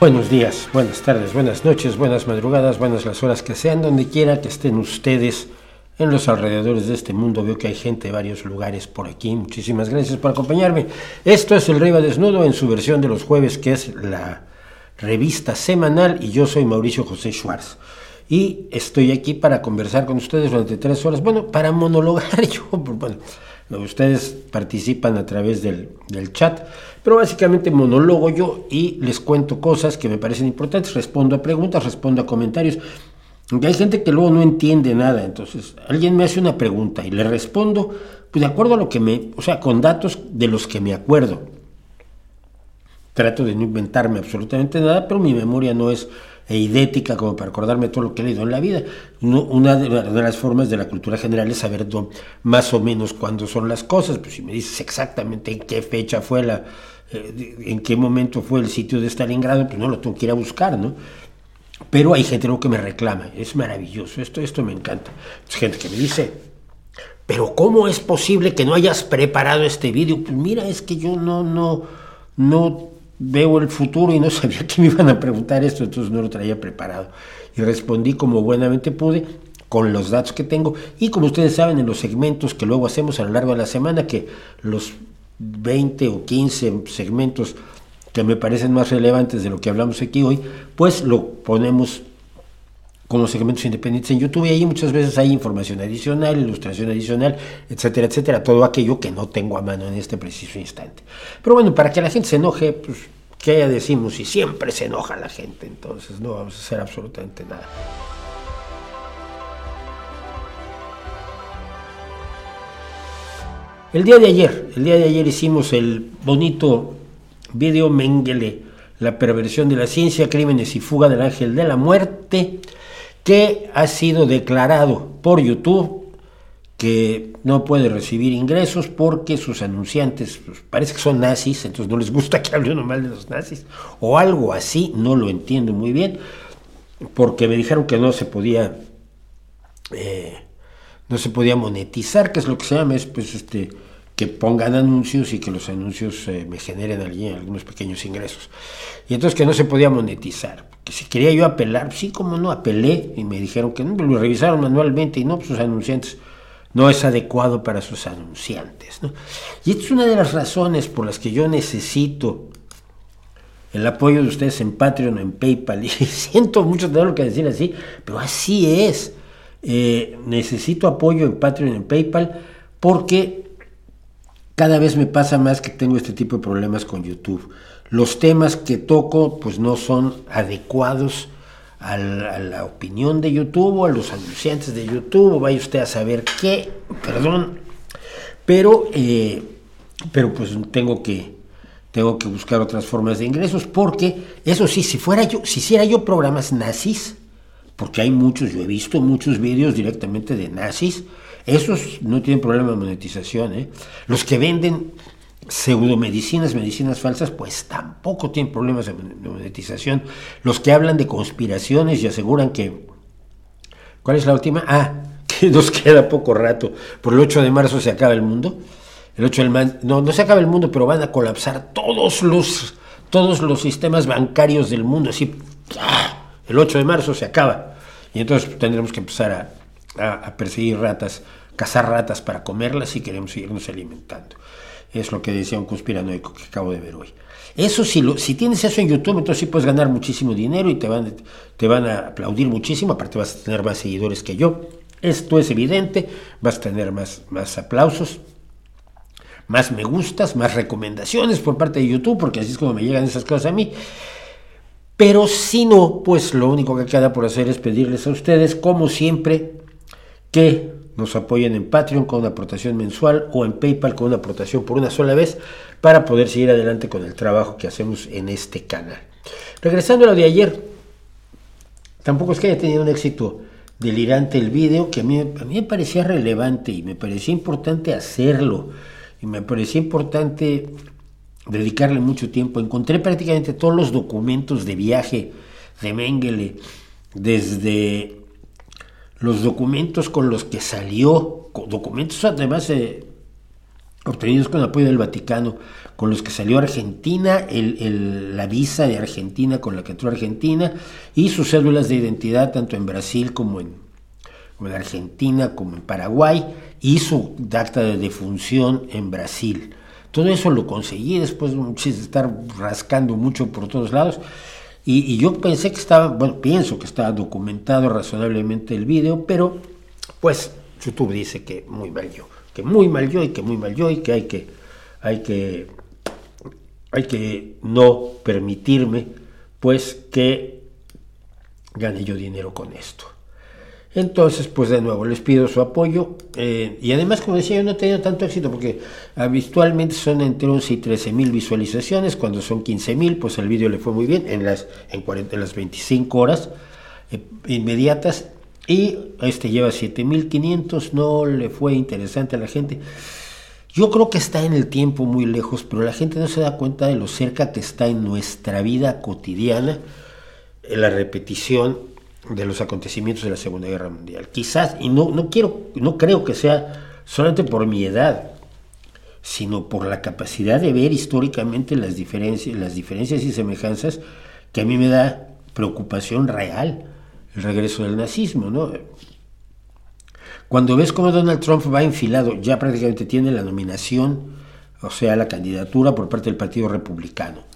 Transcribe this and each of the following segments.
Buenos días, buenas tardes, buenas noches, buenas madrugadas, buenas las horas que sean, donde quiera que estén ustedes en los alrededores de este mundo. Veo que hay gente de varios lugares por aquí. Muchísimas gracias por acompañarme. Esto es El Rey Desnudo en su versión de los jueves, que es la revista semanal, y yo soy Mauricio José Schwartz. Y estoy aquí para conversar con ustedes durante tres horas. Bueno, para monologar yo, bueno, Ustedes participan a través del, chat, pero básicamente monólogo yo y les cuento cosas que me parecen importantes, respondo a preguntas, respondo a comentarios. Aunque hay gente que luego no entiende nada, entonces alguien me hace una pregunta y le respondo, pues de acuerdo a lo que me, o sea, con datos de los que me acuerdo. Trato de no inventarme absolutamente nada, pero mi memoria no es e como para acordarme todo lo que he leído en la vida. una de, las formas de la cultura general es saber más o menos cuándo son las cosas. Pues si me dices exactamente en qué fecha fue la, eh, en qué momento fue el sitio de Stalingrado, pues no lo tengo que ir a buscar, ¿no? Pero hay gente luego que me reclama, es maravilloso, esto, esto me encanta. Hay gente que me dice, pero ¿cómo es posible que no hayas preparado este vídeo? Pues mira, es que yo no, no, no veo el futuro y no sabía que me iban a preguntar esto, entonces no lo traía preparado. Y respondí como buenamente pude con los datos que tengo y como ustedes saben en los segmentos que luego hacemos a lo largo de la semana, que los 20 o 15 segmentos que me parecen más relevantes de lo que hablamos aquí hoy, pues lo ponemos como segmentos independientes en YouTube y ahí muchas veces hay información adicional, ilustración adicional, etcétera, etcétera, todo aquello que no tengo a mano en este preciso instante. Pero bueno, para que la gente se enoje, pues que ya decimos, y siempre se enoja la gente, entonces no vamos a hacer absolutamente nada. El día de ayer, el día de ayer hicimos el bonito video Mengele, la perversión de la ciencia, crímenes y fuga del ángel de la muerte, que ha sido declarado por YouTube que no puede recibir ingresos porque sus anunciantes pues, parece que son nazis, entonces no les gusta que hable uno mal de los nazis, o algo así, no lo entiendo muy bien, porque me dijeron que no se podía, eh, no se podía monetizar, que es lo que se llama, es pues este que pongan anuncios y que los anuncios eh, me generen algunos pequeños ingresos. Y entonces que no se podía monetizar. Que si quería yo apelar, sí, como no, apelé y me dijeron que no, lo revisaron manualmente y no, pues sus anunciantes no es adecuado para sus anunciantes. Y esta es una de las razones por las que yo necesito el apoyo de ustedes en Patreon, en PayPal, y siento mucho tener que decir así, pero así es. Eh, necesito apoyo en Patreon, en PayPal, porque cada vez me pasa más que tengo este tipo de problemas con YouTube. Los temas que toco pues no son adecuados a la, opinión de YouTube a los anunciantes de YouTube, vaya usted a saber qué, perdón, pero, eh, pero pues tengo que, tengo que buscar otras formas de ingresos porque eso sí, si fuera yo, si hiciera yo programas nazis, porque hay muchos, yo he visto muchos vídeos directamente de nazis, esos no tienen problema de monetización. ¿eh? Los que venden pseudomedicinas, medicinas falsas, pues tampoco tienen problemas de monetización. Los que hablan de conspiraciones y aseguran que... ¿Cuál es la última? Ah, que nos queda poco rato. Por el 8 de marzo se acaba el mundo. El 8 de no, no se acaba el mundo, pero van a colapsar todos los, todos los sistemas bancarios del mundo. Así, el 8 de marzo se acaba. Y entonces tendremos que empezar a a, perseguir ratas, cazar ratas para comerlas si queremos seguirnos alimentando. Es lo que decía un conspiranoico que acabo de ver hoy. Eso si, lo, si tienes eso en YouTube, entonces sí puedes ganar muchísimo dinero y te van, te van a aplaudir muchísimo, aparte vas a tener más seguidores que yo. Esto es evidente, vas a tener más, más aplausos, más me gustas, más recomendaciones por parte de YouTube, porque así es como me llegan esas cosas a mí. Pero si no, pues lo único que queda por hacer es pedirles a ustedes, como siempre, que nos apoyen en Patreon con una aportación mensual o en PayPal con una aportación por una sola vez para poder seguir adelante con el trabajo que hacemos en este canal. Regresando a lo de ayer, tampoco es que haya tenido un éxito delirante el video que a mí, a mí me parecía relevante y me parecía importante hacerlo y me parecía importante dedicarle mucho tiempo. Encontré prácticamente todos los documentos de viaje de Mengele, desde los documentos con los que salió, documentos además eh, obtenidos con apoyo del Vaticano, con los que salió Argentina, el, la visa de Argentina con la que entró Argentina y sus cédulas de identidad tanto en Brasil como en, Argentina, como en Paraguay y su acta de defunción en Brasil. Todo eso lo conseguí después de estar rascando mucho por todos lados. Y, yo pensé que estaba, bueno, pienso que estaba documentado razonablemente el video, pero pues YouTube dice que muy mal yo, que muy mal yo y que muy mal yo y que hay que, hay que, hay que no permitirme pues que gane yo dinero con esto. Entonces, pues de nuevo, les pido su apoyo. Eh, y además, como decía, yo no he tenido tanto éxito porque habitualmente son entre 11 y 13 mil visualizaciones. Cuando son 15 mil, pues el vídeo le fue muy bien en las, en, las 25 horas eh, inmediatas. Y este lleva 7500, no le fue interesante a la gente. Yo creo que está en el tiempo muy lejos, pero la gente no se da cuenta de lo cerca que está en nuestra vida cotidiana, en la repetición de los acontecimientos de la Segunda Guerra Mundial. Quizás, y no, no quiero, no creo que sea solamente por mi edad, sino por la capacidad de ver históricamente las diferencias, las diferencias y semejanzas que a mí me da preocupación real el regreso del nazismo, ¿no? Cuando ves cómo Donald Trump va enfilado, ya prácticamente tiene la nominación, o sea, la candidatura por parte del Partido Republicano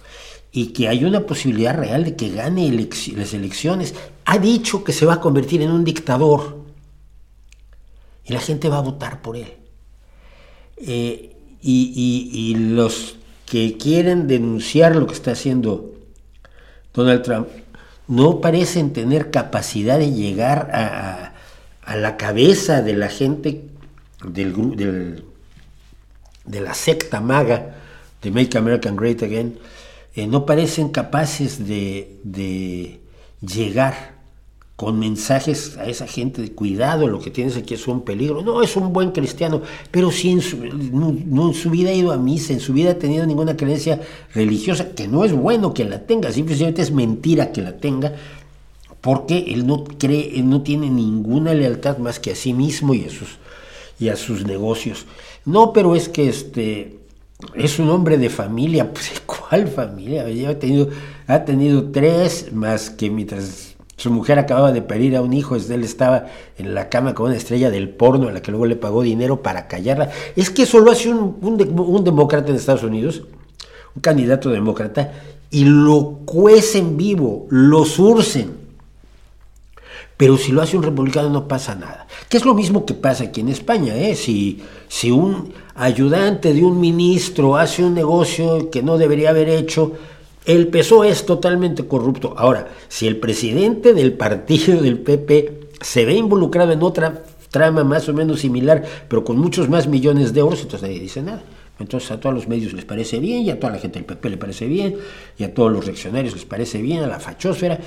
y que hay una posibilidad real de que gane las elecciones. Ha dicho que se va a convertir en un dictador y la gente va a votar por él. Eh, y, los que quieren denunciar lo que está haciendo Donald Trump no parecen tener capacidad de llegar a, la cabeza de la gente del, del, de la secta maga de Make America Great Again eh, no parecen capaces de, llegar con mensajes a esa gente de cuidado, lo que tienes aquí es un peligro. No, es un buen cristiano, pero si en su, no, en su vida ha ido a misa, en su vida ha tenido ninguna creencia religiosa, que no es bueno que la tenga, simplemente es mentira que la tenga, porque él no cree, él no tiene ninguna lealtad más que a sí mismo y a sus, y a sus negocios. No, pero es que este es un hombre de familia, pues ¿cuál familia? Ha tenido, ha tenido tres, más que mientras su mujer acababa de parir a un hijo, él estaba en la cama con una estrella del porno a la que luego le pagó dinero para callarla. Es que eso lo hace un, un, demócrata en Estados Unidos, un candidato demócrata, y lo cuecen vivo, lo surcen. Pero si lo hace un republicano no pasa nada. Que es lo mismo que pasa aquí en España. ¿eh? Si, si un ayudante de un ministro hace un negocio que no debería haber hecho, el PSOE es totalmente corrupto. Ahora, si el presidente del partido del PP se ve involucrado en otra trama más o menos similar, pero con muchos más millones de euros, entonces nadie dice nada. Entonces a todos los medios les parece bien, y a toda la gente del PP le parece bien, y a todos los reaccionarios les parece bien, a la fachósfera.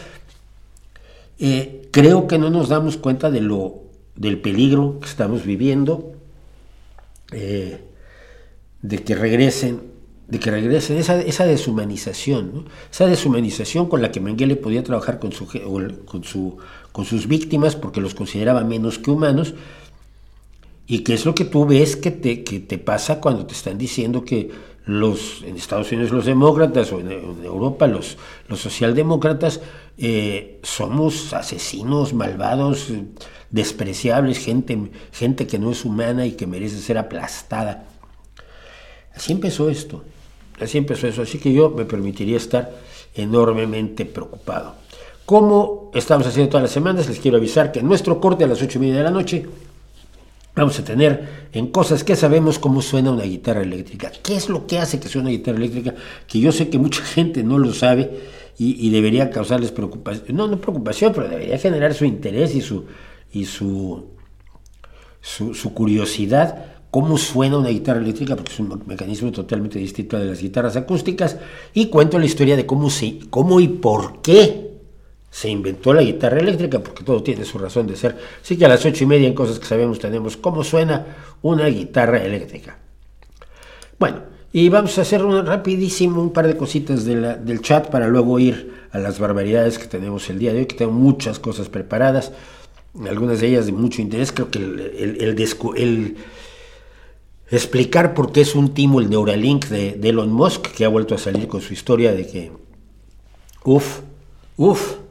Eh, creo que no nos damos cuenta de lo, del peligro que estamos viviendo, eh, de que regresen, de que regresen esa, esa deshumanización, esa deshumanización con la que Mengele podía trabajar con, su, con, su, con sus víctimas porque los consideraba menos que humanos, y que es lo que tú ves que te, que te pasa cuando te están diciendo que los, en Estados Unidos los demócratas o en, Europa los, los socialdemócratas eh, somos asesinos, malvados, despreciables, gente, gente que no es humana y que merece ser aplastada. Así empezó esto, así empezó eso, así que yo me permitiría estar enormemente preocupado. Como estamos haciendo todas las semanas, les quiero avisar que en nuestro corte a las ocho y media de la noche vamos a tener en cosas que sabemos cómo suena una guitarra eléctrica. ¿Qué es lo que hace que suene una guitarra eléctrica? Que yo sé que mucha gente no lo sabe y, debería causarles preocupación. No, no preocupación, pero debería generar su interés y su, y su, su, curiosidad. Cómo suena una guitarra eléctrica, porque es un mecanismo totalmente distinto de las guitarras acústicas. Y cuento la historia de cómo, se, cómo y por qué se inventó la guitarra eléctrica porque todo tiene su razón de ser. Así que a las ocho y media en cosas que sabemos tenemos cómo suena una guitarra eléctrica. Bueno, y vamos a hacer un, rapidísimo un par de cositas del chat para luego ir a las barbaridades que tenemos el día de hoy, que tengo muchas cosas preparadas, algunas de ellas de mucho interés. Creo que el, explicar por qué es un timo el Neuralink de, de Elon Musk, que ha vuelto a salir con su historia de que, uff, uff,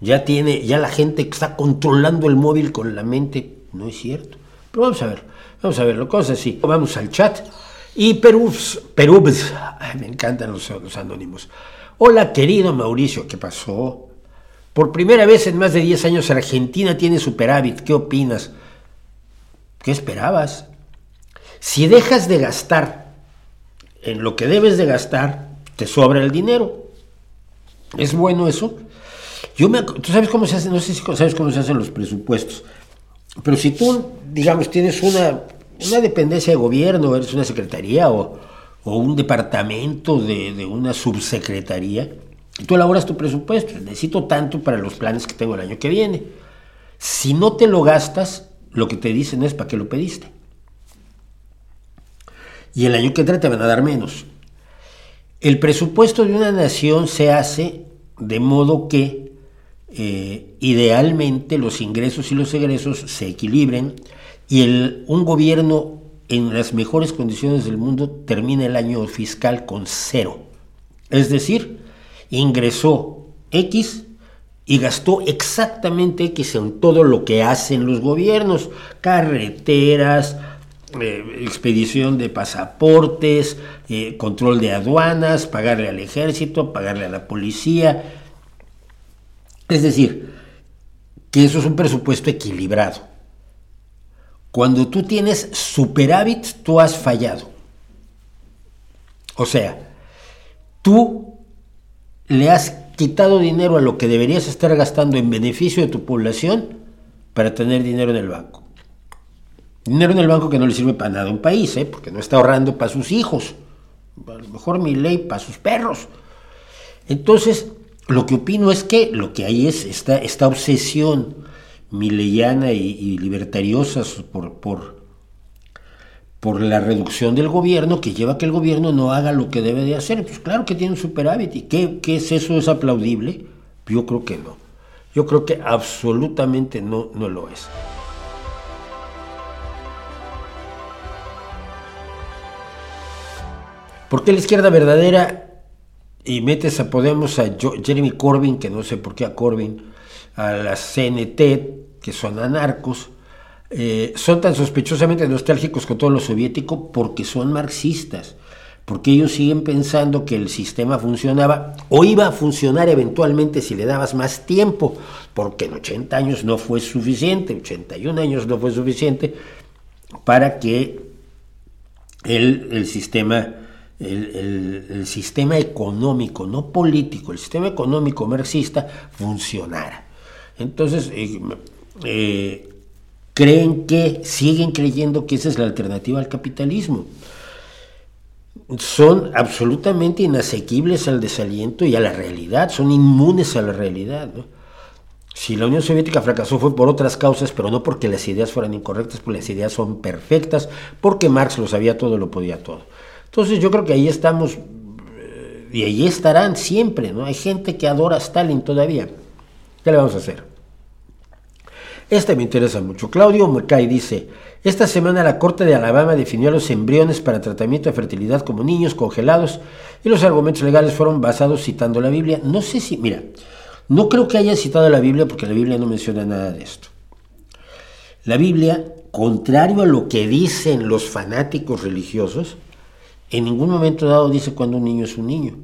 ya tiene, ya la gente está controlando el móvil con la mente, no es cierto. Pero vamos a ver, vamos a verlo, cosas así. Vamos al chat. Y Perú, Perú, me encantan los, los anónimos. Hola querido Mauricio, ¿qué pasó? Por primera vez en más de 10 años Argentina tiene superávit, ¿qué opinas? ¿Qué esperabas? Si dejas de gastar en lo que debes de gastar, te sobra el dinero. ¿Es bueno eso? Yo me, tú sabes cómo se hacen, no sé si sabes cómo se hacen los presupuestos, pero si tú, digamos, tienes una, una dependencia de gobierno, eres una secretaría o, un departamento de, de, una subsecretaría, tú elaboras tu presupuesto, necesito tanto para los planes que tengo el año que viene. Si no te lo gastas, lo que te dicen es para qué lo pediste. Y el año que entra te van a dar menos. El presupuesto de una nación se hace de modo que eh, idealmente los ingresos y los egresos se equilibren y un gobierno en las mejores condiciones del mundo termina el año fiscal con cero. Es decir, ingresó X y gastó exactamente X en todo lo que hacen los gobiernos, carreteras, eh, expedición de pasaportes, eh, control de aduanas, pagarle al ejército, pagarle a la policía, es decir, que eso es un presupuesto equilibrado. Cuando tú tienes superávit, tú has fallado. O sea, tú le has quitado dinero a lo que deberías estar gastando en beneficio de tu población para tener dinero en el banco. Dinero en el banco que no le sirve para nada a un país, ¿eh? porque no está ahorrando para sus hijos. A lo mejor mi ley para sus perros. Entonces, lo que opino es que lo que hay es esta, obsesión mileyana y, libertariosa por, por, por, la reducción del gobierno que lleva a que el gobierno no haga lo que debe de hacer. Pues claro que tiene un superávit. ¿Y qué, qué es eso? ¿Es aplaudible? Yo creo que no. Yo creo que absolutamente no, no lo es. ¿Por qué la izquierda verdadera y metes a Podemos a Jeremy Corbyn, que no sé por qué a Corbyn, a la CNT, que son anarcos, eh, son tan sospechosamente nostálgicos con todo lo soviético porque son marxistas, porque ellos siguen pensando que el sistema funcionaba o iba a funcionar eventualmente si le dabas más tiempo, porque en 80 años no fue suficiente, 81 años no fue suficiente para que el, el sistema el, sistema económico, no político, el sistema económico marxista funcionara. Entonces, eh, eh, creen que, siguen creyendo que esa es la alternativa al capitalismo. Son absolutamente inasequibles al desaliento y a la realidad, son inmunes a la realidad. Si la Unión Soviética fracasó fue por otras causas, pero no porque las ideas fueran incorrectas, porque las ideas son perfectas, porque Marx lo sabía todo, lo podía todo. Entonces yo creo que ahí estamos eh, y ahí estarán siempre, ¿no? Hay gente que adora a Stalin todavía. ¿Qué le vamos a hacer? Este me interesa mucho. Claudio Murcay dice, esta semana la Corte de Alabama definió a los embriones para tratamiento de fertilidad como niños congelados y los argumentos legales fueron basados citando la Biblia. No sé si, mira, no creo que haya citado la Biblia porque la Biblia no menciona nada de esto. La Biblia, contrario a lo que dicen los fanáticos religiosos, en ningún momento dado dice cuando un niño es un niño.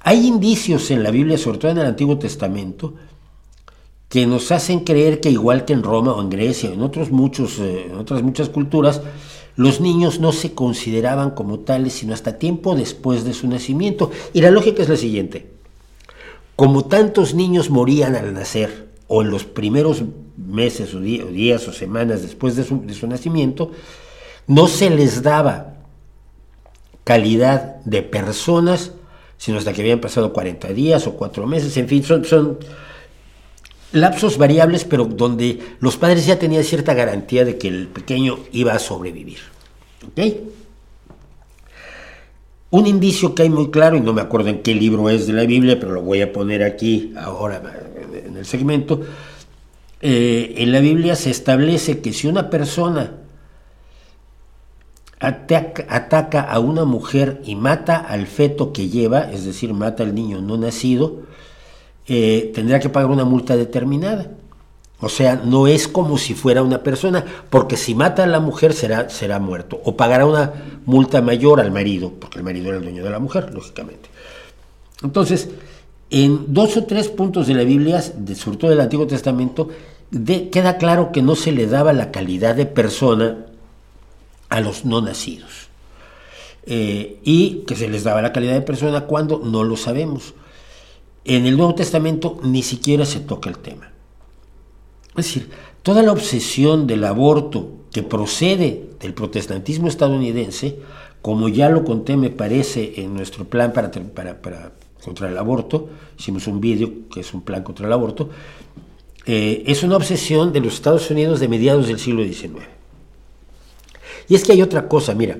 Hay indicios en la Biblia, sobre todo en el Antiguo Testamento, que nos hacen creer que igual que en Roma o en Grecia, en, eh, en otras muchas culturas, los niños no se consideraban como tales sino hasta tiempo después de su nacimiento. Y la lógica es la siguiente. Como tantos niños morían al nacer, o en los primeros meses o días o semanas después de su nacimiento, no se les daba calidad de personas, sino hasta que habían pasado 40 días o 4 meses, en fin, son, lapsos variables, pero donde los padres ya tenían cierta garantía de que el pequeño iba a sobrevivir. ¿Ok? Un indicio que hay muy claro, y no me acuerdo en qué libro es de la Biblia, pero lo voy a poner aquí ahora en el segmento, eh, en la Biblia se establece que si una persona ataca, a una mujer y mata al feto que lleva, es decir, mata al niño no nacido, eh, tendrá que pagar una multa determinada. O sea, no es como si fuera una persona, porque si mata a la mujer será, será muerto, o pagará una multa mayor al marido, porque el marido era el dueño de la mujer, lógicamente. Entonces, en dos o tres puntos de la Biblia, de, sobre todo del Antiguo Testamento, queda claro que no se le daba la calidad de persona a los no nacidos. Eh, y que se les daba la calidad de persona cuando no lo sabemos. En el Nuevo Testamento ni siquiera se toca el tema. Es decir, toda la obsesión del aborto que procede del protestantismo estadounidense, como ya lo conté, me parece, en nuestro plan para, para, contra el aborto, hicimos un vídeo que es un plan contra el aborto, eh, es una obsesión de los Estados Unidos de mediados del siglo XIX. Y es que hay otra cosa, mira,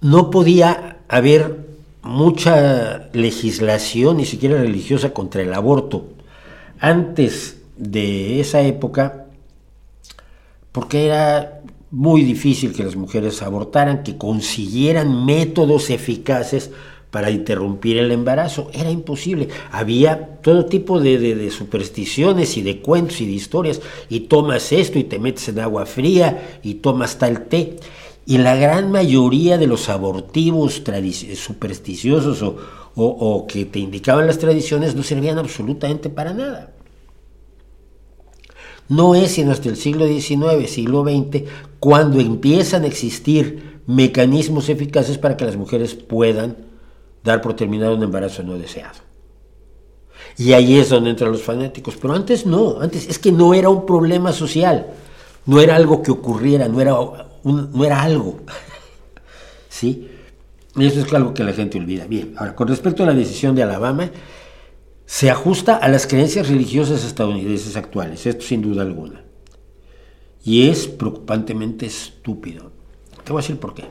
no podía haber mucha legislación, ni siquiera religiosa, contra el aborto. Antes de esa época, porque era muy difícil que las mujeres abortaran, que consiguieran métodos eficaces para interrumpir el embarazo. Era imposible. Había todo tipo de, supersticiones y de cuentos y de historias. Y tomas esto y te metes en agua fría y tomas tal té. Y la gran mayoría de los abortivos supersticiosos o, o que te indicaban las tradiciones no servían absolutamente para nada. No es sino hasta el siglo XIX, siglo XX, cuando empiezan a existir mecanismos eficaces para que las mujeres puedan dar por terminado un embarazo no deseado. Y ahí es donde entran los fanáticos. Pero antes no, antes es que no era un problema social, no era algo que ocurriera, no era, no era algo. ¿Sí? Y eso es algo que la gente olvida. Bien, ahora, con respecto a la decisión de Alabama, se ajusta a las creencias religiosas estadounidenses actuales, esto sin duda alguna. Y es preocupantemente estúpido. Te voy a decir por qué.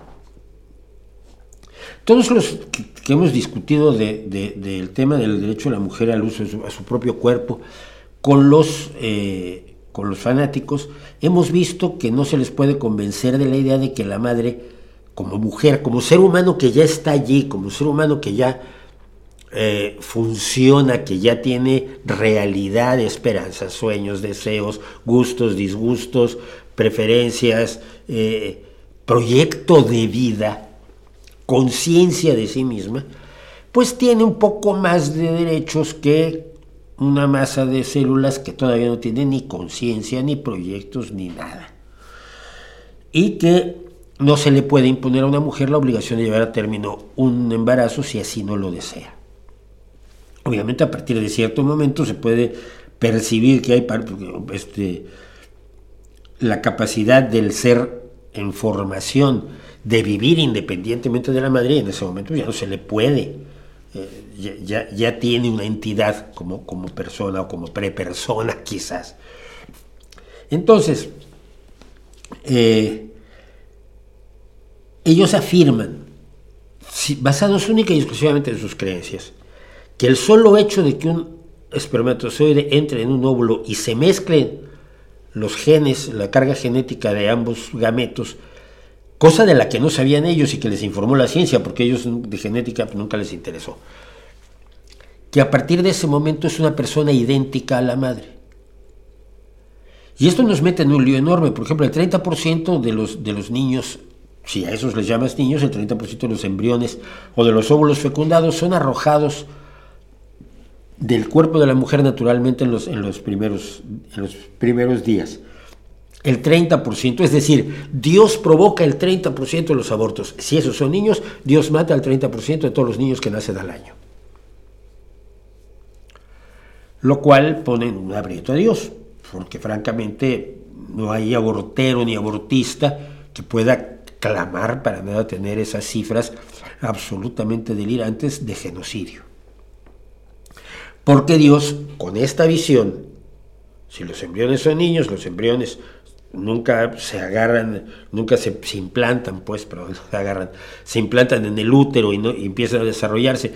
Todos los que, hemos discutido del tema del derecho de la mujer al uso de su, a su propio cuerpo con los, eh, con los fanáticos, hemos visto que no se les puede convencer de la idea de que la madre, como mujer, como ser humano que ya está allí, como ser humano que ya eh, funciona, que ya tiene realidad, esperanzas, sueños, deseos, gustos, disgustos, preferencias, eh, proyecto de vida, conciencia de sí misma, pues tiene un poco más de derechos que una masa de células que todavía no tiene ni conciencia, ni proyectos, ni nada. Y que no se le puede imponer a una mujer la obligación de llevar a término un embarazo si así no lo desea. Obviamente a partir de cierto momento se puede percibir que hay este, la capacidad del ser en formación de vivir independientemente de la madre en ese momento ya no se le puede, eh, ya, ya, tiene una entidad como, como persona o como prepersona quizás. Entonces, eh, ellos afirman, basados única y exclusivamente en sus creencias, que el solo hecho de que un espermatozoide entre en un óvulo y se mezclen los genes, la carga genética de ambos gametos, cosa de la que no sabían ellos y que les informó la ciencia, porque ellos de genética nunca les interesó, que a partir de ese momento es una persona idéntica a la madre. Y esto nos mete en un lío enorme, por ejemplo, el 30% de los, de los niños, si a esos les llamas niños, el 30% de los embriones o de los óvulos fecundados son arrojados del cuerpo de la mujer naturalmente en los, en los, primeros, en los primeros días el 30%, es decir, Dios provoca el 30% de los abortos. Si esos son niños, Dios mata al 30% de todos los niños que nacen al año. Lo cual pone un aprieto a Dios, porque francamente no hay abortero ni abortista que pueda clamar para nada tener esas cifras absolutamente delirantes de genocidio. Porque Dios, con esta visión, Si los embriones son niños, los embriones nunca se agarran, nunca se, implantan, pues, pero se agarran, se implantan en el útero y, no, empiezan a desarrollarse,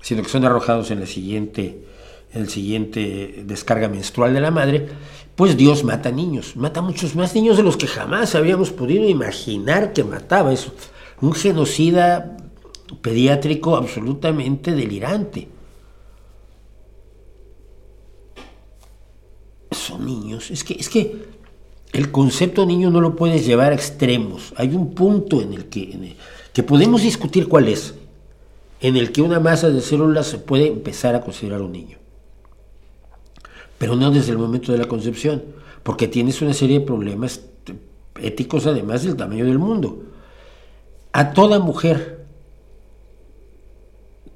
sino que son arrojados en la siguiente, en el siguiente descarga menstrual de la madre, pues Dios mata niños, mata muchos más niños de los que jamás habíamos podido imaginar que mataba. eso un genocida pediátrico absolutamente delirante. Son niños, es que, es que el concepto niño no lo puedes llevar a extremos. Hay un punto en el que, que podemos discutir cuál es, en el que una masa de células se puede empezar a considerar un niño. Pero no desde el momento de la concepción, porque tienes una serie de problemas éticos además del tamaño del mundo. A toda mujer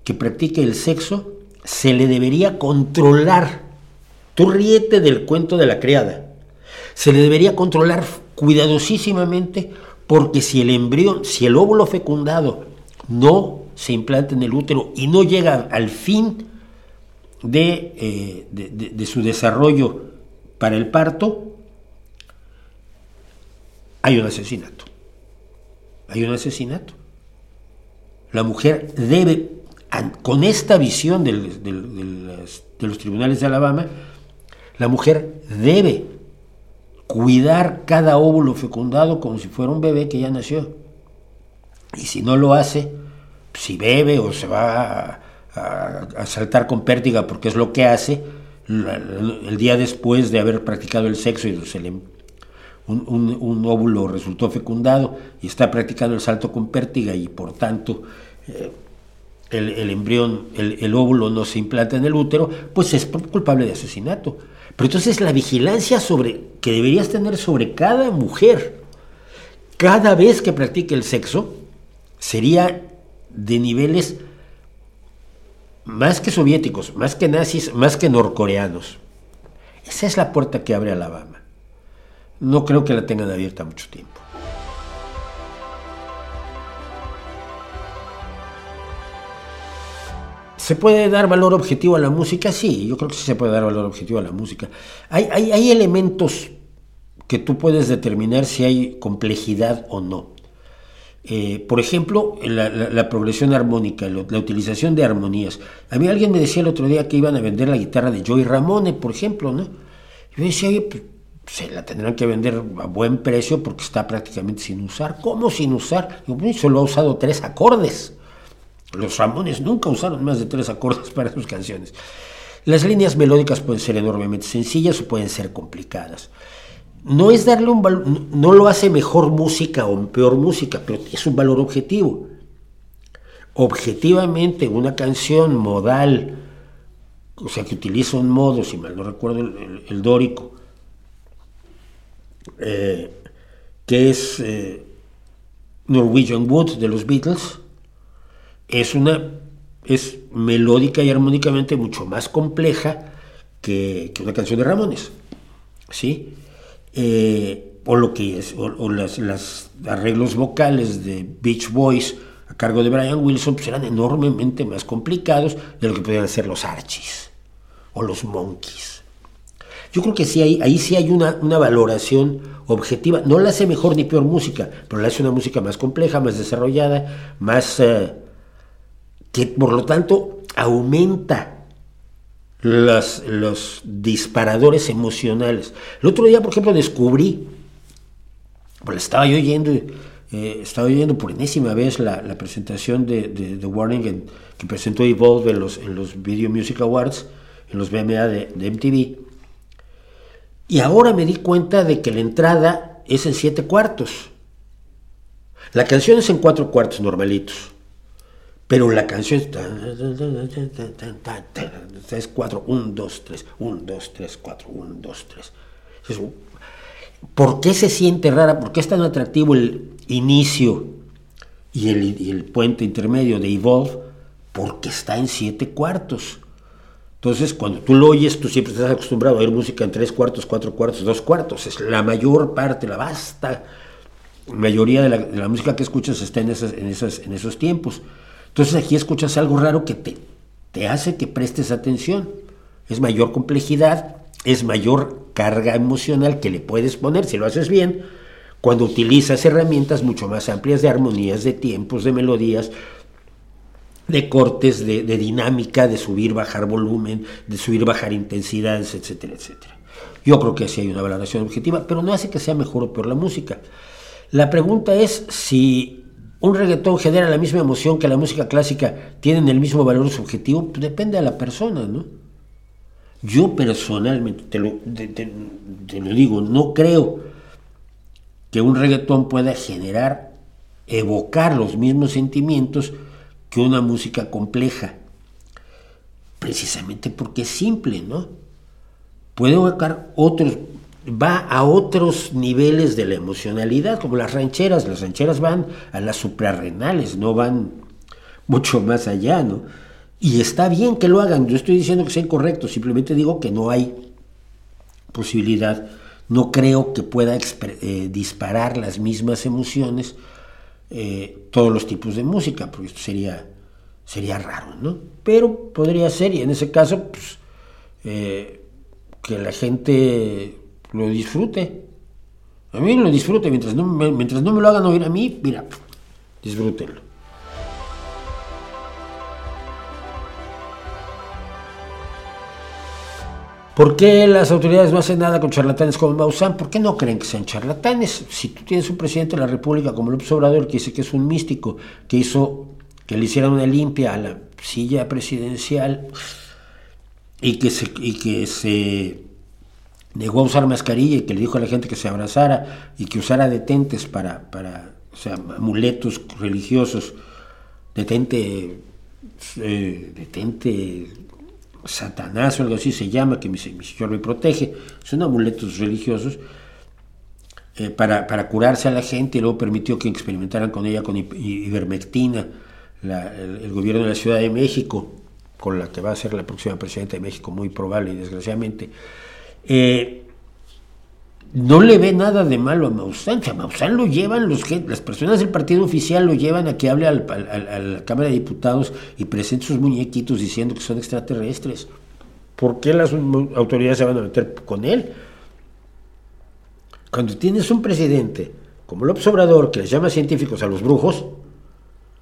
que practique el sexo se le debería controlar. Tú ríete del cuento de la criada se le debería controlar cuidadosísimamente porque si el embrión, si el óvulo fecundado no se implanta en el útero y no llega al fin de, eh, su desarrollo para el parto, hay un asesinato. Hay un asesinato. La mujer debe, con esta visión de los tribunales de Alabama, la mujer debe cuidar cada óvulo fecundado como si fuera un bebé que ya nació. Y si no lo hace, si bebe o se va a, saltar con pértiga porque es lo que hace, el día después de haber practicado el sexo y un, óvulo resultó fecundado y está practicando el salto con pértiga y por tanto eh, el, embrión, el, el óvulo no se implanta en el útero, pues es culpable de asesinato. Pero entonces la vigilancia sobre, que deberías tener sobre cada mujer, cada vez que practique el sexo, sería de niveles más que soviéticos, más que nazis, más que norcoreanos. Esa es la puerta que abre Alabama. No creo que la tengan abierta mucho tiempo. ¿Se puede dar valor objetivo a la música? Sí, yo creo que sí se puede dar valor objetivo a la música. Hay, hay, elementos que tú puedes determinar si hay complejidad o no. Eh, por ejemplo, la, progresión armónica, la, utilización de armonías. A mí alguien me decía el otro día que iban a vender la guitarra de Joey Ramone, por ejemplo, ¿no? Yo decía, oye, pues, se la tendrán que vender a buen precio porque está prácticamente sin usar. ¿Cómo sin usar? Yo, pues, solo ha usado tres acordes. Los Ramones nunca usaron más de tres acordes para sus canciones. Las líneas melódicas pueden ser enormemente sencillas o pueden ser complicadas. No es darle un valor, no lo hace mejor música o peor música, pero es un valor objetivo. Objetivamente, una canción modal, o sea, que utiliza un modo, si mal no recuerdo el, dórico, eh, que es eh, Norwegian Wood de los Beatles, es una es melódica y armónicamente mucho más compleja que, una canción de Ramones, ¿sí? Eh, o lo que es, o, las, arreglos vocales de Beach Boys a cargo de Brian Wilson pues eran enormemente más complicados de lo que podían ser los Archies o los Monkeys. Yo creo que sí, hay, ahí sí hay una, una, valoración objetiva. No la hace mejor ni peor música, pero la hace una música más compleja, más desarrollada, más... Eh, que por lo tanto aumenta los, los disparadores emocionales. El otro día, por ejemplo, descubrí, pues estaba yo oyendo, eh, estaba oyendo por enésima vez la, presentación de, The Warning que presentó Evolve en los, en los Video Music Awards, en los BMA de, de MTV. Y ahora me di cuenta de que la entrada es en siete cuartos. La canción es en cuatro cuartos normalitos. Pero la canción es 4, 1, 2, 3, 1, 2, 3, 4, 1, 2, 3. ¿Por qué se siente rara? ¿Por qué es tan atractivo el inicio y el, y el puente intermedio de Evolve? Porque está en siete cuartos. Entonces, cuando tú lo oyes, tú siempre estás acostumbrado a oír música en tres cuartos, cuatro cuartos, dos cuartos. Es la mayor parte, la vasta mayoría de la, de la música que escuchas está en, esas, en, esas, en esos tiempos. Entonces aquí escuchas algo raro que te, te hace que prestes atención. Es mayor complejidad, es mayor carga emocional que le puedes poner si lo haces bien cuando utilizas herramientas mucho más amplias de armonías, de tiempos, de melodías, de cortes, de, dinámica, de subir, bajar volumen, de subir, bajar intensidades, etcétera, etcétera. Yo creo que sí hay una valoración objetiva, pero no hace que sea mejor o peor la música. La pregunta es si un reggaetón genera la misma emoción que la música clásica, tienen el mismo valor subjetivo, pues depende de la persona, ¿no? Yo personalmente, te lo, digo, no creo que un reggaetón pueda generar, evocar los mismos sentimientos que una música compleja. Precisamente porque es simple, ¿no? Puede evocar otros, va a otros niveles de la emocionalidad, como las rancheras. Las rancheras van a las suprarrenales, no van mucho más allá, ¿no? Y está bien que lo hagan, yo estoy diciendo que sea incorrecto, simplemente digo que no hay posibilidad, no creo que pueda eh, disparar las mismas emociones eh, todos los tipos de música, porque esto sería, sería raro, ¿no? Pero podría ser, y en ese caso, pues, eh, que la gente lo disfrute. A mí lo disfrute, mientras no, mientras no me lo hagan oír a mí, mira, disfrútenlo. ¿Por qué las autoridades no hacen nada con charlatanes como Maussan? ¿Por qué no creen que sean charlatanes? Si tú tienes un presidente de la República como López Obrador que dice que es un místico, que hizo que le hicieran una limpia a la silla presidencial y que y que se negó a usar mascarilla y que le dijo a la gente que se abrazara y que usara detentes para, para o sea, amuletos religiosos, detente, eh, detente Satanás o algo así se llama, que mi, Señor me protege, son amuletos religiosos, eh, para, curarse a la gente y luego permitió que experimentaran con ella con ivermectina, el, gobierno de la Ciudad de México, con la que va a ser la próxima presidenta de México, muy probable y desgraciadamente. Eh, no le ve nada de malo a Maussan. a Maussan lo llevan, los, las personas del partido oficial lo llevan a que hable a la Cámara de Diputados y presente sus muñequitos diciendo que son extraterrestres. ¿Por qué las autoridades se van a meter con él? Cuando tienes un presidente como López Obrador que les llama científicos a los brujos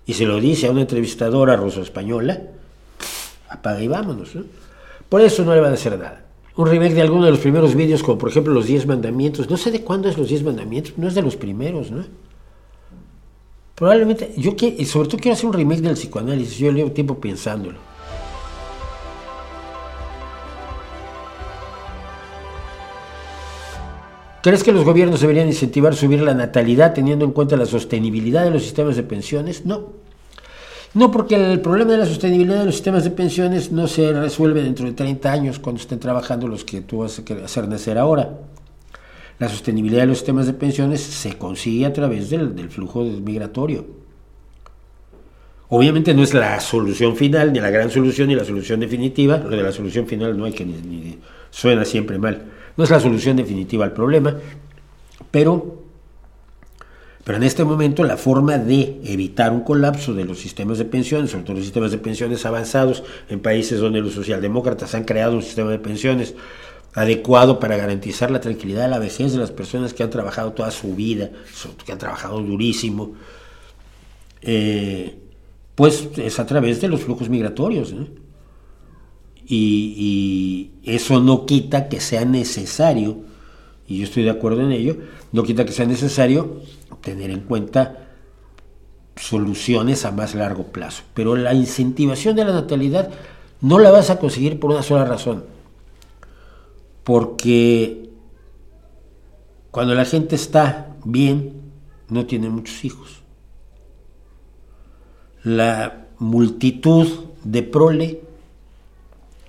y se lo dice a una entrevistadora ruso-española, apaga y vámonos. Por eso no le van a hacer nada un remake de alguno de los primeros vídeos, como por ejemplo los 10 mandamientos. No sé de cuándo es los 10 mandamientos, no es de los primeros, ¿no? Probablemente, yo quiero, y sobre todo quiero hacer un remake del psicoanálisis, yo llevo tiempo pensándolo. ¿Crees que los gobiernos deberían incentivar subir la natalidad teniendo en cuenta la sostenibilidad de los sistemas de pensiones? No. No, porque el problema de la sostenibilidad de los sistemas de pensiones no se resuelve dentro de 30 años cuando estén trabajando los que tú vas a hacer nacer ahora. La sostenibilidad de los sistemas de pensiones se consigue a través del, flujo migratorio. Obviamente no es la solución final, ni la gran solución, ni la solución definitiva. Lo de la solución final no hay que ni suena siempre mal. No es la solución definitiva al problema, pero pero en este momento la forma de evitar un colapso de los sistemas de pensiones, sobre todo los sistemas de pensiones avanzados en países donde los socialdemócratas han creado un sistema de pensiones adecuado para garantizar la tranquilidad de la vejez de las personas que han trabajado toda su vida, que han trabajado durísimo, eh, pues es a través de los flujos migratorios. y eso no quita que sea necesario, y yo estoy de acuerdo en ello, no quita que sea necesario tener en cuenta soluciones a más largo plazo. Pero la incentivación de la natalidad no la vas a conseguir por una sola razón. Porque cuando la gente está bien, no tiene muchos hijos. La multitud de prole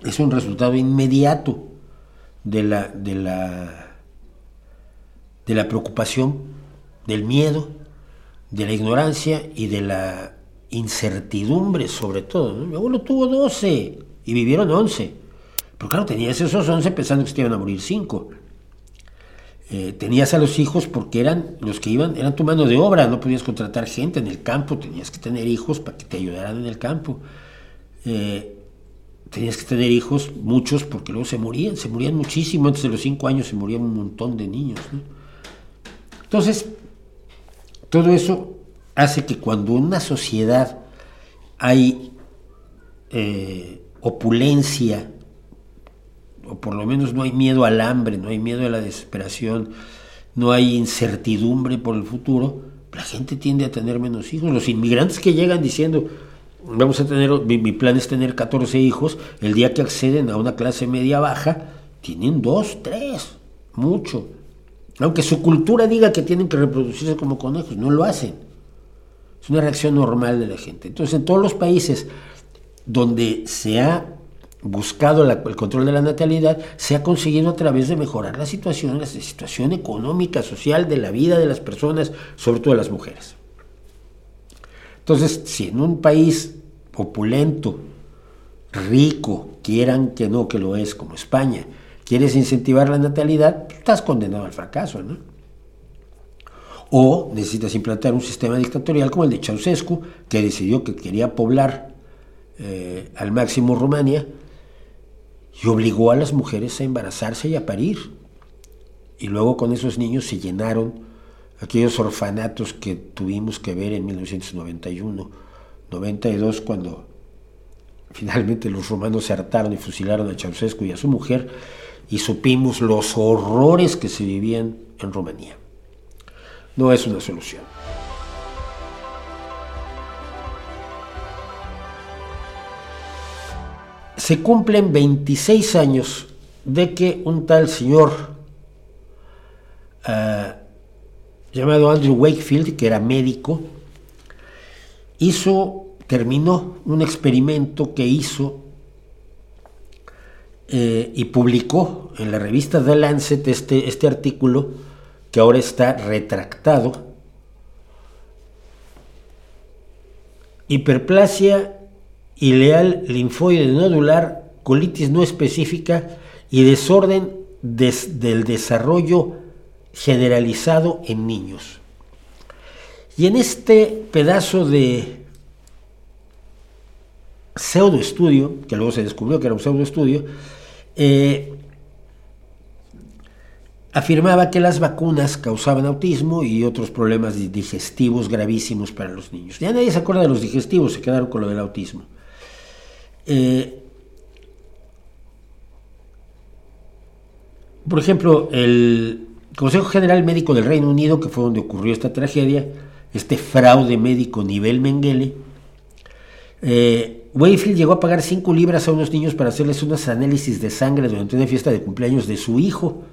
es un resultado inmediato de la, de la, de la preocupación del miedo, de la ignorancia y de la incertidumbre sobre todo. Mi abuelo tuvo 12 y vivieron 11. Pero claro, tenías esos 11 pensando que se iban a morir 5. Eh, tenías a los hijos porque eran los que iban, eran tu mano de obra, no podías contratar gente en el campo, tenías que tener hijos para que te ayudaran en el campo. Eh, tenías que tener hijos, muchos, porque luego se morían, se morían muchísimo, antes de los cinco años se morían un montón de niños. Entonces, todo eso hace que cuando en una sociedad hay eh, opulencia, o por lo menos no hay miedo al hambre, no hay miedo a la desesperación, no hay incertidumbre por el futuro, la gente tiende a tener menos hijos. Los inmigrantes que llegan diciendo, vamos a tener, mi, plan es tener 14 hijos, el día que acceden a una clase media baja, tienen dos, tres, mucho. Aunque su cultura diga que tienen que reproducirse como conejos, no lo hacen. Es una reacción normal de la gente. Entonces, en todos los países donde se ha buscado el control de la natalidad, se ha conseguido a través de mejorar la situación, la situación económica, social de la vida de las personas, sobre todo de las mujeres. Entonces, si en un país opulento, rico, quieran que no, que lo es, como España, quieres incentivar la natalidad, estás condenado al fracaso, ¿no? O necesitas implantar un sistema dictatorial como el de Ceausescu, que decidió que quería poblar eh, al máximo Rumania y obligó a las mujeres a embarazarse y a parir. Y luego con esos niños se llenaron aquellos orfanatos que tuvimos que ver en 1991, 92, cuando finalmente los romanos se hartaron y fusilaron a Ceausescu y a su mujer, y supimos los horrores que se vivían en Rumanía. No es una solución. se cumplen 26 años de que un tal señor eh, llamado Andrew Wakefield, que era médico, hizo, terminó un experimento que hizo eh, y publicó en la revista The Lancet este, este artículo que ahora está retractado. Hiperplasia ileal linfoide nodular, colitis no específica y desorden del desarrollo generalizado en niños. Y en este pedazo de pseudo estudio, que luego se descubrió que era un pseudo estudio, eh, afirmaba que las vacunas causaban autismo y otros problemas digestivos gravísimos para los niños. Ya nadie se acuerda de los digestivos, se quedaron con lo del autismo. Eh, por ejemplo, el Consejo General Médico del Reino Unido, que fue donde ocurrió esta tragedia, este fraude médico nivel Mengele, eh, Wayfield llegó a pagar 5 libras a unos niños para hacerles unos análisis de sangre durante una fiesta de cumpleaños de su hijo,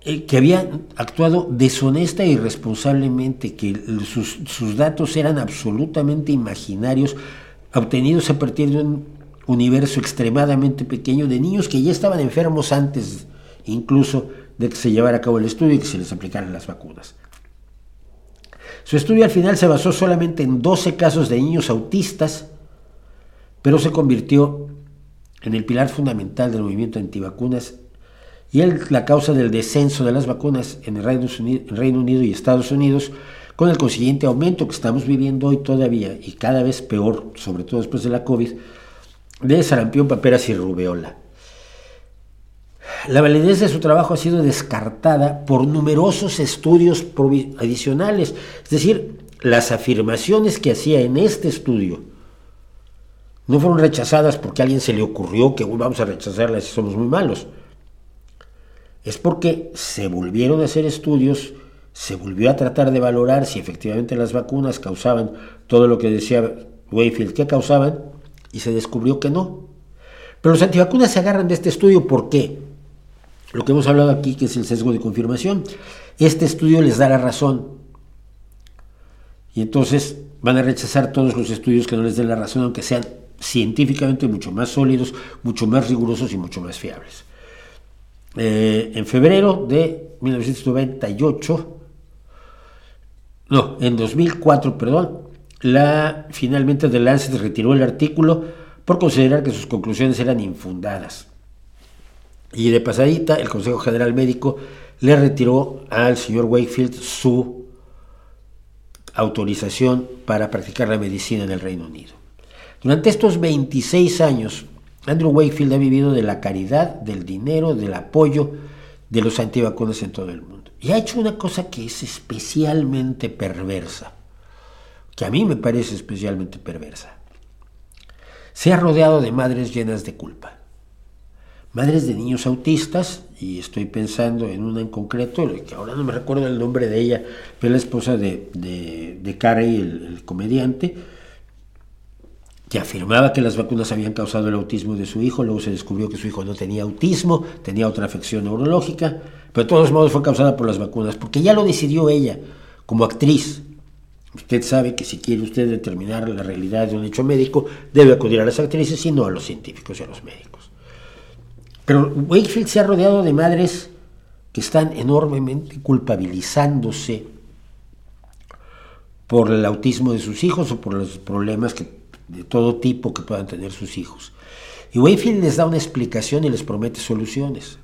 eh, que había actuado deshonesta e irresponsablemente, que sus, sus datos eran absolutamente imaginarios, obtenidos a partir de un universo extremadamente pequeño de niños que ya estaban enfermos antes incluso de que se llevara a cabo el estudio y que se les aplicaran las vacunas. Su estudio al final se basó solamente en 12 casos de niños autistas, pero se convirtió en el pilar fundamental del movimiento antivacunas y la causa del descenso de las vacunas en el Reino Unido y Estados Unidos con el consiguiente aumento que estamos viviendo hoy todavía y cada vez peor, sobre todo después de la COVID, de sarampión, paperas y rubeola. La validez de su trabajo ha sido descartada por numerosos estudios adicionales, es decir, las afirmaciones que hacía en este estudio no fueron rechazadas porque a alguien se le ocurrió que vamos a rechazarlas si somos muy malos. Es porque se volvieron a hacer estudios se volvió a tratar de valorar si efectivamente las vacunas causaban todo lo que decía Wayfield que causaban y se descubrió que no. Pero los antivacunas se agarran de este estudio, ¿por qué? Lo que hemos hablado aquí, que es el sesgo de confirmación. Este estudio les da la razón. Y entonces van a rechazar todos los estudios que no les den la razón, aunque sean científicamente mucho más sólidos, mucho más rigurosos y mucho más fiables. Eh, en febrero de 1998, no, en 2004, perdón, la finalmente The Lancet retiró el artículo por considerar que sus conclusiones eran infundadas. Y de pasadita, el Consejo General Médico le retiró al señor Wakefield su autorización para practicar la medicina en el Reino Unido. Durante estos 26 años, Andrew Wakefield ha vivido de la caridad, del dinero, del apoyo de los antivacunas en todo el mundo. Y ha hecho una cosa que es especialmente perversa, que a mí me parece especialmente perversa. Se ha rodeado de madres llenas de culpa. Madres de niños autistas, y estoy pensando en una en concreto, que ahora no me recuerdo el nombre de ella, pero es la esposa de, de, Carey, el comediante, que afirmaba que las vacunas habían causado el autismo de su hijo, luego se descubrió que su hijo no tenía autismo, tenía otra afección neurológica, pero de todos modos fue causada por las vacunas, porque ya lo decidió ella como actriz. Usted sabe que si quiere usted determinar la realidad de un hecho médico, debe acudir a las actrices y no a los científicos y a los médicos. Pero Wakefield se ha rodeado de madres que están enormemente culpabilizándose por el autismo de sus hijos o por los problemas de todo tipo que puedan tener sus hijos. Y Wayfield les da una explicación y les promete soluciones.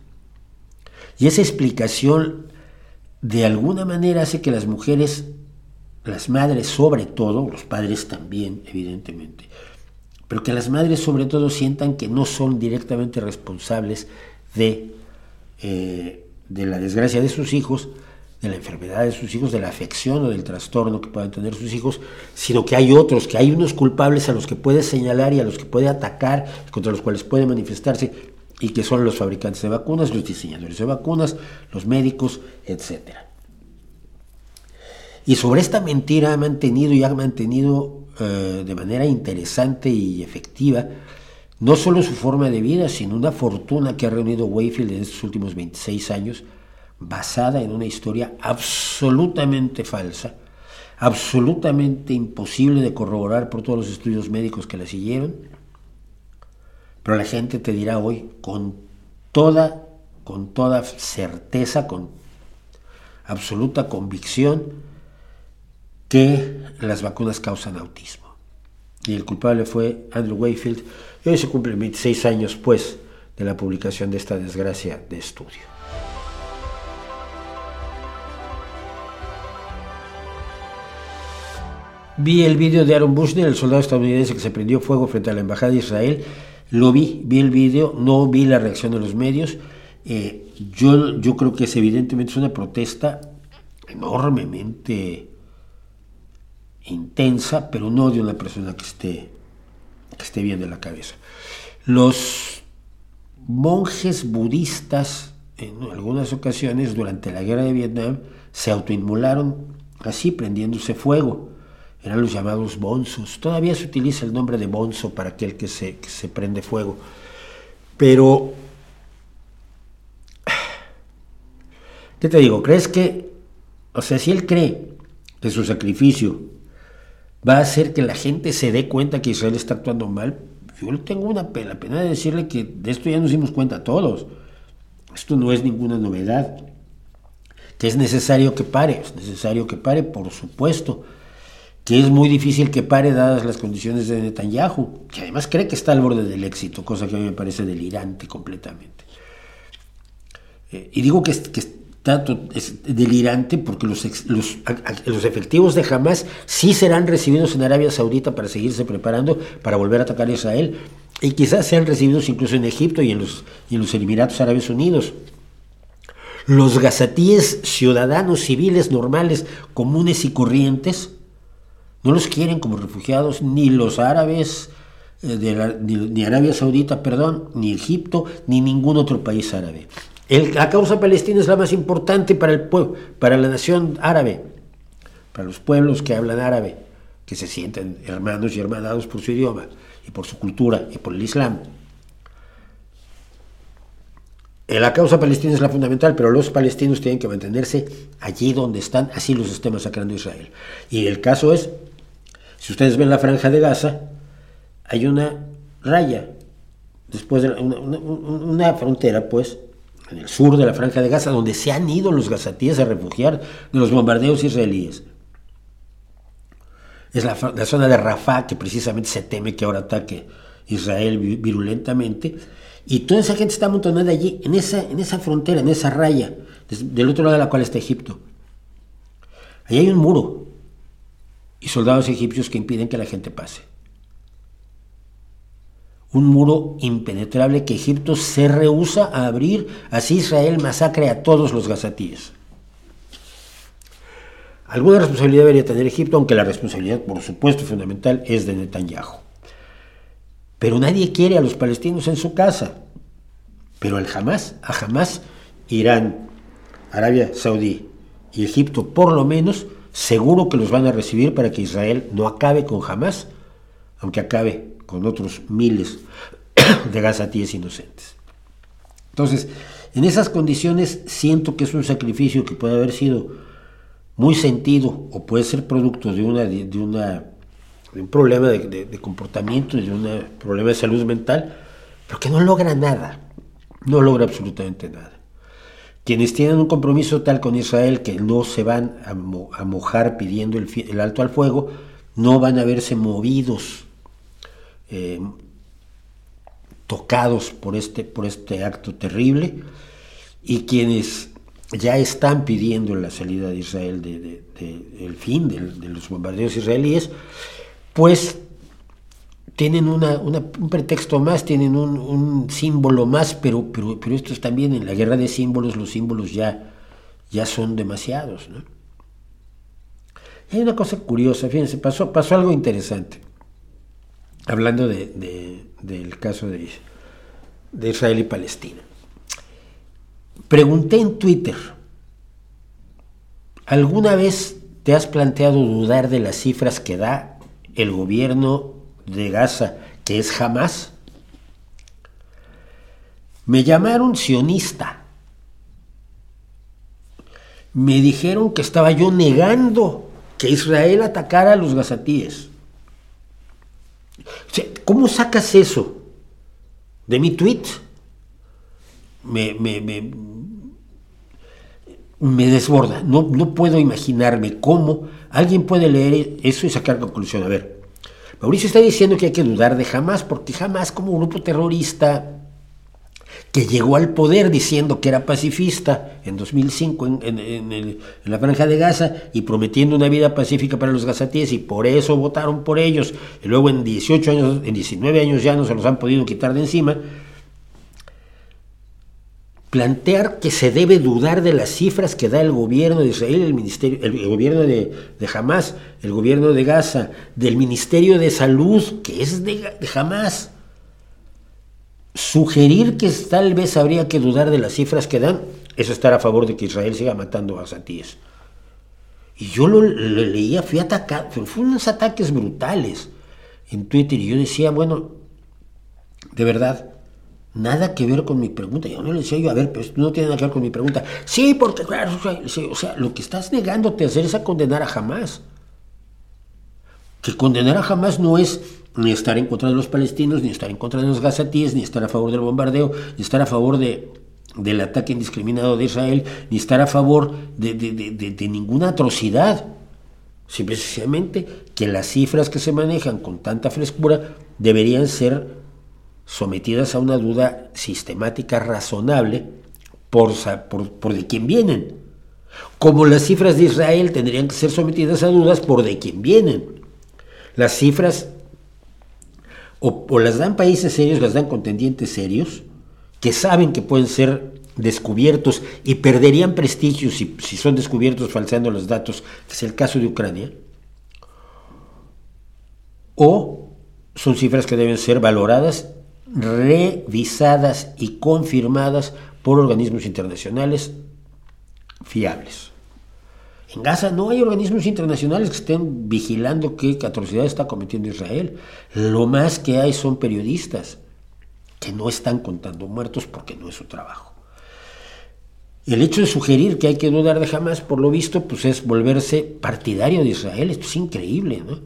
Y esa explicación de alguna manera hace que las mujeres, las madres sobre todo, los padres también, evidentemente, pero que las madres sobre todo sientan que no son directamente responsables de, eh, de la desgracia de sus hijos, de la enfermedad de sus hijos, de la afección o del trastorno que puedan tener sus hijos, sino que hay otros, que hay unos culpables a los que puede señalar y a los que puede atacar, contra los cuales puede manifestarse, y que son los fabricantes de vacunas, los diseñadores de vacunas, los médicos, etc. Y sobre esta mentira ha mantenido y ha mantenido eh, de manera interesante y efectiva no solo su forma de vida, sino una fortuna que ha reunido Wayfield en estos últimos 26 años, basada en una historia absolutamente falsa, absolutamente imposible de corroborar por todos los estudios médicos que la siguieron, pero la gente te dirá hoy con toda, con toda certeza, con absoluta convicción, que las vacunas causan autismo. Y el culpable fue Andrew Wayfield, y hoy se cumplen 26 años, pues, de la publicación de esta desgracia de estudio. Vi el vídeo de Aaron Bushnell, el soldado estadounidense que se prendió fuego frente a la embajada de Israel. Lo vi, vi el vídeo, no vi la reacción de los medios. Eh, yo, yo creo que es evidentemente una protesta enormemente intensa, pero no de una persona que esté, que esté bien de la cabeza. Los monjes budistas, en algunas ocasiones durante la guerra de Vietnam, se autoinmolaron así, prendiéndose fuego eran los llamados bonzos. Todavía se utiliza el nombre de bonzo para aquel que se, se prende fuego. Pero, ¿qué te digo? ¿Crees que, o sea, si él cree que su sacrificio va a hacer que la gente se dé cuenta que Israel está actuando mal, yo tengo una pena, pena de decirle que de esto ya nos dimos cuenta todos. Esto no es ninguna novedad. Que es necesario que pare, es necesario que pare, por supuesto que es muy difícil que pare dadas las condiciones de Netanyahu, que además cree que está al borde del éxito, cosa que a mí me parece delirante completamente. Eh, y digo que, que está es delirante porque los, los, los, efectivos de Hamas sí serán recibidos en Arabia Saudita para seguirse preparando para volver a atacar a Israel, y quizás sean recibidos incluso en Egipto y en los, y en los Emiratos Árabes Unidos. Los gazatíes ciudadanos civiles normales, comunes y corrientes, no los quieren como refugiados ni los árabes, eh, de ni, Arabia Saudita, perdón, ni Egipto, ni ningún otro país árabe. La causa palestina es la más importante para, el pueblo, para la nación árabe, para los pueblos que hablan árabe, que se sienten hermanos y hermanados por su idioma y por su cultura y por el Islam. Eh, la causa palestina es la fundamental, pero los palestinos tienen que mantenerse allí donde están, así los esté masacrando Israel. Y el caso es si ustedes ven la franja de Gaza, hay una raya, después de una, frontera, pues, en el sur de la franja de Gaza, donde se han ido los gazatíes a refugiar de los bombardeos israelíes. Es la, zona de Rafah que precisamente se teme que ahora ataque Israel virulentamente. Y toda esa gente está amontonada allí, en esa, en esa frontera, en esa raya, del otro lado de la cual está Egipto. Ahí hay un muro, y soldados egipcios que impiden que la gente pase. Un muro impenetrable que Egipto se rehúsa a abrir, así Israel masacre a todos los gazatíes. Alguna responsabilidad debería tener Egipto, aunque la responsabilidad, por supuesto, fundamental es de Netanyahu. Pero nadie quiere a los palestinos en su casa. Pero al Hamas, a Hamas, Irán, Arabia Saudí y Egipto, por lo menos, seguro que los van a recibir para que Israel no acabe con Hamas, aunque acabe con otros miles de gazatíes inocentes. Entonces, en esas condiciones siento que es un sacrificio que puede haber sido muy sentido o puede ser producto de, una, de, un problema de, de comportamiento, de un problema de salud mental, pero que no logra nada, no logra absolutamente nada. Quienes tienen un compromiso tal con Israel que no se van a, mojar pidiendo el, el, alto al fuego, no van a verse movidos eh, tocados por este, por este acto terrible y quienes ya están pidiendo la salida de Israel, de, fin de, los bombardeos israelíes, pues tienen una, un pretexto más, tienen un, símbolo más, pero, pero, pero, esto es también en la guerra de símbolos, los símbolos ya, ya son demasiados. Hay una cosa curiosa, fíjense, pasó, pasó algo interesante hablando de, del caso de, de Israel y Palestina. Pregunté en Twitter, ¿alguna vez te has planteado dudar de las cifras que da el gobierno de Gaza, que es jamás? Me llamaron sionista. Me dijeron que estaba yo negando que Israel atacara a los gazatíes. ¿Cómo sacas eso? ¿De mi tweet? Me, me, me, desborda. No, no puedo imaginarme cómo alguien puede leer eso y sacar conclusión. A ver, Mauricio está diciendo que hay que dudar de jamás, porque jamás como grupo terrorista que llegó al poder diciendo que era pacifista en 2005 en, la franja de Gaza y prometiendo una vida pacífica para los gazatíes y por eso votaron por ellos. Y luego en 18 años, en 19 años ya no se los han podido quitar de encima, plantear que se debe dudar de las cifras que da el gobierno de Israel, el, ministerio, el, gobierno de, de, Hamas, el gobierno de Gaza, del Ministerio de Salud, que es de, de Hamas, Sugerir que tal vez habría que dudar de las cifras que dan es estar a favor de que Israel siga matando a Satíes. Y yo lo, leía, fui atacado, fueron unos ataques brutales en Twitter y yo decía, bueno, de verdad, nada que ver con mi pregunta. Yo no le decía yo, a ver, pero esto no tiene nada que ver con mi pregunta. Sí, porque claro, o sea, lo que estás negándote a hacer es a condenar a jamás. Que condenar a jamás no es ni estar en contra de los palestinos, ni estar en contra de los gazatíes, ni estar a favor del bombardeo, ni estar a favor de, del ataque indiscriminado de Israel, ni estar a favor de, ninguna atrocidad. Simplemente que las cifras que se manejan con tanta frescura deberían ser sometidas a una duda sistemática razonable por, por, por de quién vienen. Como las cifras de Israel tendrían que ser sometidas a dudas por de quién vienen. Las cifras o, las dan países serios, las dan contendientes serios, que saben que pueden ser descubiertos y perderían prestigio si, si, son descubiertos falseando los datos, que es el caso de Ucrania, o son cifras que deben ser valoradas, revisadas y confirmadas por organismos internacionales fiables. En Gaza no hay organismos internacionales que estén vigilando qué atrocidad está cometiendo Israel. Lo más que hay son periodistas que no están contando muertos porque no es su trabajo. El hecho de sugerir que hay que dudar de Hamas, por lo visto, pues es volverse partidario de Israel. Esto es increíble, ¿no?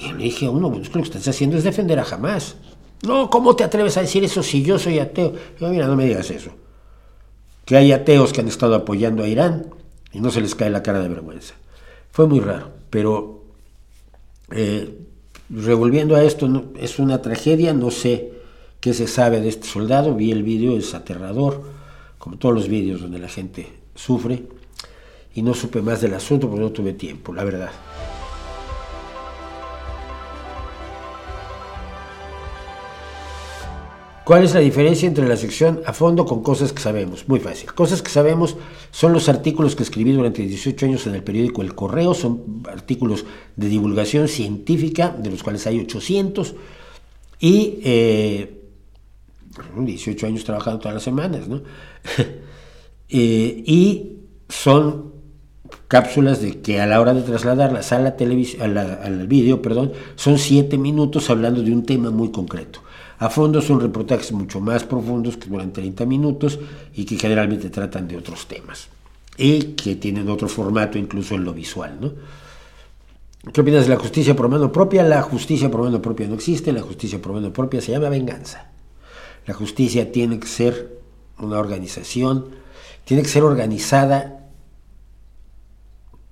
Y le dije a uno, bueno, lo que estás haciendo es defender a Hamas. No, ¿cómo te atreves a decir eso si yo soy ateo? Yo, mira, no me digas eso. Que hay ateos que han estado apoyando a Irán, y no se les cae la cara de vergüenza. Fue muy raro, pero eh, revolviendo a esto, es una tragedia, no sé qué se sabe de este soldado, vi el vídeo, es aterrador, como todos los vídeos donde la gente sufre, y no supe más del asunto porque no tuve tiempo, la verdad. ¿Cuál es la diferencia entre la sección a fondo con cosas que sabemos? Muy fácil. Cosas que sabemos son los artículos que escribí durante 18 años en el periódico El Correo, son artículos de divulgación científica, de los cuales hay 800, y 18 años trabajando todas las semanas, ¿no? Eh, y son cápsulas de que a la hora de trasladarlas a la televisión, al vídeo, perdón, son 7 minutos hablando de un tema muy concreto. A fondo son reportajes mucho más profundos que duran 30 minutos y que generalmente tratan de otros temas y que tienen otro formato incluso en lo visual. ¿no? ¿Qué opinas de la justicia por mano propia? La justicia por mano propia no existe, la justicia por mano propia se llama venganza. La justicia tiene que ser una organización, tiene que ser organizada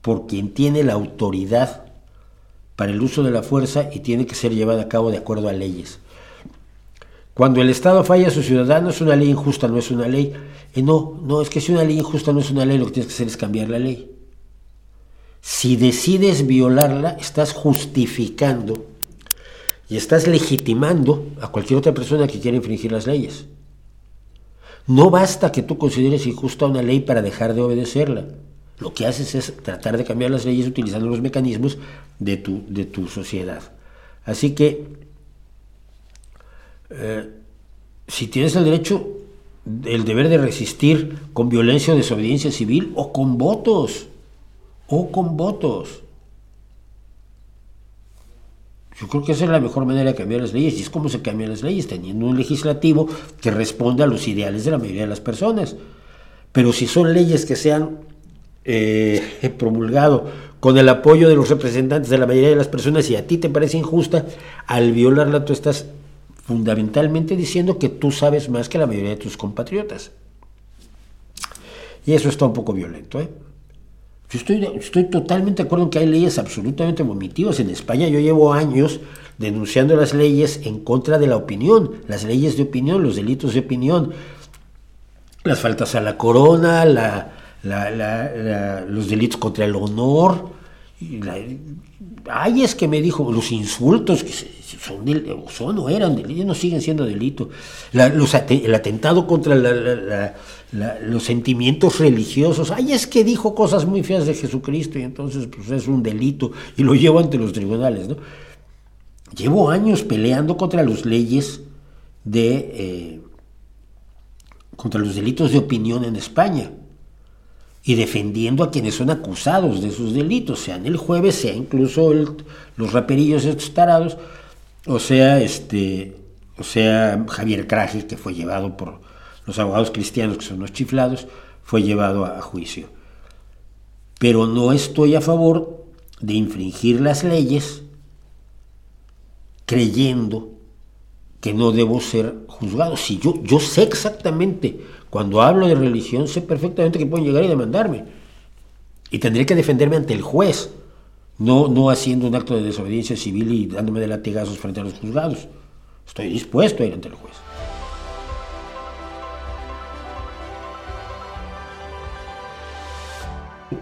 por quien tiene la autoridad para el uso de la fuerza y tiene que ser llevada a cabo de acuerdo a leyes. Cuando el Estado falla a sus ciudadanos, una ley injusta no es una ley. No, no, es que si una ley injusta no es una ley, lo que tienes que hacer es cambiar la ley. Si decides violarla, estás justificando y estás legitimando a cualquier otra persona que quiera infringir las leyes. No basta que tú consideres injusta una ley para dejar de obedecerla. Lo que haces es tratar de cambiar las leyes utilizando los mecanismos de tu, de tu sociedad. Así que eh, si tienes el derecho, el deber de resistir con violencia o desobediencia civil o con votos, o con votos. Yo creo que esa es la mejor manera de cambiar las leyes. Y es como se cambian las leyes, teniendo un legislativo que responda a los ideales de la mayoría de las personas. Pero si son leyes que se han eh, promulgado con el apoyo de los representantes de la mayoría de las personas y a ti te parece injusta, al violarla tú estás fundamentalmente diciendo que tú sabes más que la mayoría de tus compatriotas. Y eso está un poco violento. ¿eh? Yo estoy, estoy totalmente de acuerdo en que hay leyes absolutamente vomitivas. En España yo llevo años denunciando las leyes en contra de la opinión, las leyes de opinión, los delitos de opinión, las faltas a la corona, los delitos contra el honor. ay, es que me dijo, los insultos, que son, son o eran delitos, no siguen siendo delito. el atentado contra los sentimientos religiosos, ay, es que dijo cosas muy feas de Jesucristo y entonces pues es un delito y lo llevo ante los tribunales. ¿no? Llevo años peleando contra las leyes de... Eh, contra los delitos de opinión en España y defendiendo a quienes son acusados de esos delitos, sean el jueves, sea incluso los raperillos estos tarados, o sea, este, o sea, Javier Craje, que fue llevado por los abogados cristianos, que son los chiflados, fue llevado a, juicio. Pero no estoy a favor de infringir las leyes creyendo que no debo ser juzgado. Si yo, yo sé exactamente, cuando hablo de religión, sé perfectamente que pueden llegar y demandarme. Y tendré que defenderme ante el juez no, no haciendo un acto de desobediencia civil y dándome de latigazos frente a los juzgados. Estoy dispuesto a ir ante el juez.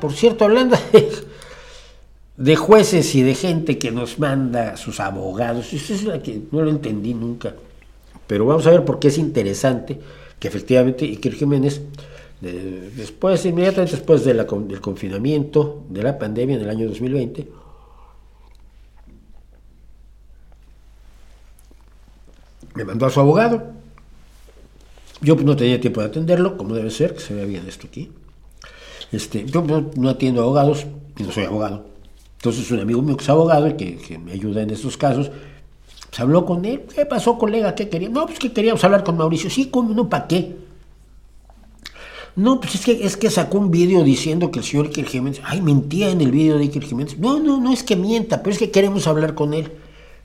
Por cierto, hablando de, jueces y de gente que nos manda sus abogados, eso es la que no lo entendí nunca, pero vamos a ver por qué es interesante que efectivamente Iker Jiménez después, inmediatamente después del confinamiento, de la pandemia en el año 2020, me mandó a su abogado. Yo no tenía tiempo de atenderlo, como debe ser, que se vea bien esto aquí. Este, yo no, atiendo abogados y no soy abogado. Entonces un amigo mío que es abogado y que, me ayuda en estos casos, se habló con él. ¿Qué pasó, colega? ¿Qué quería? No, pues que queríamos hablar con Mauricio. Sí, ¿cómo no? ¿Para qué? No, pues es que, es que sacó un vídeo diciendo que el señor Iker Jiménez, ay, mentía en el vídeo de Iker Jiménez. No, no, no es que mienta, pero es que queremos hablar con él.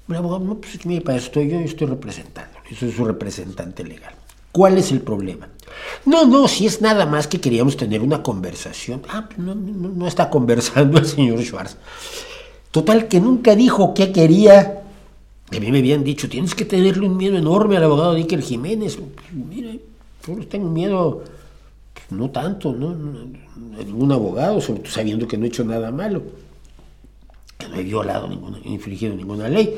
El abogado, no, pues es mire, para yo, yo estoy representando, yo soy su representante legal. ¿Cuál es el problema? No, no, si es nada más que queríamos tener una conversación. Ah, pues no, no, no está conversando el señor Schwartz. Total, que nunca dijo qué quería. A mí me habían dicho, tienes que tenerle un miedo enorme al abogado de Iker Jiménez. Pues, mire, yo tengo miedo no tanto, ¿no? Ningún abogado, sabiendo que no he hecho nada malo, que no he violado ninguna, infringido ninguna ley.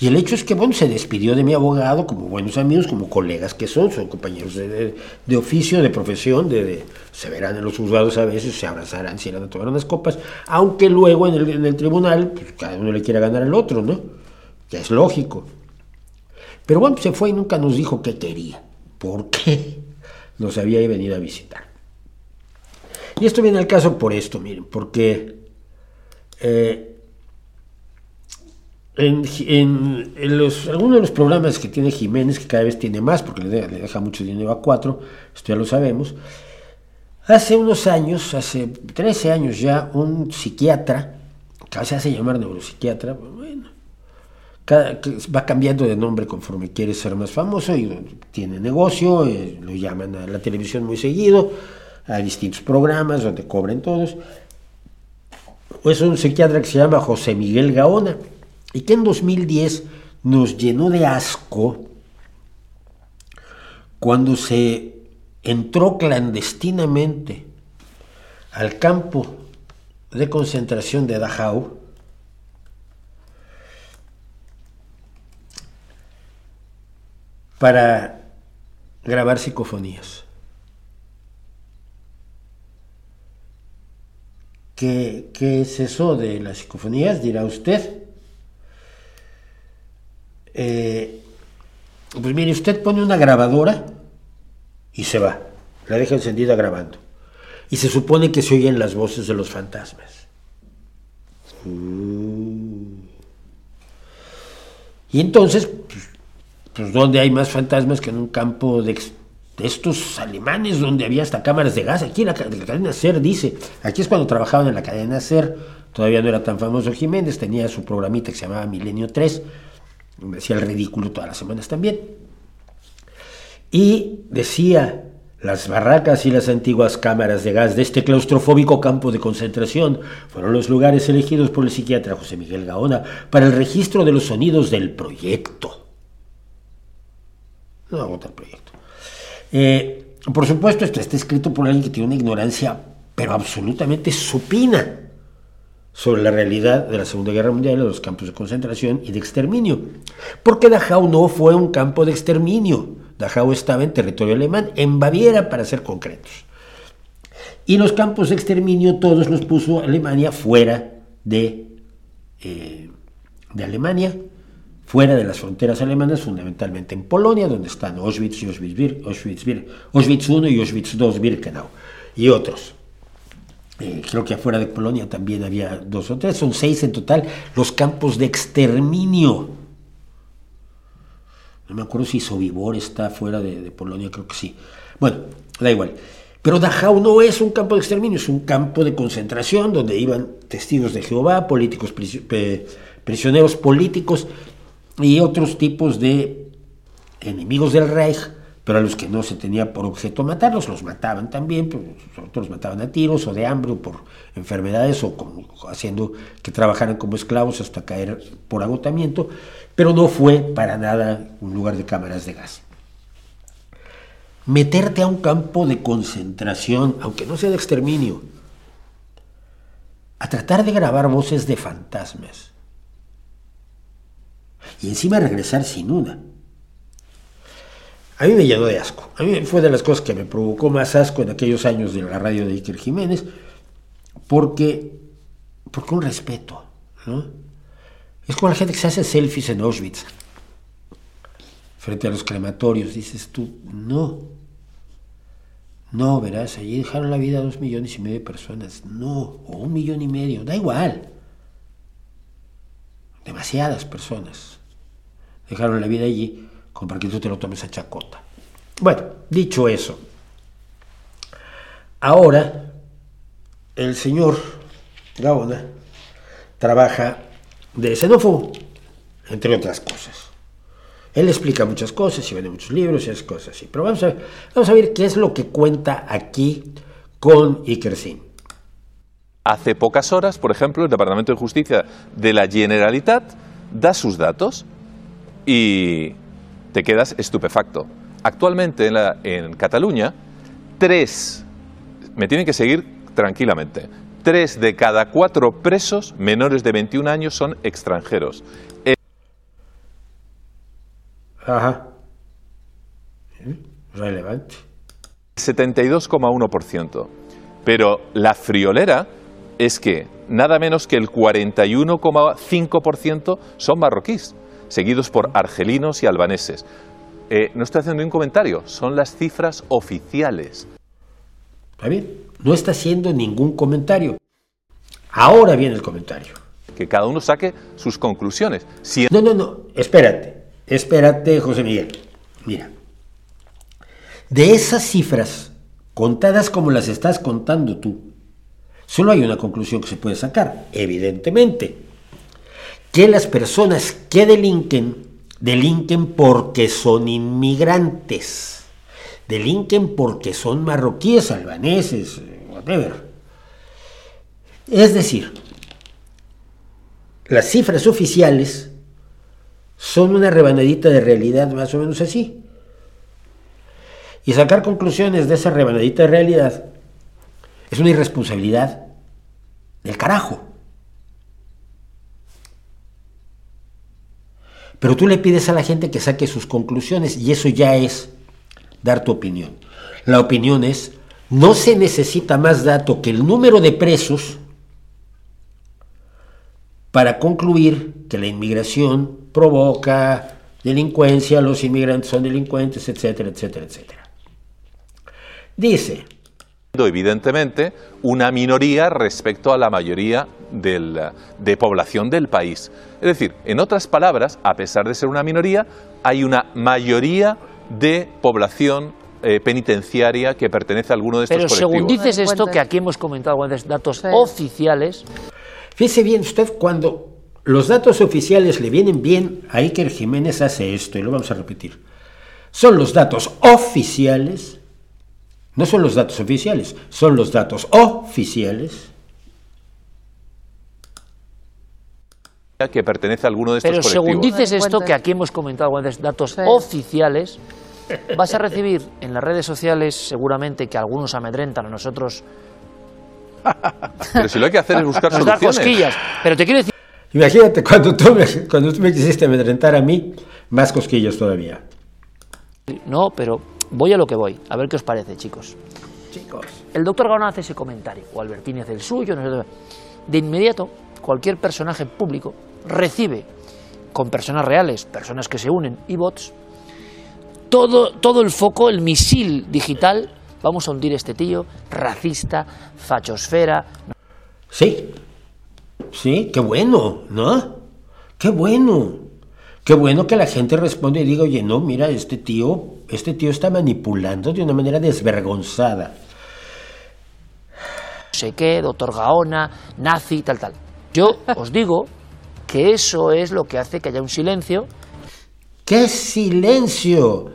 Y el hecho es que, bueno, se despidió de mi abogado como buenos amigos, como colegas que son, son compañeros de, oficio, de profesión, de, se verán en los juzgados a veces, se abrazarán, se irán a tomar unas copas, aunque luego en el, en el tribunal, pues, cada uno le quiera ganar al otro, ¿no? Que es lógico. Pero bueno, se fue y nunca nos dijo qué quería, por qué nos había venido a visitar. Y esto viene al caso por esto, miren, porque eh, en, los, algunos de los programas que tiene Jiménez, que cada vez tiene más, porque le, deja mucho dinero a cuatro, esto ya lo sabemos, hace unos años, hace 13 años ya, un psiquiatra, que se hace llamar neuropsiquiatra, bueno, va cambiando de nombre conforme quiere ser más famoso y tiene negocio, eh, lo llaman a la televisión muy seguido, a distintos programas donde cobren todos. Es un psiquiatra que se llama José Miguel Gaona y que en 2010 nos llenó de asco cuando se entró clandestinamente al campo de concentración de Dachau para grabar psicofonías. ¿Qué, es eso de las psicofonías? Dirá usted. Eh, pues mire, usted pone una grabadora y se va. La deja encendida grabando. Y se supone que se oyen las voces de los fantasmas. Y entonces, pues, pues ¿dónde hay más fantasmas que en un campo de, estos alemanes donde había hasta cámaras de gas? Aquí en la, cadena SER dice, aquí es cuando trabajaban en la cadena SER, todavía no era tan famoso Jiménez, tenía su programita que se llamaba Milenio 3, me decía el ridículo todas las semanas también. Y decía, las barracas y las antiguas cámaras de gas de este claustrofóbico campo de concentración fueron los lugares elegidos por el psiquiatra José Miguel Gaona para el registro de los sonidos del proyecto no proyecto. Eh, por supuesto, esto está escrito por alguien que tiene una ignorancia, pero absolutamente supina, sobre la realidad de la Segunda Guerra Mundial, de los campos de concentración y de exterminio. Porque Dachau no fue un campo de exterminio. Dachau estaba en territorio alemán, en Baviera, para ser concretos. Y los campos de exterminio todos los puso Alemania fuera de, eh, de Alemania fuera de las fronteras alemanas, fundamentalmente en Polonia, donde están Auschwitz y Auschwitz, Auschwitz, Auschwitz I y Auschwitz II Birkenau, y otros. Eh, creo que afuera de Polonia también había dos o tres, son seis en total, los campos de exterminio. No me acuerdo si Sobibor está fuera de, Polonia, creo que sí. Bueno, da igual. Pero Dachau no es un campo de exterminio, es un campo de concentración donde iban testigos de Jehová, políticos prisioneros políticos y otros tipos de enemigos del Reich, pero a los que no se tenía por objeto matarlos, los mataban también, pues, otros mataban a tiros o de hambre o por enfermedades o haciendo que trabajaran como esclavos hasta caer por agotamiento, pero no fue para nada un lugar de cámaras de gas. Meterte a un campo de concentración, aunque no sea de exterminio, a tratar de grabar voces de fantasmas, y encima regresar sin una. A mí me llenó de asco. A mí fue de las cosas que me provocó más asco en aquellos años de la radio de Iker Jiménez, porque, porque un respeto, ¿no? Es como la gente que se hace selfies en Auschwitz, frente a los crematorios. Dices tú, no, no, verás, allí dejaron la vida a dos millones y medio de personas. No, o un millón y medio, da igual. Demasiadas personas dejaron la vida allí como para que tú te lo tomes a chacota. Bueno, dicho eso, ahora el señor Gaona trabaja de xenófobo, entre otras cosas. Él explica muchas cosas y vende muchos libros y esas cosas así. Pero vamos a, ver, vamos a ver qué es lo que cuenta aquí con Iker Hace pocas horas, por ejemplo, el Departamento de Justicia de la Generalitat da sus datos y te quedas estupefacto. Actualmente en, Cataluña, tres, me tienen que seguir tranquilamente, tres de cada cuatro presos menores de 21 años son extranjeros. Ajá. Relevante. 72,1%. Pero la friolera es que nada menos que el 41,5% son marroquíes, seguidos por argelinos y albaneses. Eh, no estoy haciendo ningún comentario, son las cifras oficiales. ¿Está bien? No está haciendo ningún comentario. Ahora viene el comentario. Que cada uno saque sus conclusiones. Si... No, no, no, espérate, espérate, José Miguel. Mira, de esas cifras, contadas como las estás contando tú, solo hay una conclusión que se puede sacar, evidentemente, que las personas que delinquen, delinquen porque son inmigrantes, delinquen porque son marroquíes, albaneses, whatever. Es decir, las cifras oficiales son una rebanadita de realidad más o menos así. Y sacar conclusiones de esa rebanadita de realidad es una irresponsabilidad del carajo. Pero tú le pides a la gente que saque sus conclusiones y eso ya es dar tu opinión. La opinión es, no se necesita más dato que el número de presos para concluir que la inmigración provoca delincuencia, los inmigrantes son delincuentes, etcétera, etcétera, etcétera. Dice, evidentemente una minoría respecto a la mayoría de población del país. Es decir, en otras palabras, a pesar de ser una minoría, hay una mayoría de población eh, penitenciaria que pertenece a alguno de estos Pero según dices esto, que aquí hemos comentado datos oficiales, Fíjese bien usted, cuando los datos oficiales le vienen bien, a Iker Jiménez hace esto, y lo vamos a repetir. Son los datos oficiales, no son los datos oficiales, son los datos oficiales. que pertenece a alguno de estos Pero según dices esto, que aquí hemos comentado datos oficiales, vas a recibir en las redes sociales seguramente que algunos amedrentan a nosotros pero si lo hay que hacer es buscar Nos soluciones. cosquillas. Pero te quiero decir... Imagínate, cuando tú, me, cuando tú me quisiste amedrentar a mí, más cosquillas todavía. No, pero voy a lo que voy. A ver qué os parece, chicos. Chicos. El doctor Gaona hace ese comentario, o Albertini hace el suyo. De inmediato, cualquier personaje público recibe, con personas reales, personas que se unen y bots, todo, todo el foco, el misil digital vamos a hundir este tío racista, fachosfera. Sí, sí, qué bueno, ¿no? Qué bueno. Qué bueno que la gente responde y diga, oye, no, mira, este tío, este tío está manipulando de una manera desvergonzada. No sé qué, doctor Gaona, nazi, tal, tal. Yo os digo que eso es lo que hace que haya un silencio. ¿Qué silencio?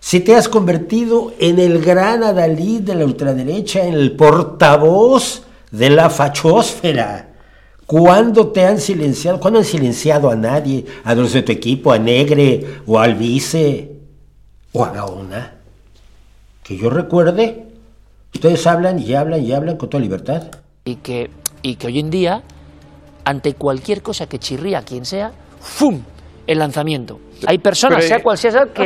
Si te has convertido en el gran adalid de la ultraderecha, en el portavoz de la fachósfera. ¿Cuándo te han silenciado? ¿Cuándo han silenciado a nadie? ¿A los de tu equipo? ¿A Negre? ¿O al Vice? ¿O a Gaona? Que yo recuerde, ustedes hablan y hablan y hablan con toda libertad. Y que, y que hoy en día, ante cualquier cosa que chirría quien sea, ¡fum! el lanzamiento. Hay personas, sea cual sea, que,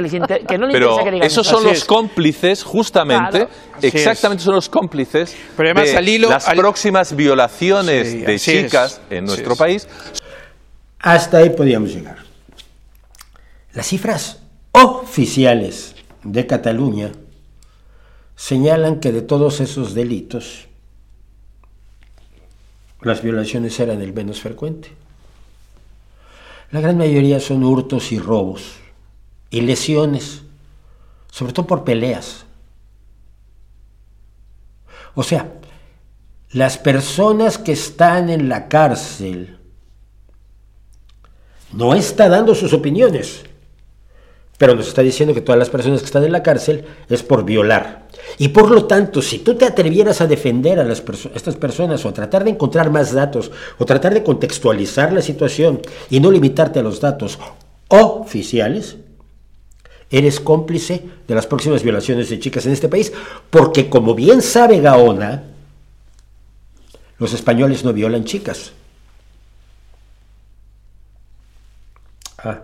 que no le interesa que digan Esos son los cómplices, justamente, exactamente son los cómplices Pero además, de las próximas violaciones de chicas en nuestro país. Hasta ahí podíamos llegar. Las cifras oficiales de Cataluña señalan que de todos esos delitos, las violaciones eran el menos frecuente. La gran mayoría son hurtos y robos y lesiones, sobre todo por peleas. O sea, las personas que están en la cárcel no está dando sus opiniones, pero nos está diciendo que todas las personas que están en la cárcel es por violar. Y por lo tanto, si tú te atrevieras a defender a las estas personas o a tratar de encontrar más datos o tratar de contextualizar la situación y no limitarte a los datos oficiales, eres cómplice de las próximas violaciones de chicas en este país, porque como bien sabe Gaona, los españoles no violan chicas. Ah.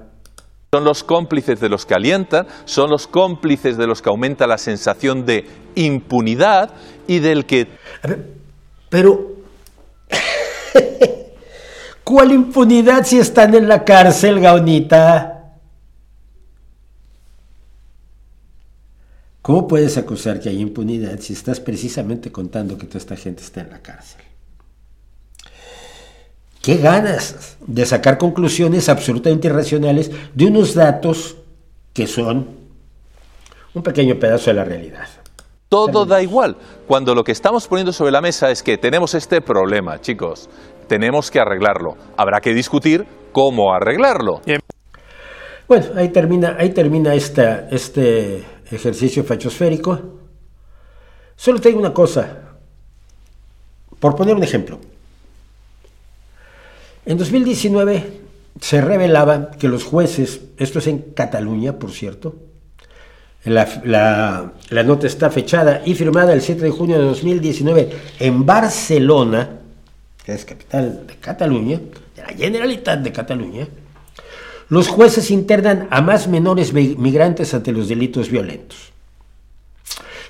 Son los cómplices de los que alientan, son los cómplices de los que aumenta la sensación de impunidad y del que... pero... ¿Cuál impunidad si están en la cárcel, Gaonita? ¿Cómo puedes acusar que hay impunidad si estás precisamente contando que toda esta gente está en la cárcel? ¿Qué ganas de sacar conclusiones absolutamente irracionales de unos datos que son un pequeño pedazo de la realidad? Todo da igual, cuando lo que estamos poniendo sobre la mesa es que tenemos este problema, chicos, tenemos que arreglarlo. Habrá que discutir cómo arreglarlo. Bueno, ahí termina, ahí termina este ejercicio fachosférico. Solo tengo una cosa, por poner un ejemplo. En 2019 se revelaba que los jueces, esto es en Cataluña, por cierto, la, nota está fechada y firmada el 7 de junio de 2019 en Barcelona, que es capital de Cataluña, de la Generalitat de Cataluña, los jueces internan a más menores migrantes ante los delitos violentos.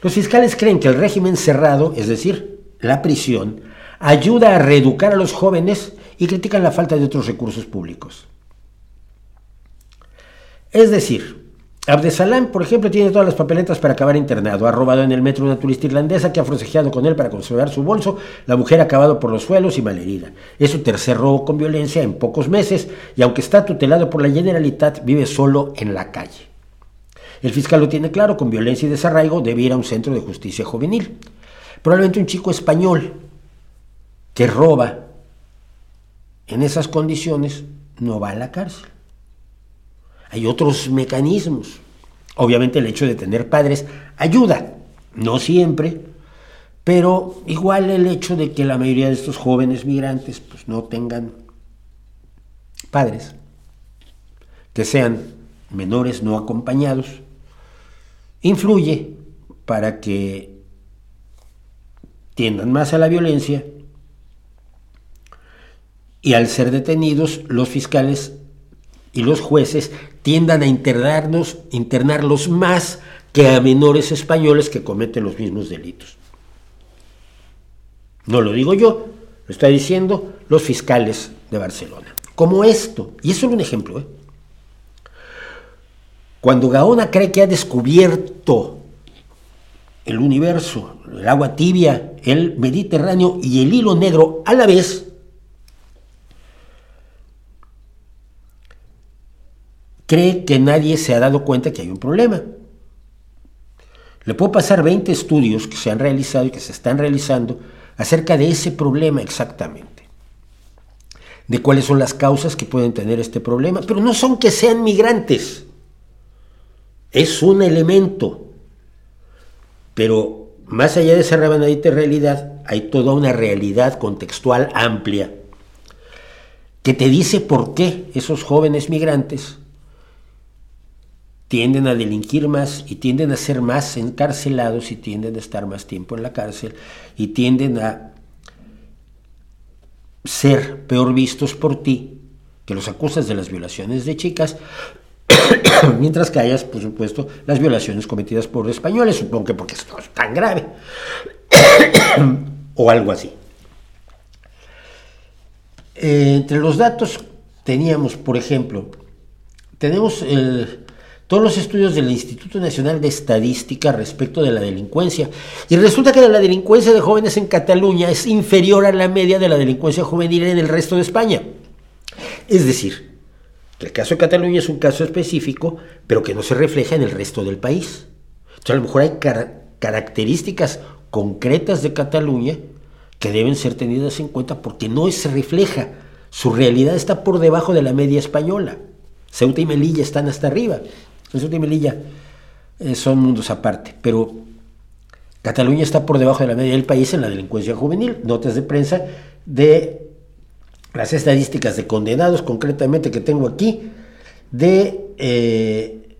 Los fiscales creen que el régimen cerrado, es decir, la prisión, ayuda a reeducar a los jóvenes y critican la falta de otros recursos públicos. Es decir, Abdesalam, por ejemplo, tiene todas las papeletas para acabar internado. Ha robado en el metro una turista irlandesa que ha forcejeado con él para conservar su bolso. La mujer ha acabado por los suelos y malherida. Es su tercer robo con violencia en pocos meses y aunque está tutelado por la Generalitat, vive solo en la calle. El fiscal lo tiene claro, con violencia y desarraigo debe ir a un centro de justicia juvenil. Probablemente un chico español que roba en esas condiciones no va a la cárcel. Hay otros mecanismos. Obviamente el hecho de tener padres ayuda, no siempre, pero igual el hecho de que la mayoría de estos jóvenes migrantes pues, no tengan padres, que sean menores no acompañados, influye para que tiendan más a la violencia y al ser detenidos, los fiscales y los jueces tiendan a internarnos, internarlos más que a menores españoles que cometen los mismos delitos. No lo digo yo, lo está diciendo los fiscales de Barcelona. Como esto, y es solo un ejemplo, ¿eh? cuando Gaona cree que ha descubierto el universo, el agua tibia, el Mediterráneo y el hilo negro a la vez, cree que nadie se ha dado cuenta que hay un problema. Le puedo pasar 20 estudios que se han realizado y que se están realizando acerca de ese problema exactamente. De cuáles son las causas que pueden tener este problema. Pero no son que sean migrantes. Es un elemento. Pero más allá de esa rebanadita de realidad, hay toda una realidad contextual amplia que te dice por qué esos jóvenes migrantes tienden a delinquir más y tienden a ser más encarcelados y tienden a estar más tiempo en la cárcel y tienden a ser peor vistos por ti que los acusas de las violaciones de chicas, mientras que hayas, por supuesto, las violaciones cometidas por españoles, supongo que porque esto es tan grave, o algo así. Eh, entre los datos teníamos, por ejemplo, tenemos el todos los estudios del Instituto Nacional de Estadística respecto de la delincuencia. Y resulta que la delincuencia de jóvenes en Cataluña es inferior a la media de la delincuencia juvenil en el resto de España. Es decir, que el caso de Cataluña es un caso específico, pero que no se refleja en el resto del país. Entonces, a lo mejor hay características concretas de Cataluña que deben ser tenidas en cuenta porque no se refleja. Su realidad está por debajo de la media española. Ceuta y Melilla están hasta arriba. Ceuta y Melilla eh, son mundos aparte, pero Cataluña está por debajo de la media del país en la delincuencia juvenil. Notas de prensa de las estadísticas de condenados, concretamente que tengo aquí, de, eh,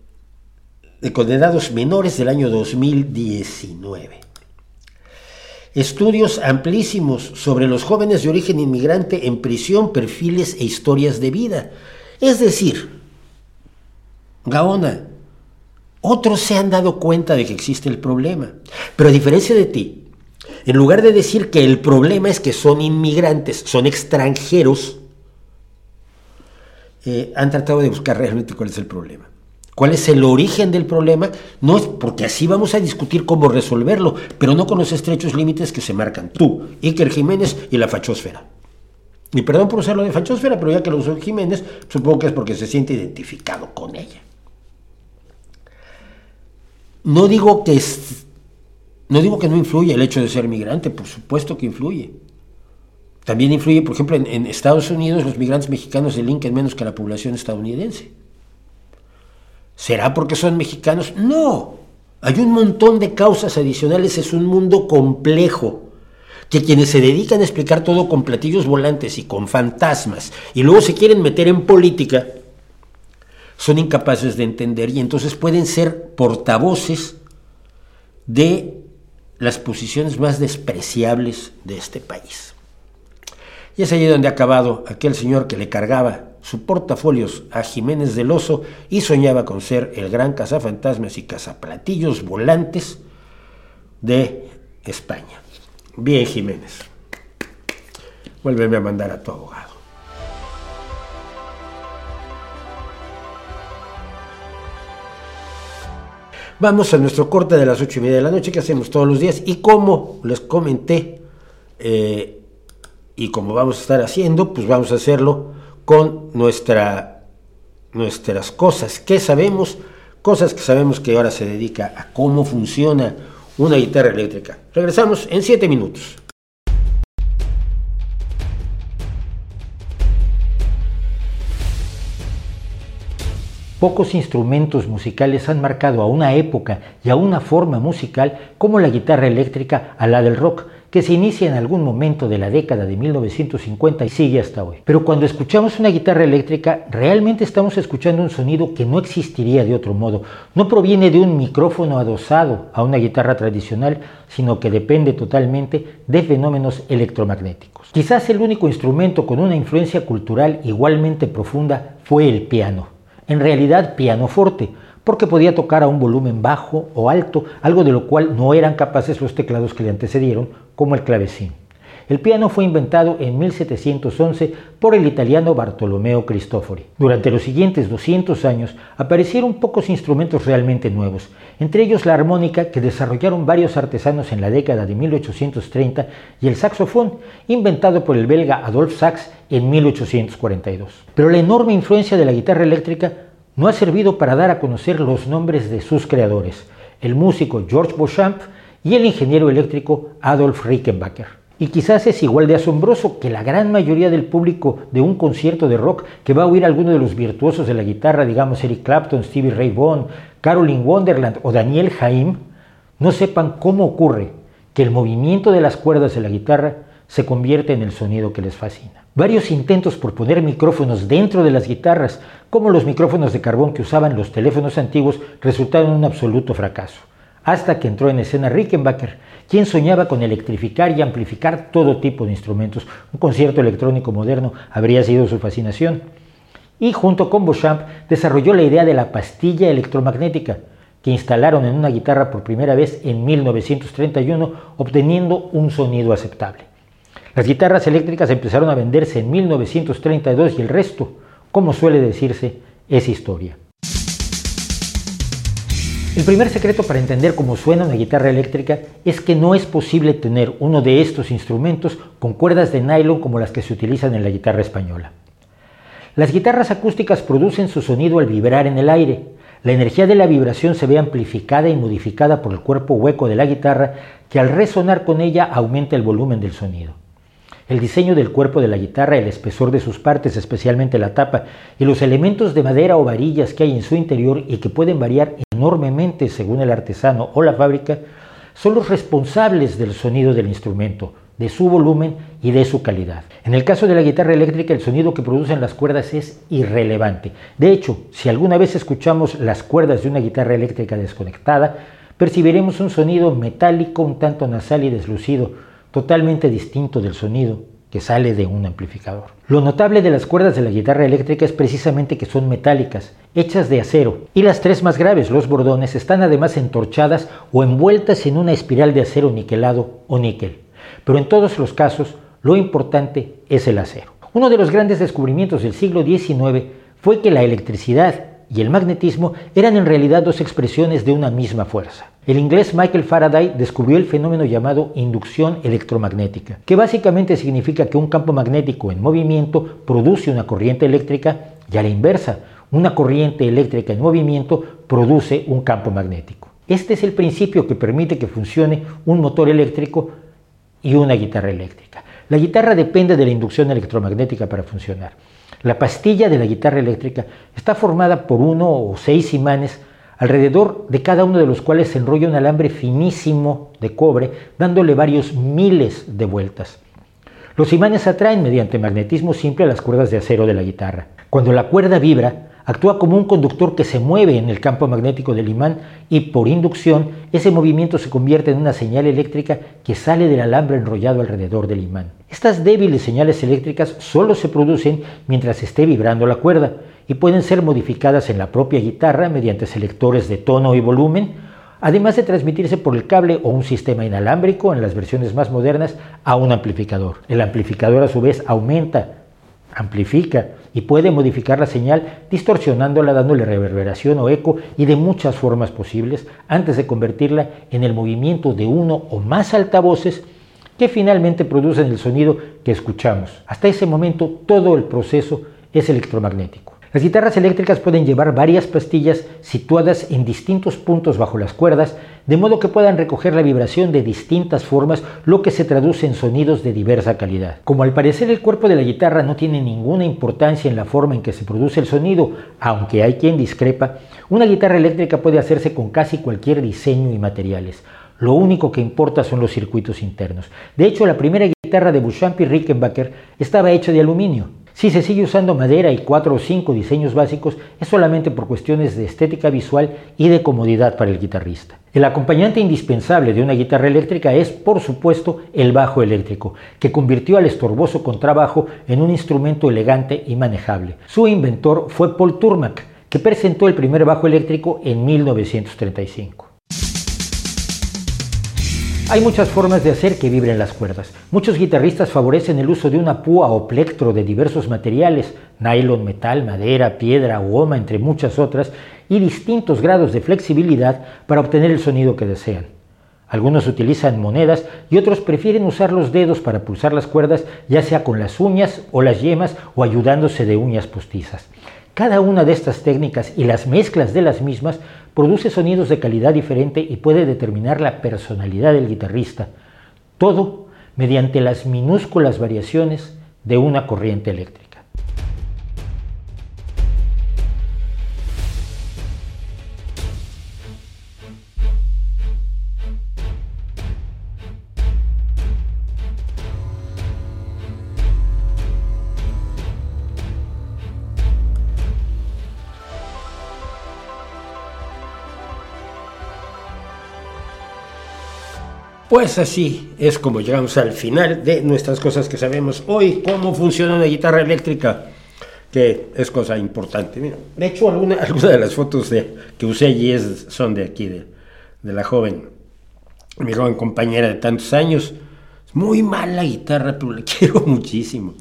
de condenados menores del año 2019. Estudios amplísimos sobre los jóvenes de origen inmigrante en prisión, perfiles e historias de vida. Es decir, Gaona. Otros se han dado cuenta de que existe el problema. Pero a diferencia de ti, en lugar de decir que el problema es que son inmigrantes, son extranjeros, eh, han tratado de buscar realmente cuál es el problema. ¿Cuál es el origen del problema? No es porque así vamos a discutir cómo resolverlo, pero no con los estrechos límites que se marcan tú, Iker Jiménez y la fachosfera. Y perdón por usarlo de fachosfera, pero ya que lo usó Jiménez, supongo que es porque se siente identificado con ella. No digo que no digo que no influye el hecho de ser migrante, por supuesto que influye. También influye, por ejemplo, en, Estados Unidos los migrantes mexicanos delinquen menos que la población estadounidense. ¿Será porque son mexicanos? No. Hay un montón de causas adicionales, es un mundo complejo, que quienes se dedican a explicar todo con platillos volantes y con fantasmas, y luego se quieren meter en política, son incapaces de entender y entonces pueden ser portavoces de las posiciones más despreciables de este país. Y es allí donde ha acabado aquel señor que le cargaba su portafolios a Jiménez del Oso y soñaba con ser el gran cazafantasmas y cazaplatillos volantes de España. Bien, Jiménez. Vuélveme a mandar a tu abogado. Vamos a nuestro corte de las ocho y media de la noche que hacemos todos los días y como les comenté eh, y como vamos a estar haciendo, pues vamos a hacerlo con nuestra, nuestras cosas que sabemos, cosas que sabemos que ahora se dedica a cómo funciona una guitarra eléctrica. Regresamos en siete minutos. Pocos instrumentos musicales han marcado a una época y a una forma musical como la guitarra eléctrica a la del rock, que se inicia en algún momento de la década de 1950 y sigue hasta hoy. Pero cuando escuchamos una guitarra eléctrica, realmente estamos escuchando un sonido que no existiría de otro modo. No proviene de un micrófono adosado a una guitarra tradicional, sino que depende totalmente de fenómenos electromagnéticos. Quizás el único instrumento con una influencia cultural igualmente profunda fue el piano en realidad pianoforte, porque podía tocar a un volumen bajo o alto, algo de lo cual no eran capaces los teclados que le antecedieron, como el clavecín. El piano fue inventado en 1711 por el italiano Bartolomeo Cristofori. Durante los siguientes 200 años aparecieron pocos instrumentos realmente nuevos, entre ellos la armónica que desarrollaron varios artesanos en la década de 1830 y el saxofón, inventado por el belga Adolphe Sax en 1842. Pero la enorme influencia de la guitarra eléctrica no ha servido para dar a conocer los nombres de sus creadores, el músico George Beauchamp y el ingeniero eléctrico Adolf Rickenbacker. Y quizás es igual de asombroso que la gran mayoría del público de un concierto de rock que va a oír a alguno de los virtuosos de la guitarra, digamos Eric Clapton, Stevie Ray Vaughan, Caroline Wonderland o Daniel Haim, no sepan cómo ocurre que el movimiento de las cuerdas de la guitarra se convierte en el sonido que les fascina. Varios intentos por poner micrófonos dentro de las guitarras, como los micrófonos de carbón que usaban los teléfonos antiguos, resultaron un absoluto fracaso hasta que entró en escena Rickenbacker, quien soñaba con electrificar y amplificar todo tipo de instrumentos. Un concierto electrónico moderno habría sido su fascinación. Y junto con Beauchamp desarrolló la idea de la pastilla electromagnética, que instalaron en una guitarra por primera vez en 1931, obteniendo un sonido aceptable. Las guitarras eléctricas empezaron a venderse en 1932 y el resto, como suele decirse, es historia. El primer secreto para entender cómo suena una guitarra eléctrica es que no es posible tener uno de estos instrumentos con cuerdas de nylon como las que se utilizan en la guitarra española. Las guitarras acústicas producen su sonido al vibrar en el aire. La energía de la vibración se ve amplificada y modificada por el cuerpo hueco de la guitarra que al resonar con ella aumenta el volumen del sonido. El diseño del cuerpo de la guitarra, el espesor de sus partes, especialmente la tapa, y los elementos de madera o varillas que hay en su interior y que pueden variar enormemente según el artesano o la fábrica, son los responsables del sonido del instrumento, de su volumen y de su calidad. En el caso de la guitarra eléctrica, el sonido que producen las cuerdas es irrelevante. De hecho, si alguna vez escuchamos las cuerdas de una guitarra eléctrica desconectada, percibiremos un sonido metálico un tanto nasal y deslucido, totalmente distinto del sonido que sale de un amplificador. Lo notable de las cuerdas de la guitarra eléctrica es precisamente que son metálicas, hechas de acero, y las tres más graves, los bordones, están además entorchadas o envueltas en una espiral de acero niquelado o níquel. Pero en todos los casos, lo importante es el acero. Uno de los grandes descubrimientos del siglo XIX fue que la electricidad y el magnetismo eran en realidad dos expresiones de una misma fuerza. El inglés Michael Faraday descubrió el fenómeno llamado inducción electromagnética, que básicamente significa que un campo magnético en movimiento produce una corriente eléctrica y a la inversa, una corriente eléctrica en movimiento produce un campo magnético. Este es el principio que permite que funcione un motor eléctrico y una guitarra eléctrica. La guitarra depende de la inducción electromagnética para funcionar. La pastilla de la guitarra eléctrica está formada por uno o seis imanes alrededor de cada uno de los cuales se enrolla un alambre finísimo de cobre, dándole varios miles de vueltas. Los imanes atraen mediante magnetismo simple a las cuerdas de acero de la guitarra. Cuando la cuerda vibra, actúa como un conductor que se mueve en el campo magnético del imán y por inducción ese movimiento se convierte en una señal eléctrica que sale del alambre enrollado alrededor del imán. Estas débiles señales eléctricas solo se producen mientras esté vibrando la cuerda y pueden ser modificadas en la propia guitarra mediante selectores de tono y volumen, además de transmitirse por el cable o un sistema inalámbrico en las versiones más modernas a un amplificador. El amplificador a su vez aumenta, amplifica y puede modificar la señal distorsionándola, dándole reverberación o eco y de muchas formas posibles antes de convertirla en el movimiento de uno o más altavoces que finalmente producen el sonido que escuchamos. Hasta ese momento todo el proceso es electromagnético. Las guitarras eléctricas pueden llevar varias pastillas situadas en distintos puntos bajo las cuerdas, de modo que puedan recoger la vibración de distintas formas, lo que se traduce en sonidos de diversa calidad. Como al parecer el cuerpo de la guitarra no tiene ninguna importancia en la forma en que se produce el sonido, aunque hay quien discrepa, una guitarra eléctrica puede hacerse con casi cualquier diseño y materiales. Lo único que importa son los circuitos internos. De hecho, la primera guitarra de Beauchamp y Rickenbacker estaba hecha de aluminio. Si se sigue usando madera y cuatro o cinco diseños básicos, es solamente por cuestiones de estética visual y de comodidad para el guitarrista. El acompañante indispensable de una guitarra eléctrica es, por supuesto, el bajo eléctrico, que convirtió al estorboso contrabajo en un instrumento elegante y manejable. Su inventor fue Paul Turmac, que presentó el primer bajo eléctrico en 1935. Hay muchas formas de hacer que vibren las cuerdas. Muchos guitarristas favorecen el uso de una púa o plectro de diversos materiales, nylon, metal, madera, piedra, goma, entre muchas otras, y distintos grados de flexibilidad para obtener el sonido que desean. Algunos utilizan monedas y otros prefieren usar los dedos para pulsar las cuerdas, ya sea con las uñas o las yemas o ayudándose de uñas postizas. Cada una de estas técnicas y las mezclas de las mismas produce sonidos de calidad diferente y puede determinar la personalidad del guitarrista. Todo mediante las minúsculas variaciones de una corriente eléctrica. Pues así es como llegamos al final de nuestras cosas que sabemos hoy, cómo funciona una guitarra eléctrica, que es cosa importante. de hecho, algunas de las fotos de, que usé allí son de aquí, de, la joven, mi joven compañera de tantos años. Es muy mala guitarra, pero la quiero muchísimo.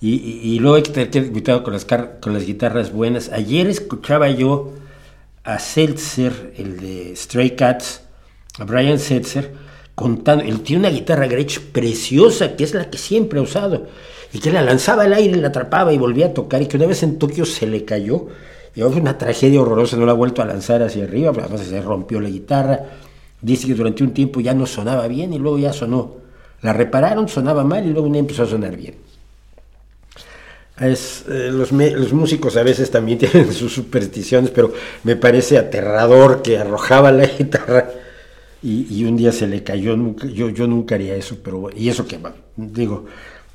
Y, luego hay que tener cuidado con las, con las guitarras buenas. Ayer escuchaba yo a Seltzer, el de Stray Cats, a Brian Seltzer, contando, él tiene una guitarra Gretsch preciosa, que es la que siempre ha usado, y que la lanzaba al aire, la atrapaba y volvía a tocar, y que una vez en Tokio se le cayó, y fue una tragedia horrorosa, no la ha vuelto a lanzar hacia arriba, además se rompió la guitarra, dice que durante un tiempo ya no sonaba bien y luego ya sonó, la repararon, sonaba mal y luego empezó a sonar bien. Eh, los, músicos a veces también tienen sus supersticiones, pero me parece aterrador que arrojaba la guitarra y, un día se le cayó, yo, yo nunca haría eso, pero, y eso que, digo,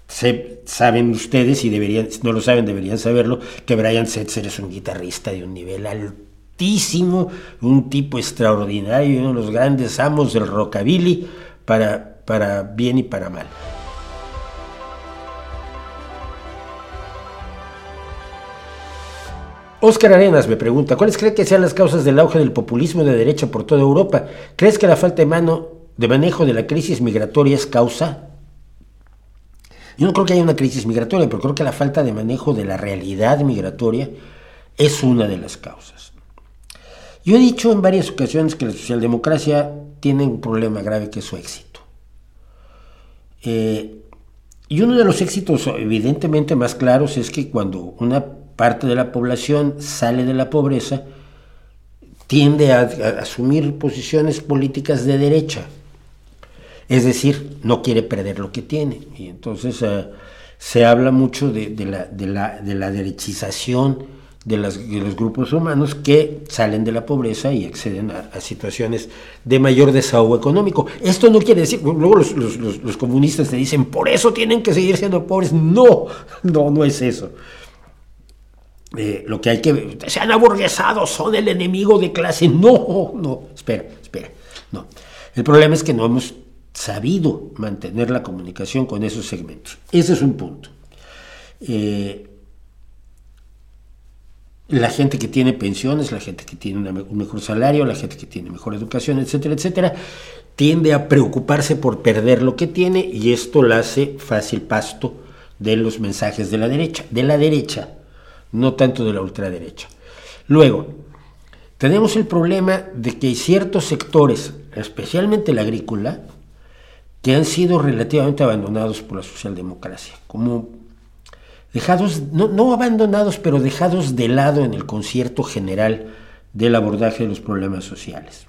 se, saben ustedes, y deberían, no lo saben, deberían saberlo, que Brian Setzer es un guitarrista de un nivel altísimo, un tipo extraordinario, uno de los grandes amos del rockabilly, para, para bien y para mal. Oscar Arenas me pregunta, ¿cuáles cree que sean las causas del auge del populismo de derecha por toda Europa? ¿Crees que la falta de mano de manejo de la crisis migratoria es causa? Yo no creo que haya una crisis migratoria, pero creo que la falta de manejo de la realidad migratoria es una de las causas. Yo he dicho en varias ocasiones que la socialdemocracia tiene un problema grave que es su éxito. Eh, y uno de los éxitos evidentemente más claros es que cuando una parte de la población sale de la pobreza, tiende a, asumir posiciones políticas de derecha. Es decir, no quiere perder lo que tiene. Y entonces eh, se habla mucho de, la, de, la, de la derechización de, los grupos humanos que salen de la pobreza y acceden a, situaciones de mayor desahogo económico. Esto no quiere decir, luego los, comunistas te dicen, por eso tienen que seguir siendo pobres. No, no, no es eso. Eh, lo que hay que... Se han aburguesado, son el enemigo de clase. No, no, espera, espera. No. El problema es que no hemos sabido mantener la comunicación con esos segmentos. Ese es un punto. Eh, la gente que tiene pensiones, la gente que tiene un mejor salario, la gente que tiene mejor educación, etcétera, etcétera, tiende a preocuparse por perder lo que tiene y esto la hace fácil pasto de los mensajes de la derecha, de la derecha, no tanto de la ultraderecha. Luego, tenemos el problema de que hay ciertos sectores, especialmente la agrícola, que han sido relativamente abandonados por la socialdemocracia, como dejados, no, abandonados, pero dejados de lado en el concierto general del abordaje de los problemas sociales.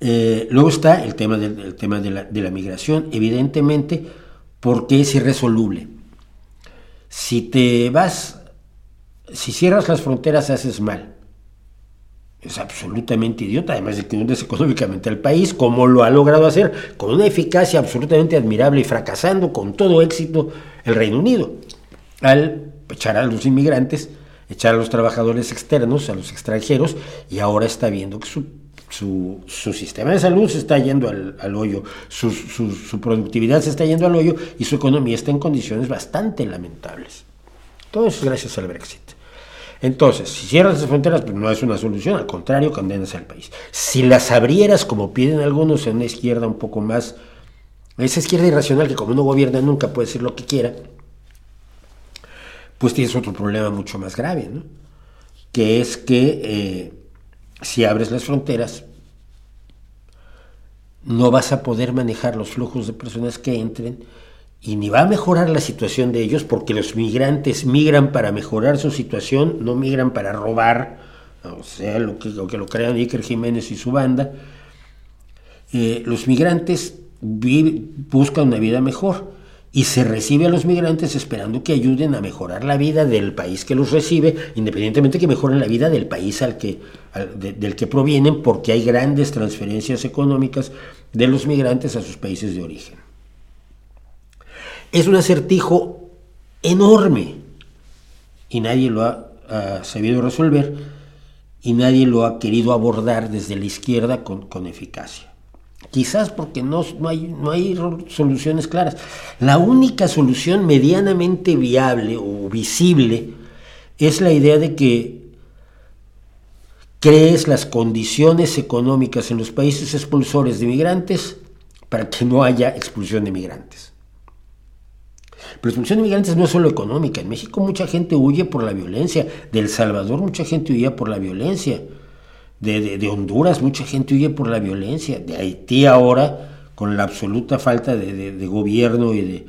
Eh, luego está el tema, tema de la migración, evidentemente, porque es irresoluble. Si te vas, si cierras las fronteras, haces mal. Es absolutamente idiota, además de que hundes económicamente al país, como lo ha logrado hacer, con una eficacia absolutamente admirable y fracasando con todo éxito el Reino Unido, al echar a los inmigrantes, echar a los trabajadores externos, a los extranjeros, y ahora está viendo que su, su, sistema de salud se está yendo al, hoyo, su, productividad se está yendo al hoyo y su economía está en condiciones bastante lamentables. Todo eso es gracias al Brexit. Entonces, si cierras las fronteras, pues no es una solución, al contrario, condenas al país. Si las abrieras, como piden algunos, en una izquierda un poco más, esa izquierda irracional que como no gobierna nunca puede decir lo que quiera, pues tienes otro problema mucho más grave, ¿no? Que es que eh, si abres las fronteras, no vas a poder manejar los flujos de personas que entren y ni va a mejorar la situación de ellos porque los migrantes migran para mejorar su situación, no migran para robar, o sea, lo que lo, que lo crean Iker Jiménez y su banda. Eh, los migrantes buscan una vida mejor y se recibe a los migrantes esperando que ayuden a mejorar la vida del país que los recibe, independientemente que mejoren la vida del país al que, del que provienen, porque hay grandes transferencias económicas de los migrantes a sus países de origen. Es un acertijo enorme y nadie lo ha, sabido resolver y nadie lo ha querido abordar desde la izquierda con, eficacia. Quizás porque no, no, hay, no hay soluciones claras. La única solución medianamente viable o visible es la idea de que crees las condiciones económicas en los países expulsores de migrantes para que no haya expulsión de migrantes. Pero expulsión de migrantes no es solo económica. En México mucha gente huye por la violencia. De El Salvador mucha gente huía por la violencia. De, Honduras mucha gente huye por la violencia. De Haití ahora, con la absoluta falta de, gobierno y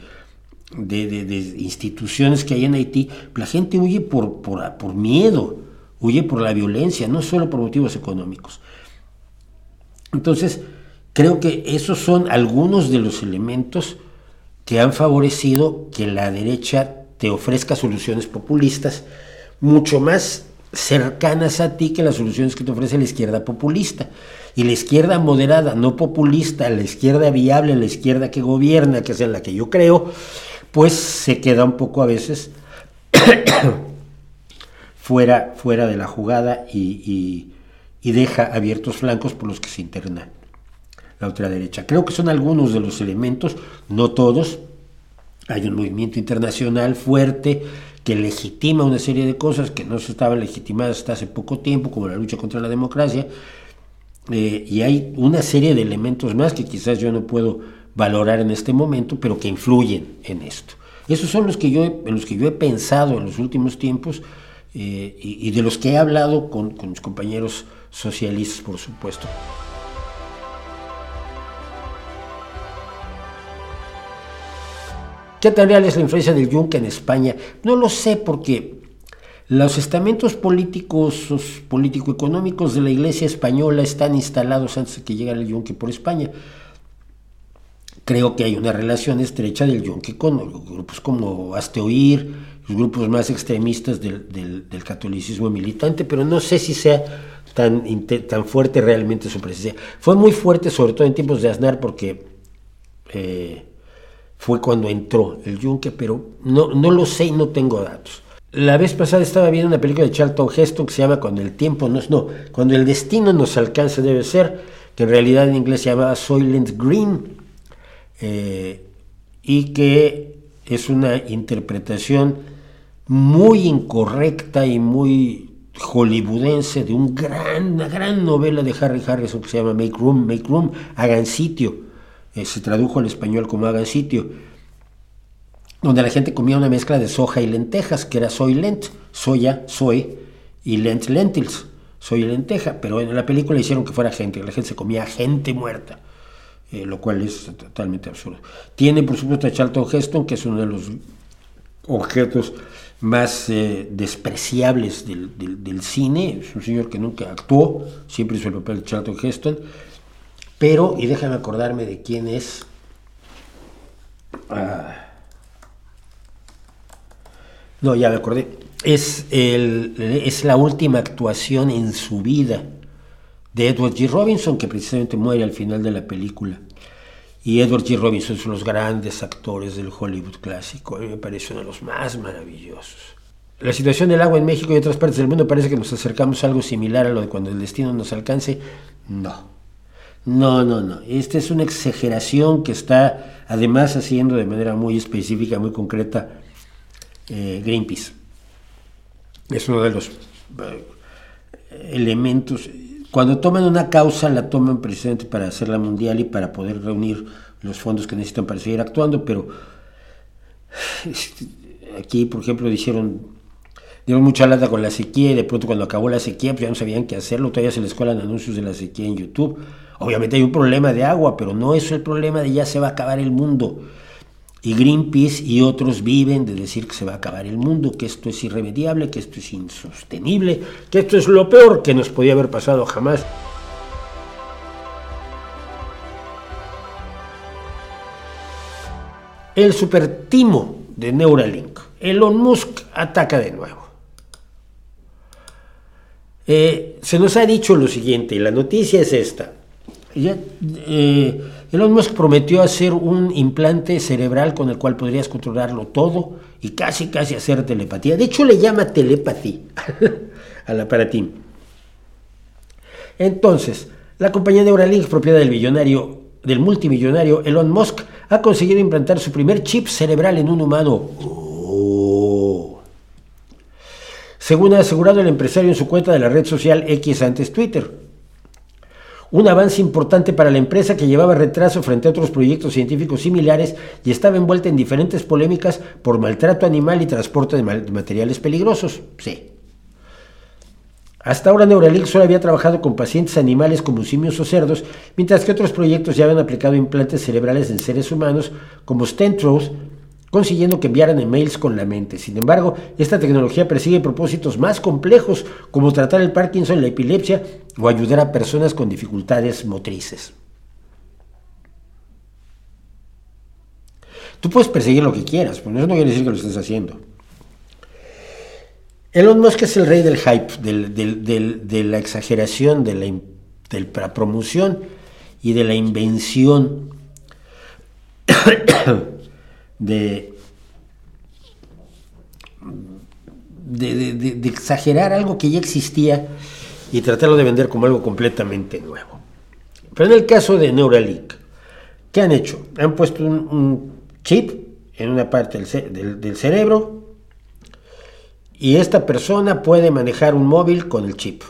de, instituciones que hay en Haití, la gente huye por, por, por miedo, huye por la violencia, no solo por motivos económicos. Entonces, creo que esos son algunos de los elementos que han favorecido que la derecha te ofrezca soluciones populistas mucho más cercanas a ti que las soluciones que te ofrece la izquierda populista. Y la izquierda moderada, no populista, la izquierda viable, la izquierda que gobierna, que es en la que yo creo, pues se queda un poco a veces fuera, fuera de la jugada y, deja abiertos flancos por los que se interna la ultraderecha. Creo que son algunos de los elementos, no todos. Hay un movimiento internacional fuerte que legitima una serie de cosas que no se estaban legitimadas hasta hace poco tiempo, como la lucha contra la democracia, eh, y hay una serie de elementos más que quizás yo no puedo valorar en este momento, pero que influyen en esto. Esos son los que yo, en los que yo he pensado en los últimos tiempos eh, y, de los que he hablado con, con mis compañeros socialistas, por supuesto. ¿Qué tan real es la influencia del yunque en España? No lo sé porque los estamentos políticos, político-económicos de la Iglesia española están instalados antes de que llegara el yunque por España. Creo que hay una relación estrecha del yunque con grupos como Asteoir, los grupos más extremistas del, catolicismo militante, pero no sé si sea tan, tan fuerte realmente su presencia. Fue muy fuerte, sobre todo en tiempos de Aznar, porque... Eh, fue cuando entró el yunque, pero no, no lo sé y no tengo datos. La vez pasada estaba viendo una película de Charlton Heston que se llama Cuando el tiempo nos... No, cuando el destino nos alcanza debe ser, que en realidad en inglés se llama Soylent Green, eh, y que es una interpretación muy incorrecta y muy hollywoodense de un gran, una gran novela de Harry Harrison que se llama Make Room, Make Room, hagan sitio eh, se tradujo al español como haga sitio, donde la gente comía una mezcla de soja y lentejas, que era soy lent, soya, soy, y lent, lentils, soy lenteja, pero en la película hicieron que fuera gente, la gente se comía gente muerta, eh, lo cual es totalmente absurdo. Tiene, por supuesto, a Charlton Heston, que es uno de los objetos más eh, despreciables del, cine, es un señor que nunca actuó, siempre hizo el papel de Charlton Heston, pero, y déjame acordarme de quién es. Ah. no, ya me acordé. Es, el, es la última actuación en su vida de Edward G. Robinson, que precisamente muere al final de la película. Y Edward G. Robinson es uno de los grandes actores del Hollywood clásico. A mí me parece uno de los más maravillosos. La situación del agua en México y otras partes del mundo parece que nos acercamos a algo similar a lo de cuando el destino nos alcance. No. No, no, no. Esta es una exageración que está además haciendo de manera muy específica, muy concreta eh, Greenpeace. Es uno de los eh, elementos. Cuando toman una causa, la toman precisamente para hacerla mundial y para poder reunir los fondos que necesitan para seguir actuando, pero aquí, por ejemplo, dijeron, dieron mucha lata con la sequía y de pronto cuando acabó la sequía, pues ya no sabían qué hacerlo, todavía se les cuelan anuncios de la sequía en YouTube Obviamente hay un problema de agua, pero no es el problema de ya se va a acabar el mundo. Y Greenpeace y otros viven de decir que se va a acabar el mundo, que esto es irremediable, que esto es insostenible, que esto es lo peor que nos podía haber pasado jamás. El supertimo de Neuralink, Elon Musk ataca de nuevo. Eh, se nos ha dicho lo siguiente, y la noticia es esta. Eh, Elon Musk prometió hacer un implante cerebral con el cual podrías controlarlo todo y casi, casi hacer telepatía. De hecho, le llama telepatía al aparatín. Entonces, la compañía Neuralink, propiedad del millonario, del multimillonario Elon Musk, ha conseguido implantar su primer chip cerebral en un humano. Oh. Según ha asegurado el empresario en su cuenta de la red social X antes Twitter un avance importante para la empresa que llevaba retraso frente a otros proyectos científicos similares y estaba envuelta en diferentes polémicas por maltrato animal y transporte de, materiales peligrosos. Sí. Hasta ahora Neuralink solo había trabajado con pacientes animales como simios o cerdos, mientras que otros proyectos ya habían aplicado implantes cerebrales en seres humanos como Stentrose, consiguiendo que enviaran emails con la mente. Sin embargo, esta tecnología persigue propósitos más complejos, como tratar el Parkinson, la epilepsia o ayudar a personas con dificultades motrices. Tú puedes perseguir lo que quieras, pero eso no quiere decir que lo estés haciendo. Elon Musk es el rey del hype, de la exageración, de la, promoción y de la invención de, de, exagerar algo que ya existía y tratarlo de vender como algo completamente nuevo. Pero en el caso de Neuralink, ¿qué han hecho? Han puesto un, chip en una parte del, del, cerebro y esta persona puede manejar un móvil con el chip.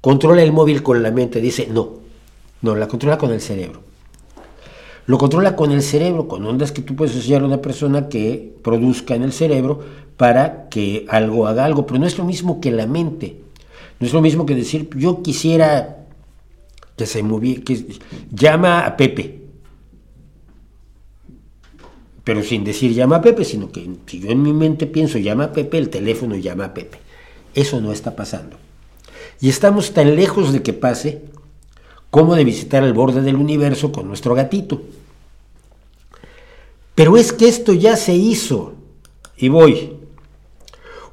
Controla el móvil con la mente, dice, no, no, la controla con el cerebro. Lo controla con el cerebro, con ondas que tú puedes enseñar a una persona que produzca en el cerebro para que algo haga algo, pero no es lo mismo que la mente. No es lo mismo que decir, yo quisiera que se moviera, que llama a Pepe. Pero sin decir llama a Pepe, sino que si yo en mi mente pienso llama a Pepe, el teléfono llama a Pepe. Eso no está pasando. Y estamos tan lejos de que pase como de visitar el borde del universo con nuestro gatito. Pero es que esto ya se hizo. Y voy.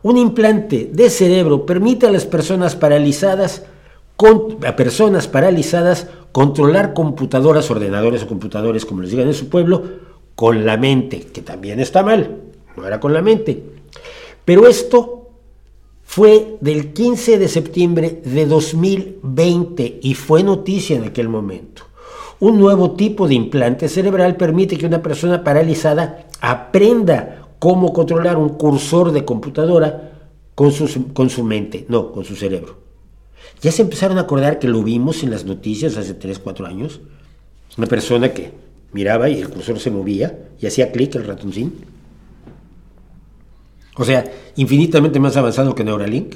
Un implante de cerebro permite a las personas paralizadas, a personas paralizadas controlar computadoras, ordenadores o computadores, como les digan en su pueblo, con la mente, que también está mal, no era con la mente. Pero esto fue del 15 de septiembre de 2020 y fue noticia en aquel momento. Un nuevo tipo de implante cerebral permite que una persona paralizada aprenda cómo controlar un cursor de computadora con su, con su mente, no, con su cerebro. Ya se empezaron a acordar que lo vimos en las noticias hace 3, 4 años. Una persona que miraba y el cursor se movía y hacía clic el ratoncín. O sea, infinitamente más avanzado que Neuralink.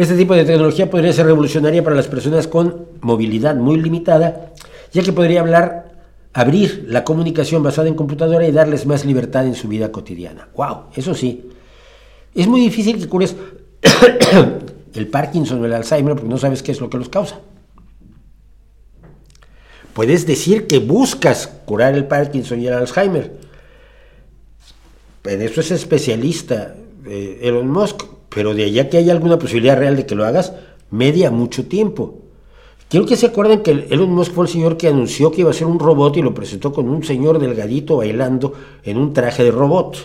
Este tipo de tecnología podría ser revolucionaria para las personas con movilidad muy limitada, ya que podría hablar abrir la comunicación basada en computadora y darles más libertad en su vida cotidiana. ¡Wow! Eso sí. Es muy difícil que cures el Parkinson o el Alzheimer porque no sabes qué es lo que los causa. Puedes decir que buscas curar el Parkinson y el Alzheimer. En eso es especialista eh, Elon Musk, pero de allá que haya alguna posibilidad real de que lo hagas, media mucho tiempo. Quiero que se acuerden que Elon Musk fue el señor que anunció que iba a ser un robot y lo presentó con un señor delgadito bailando en un traje de robot.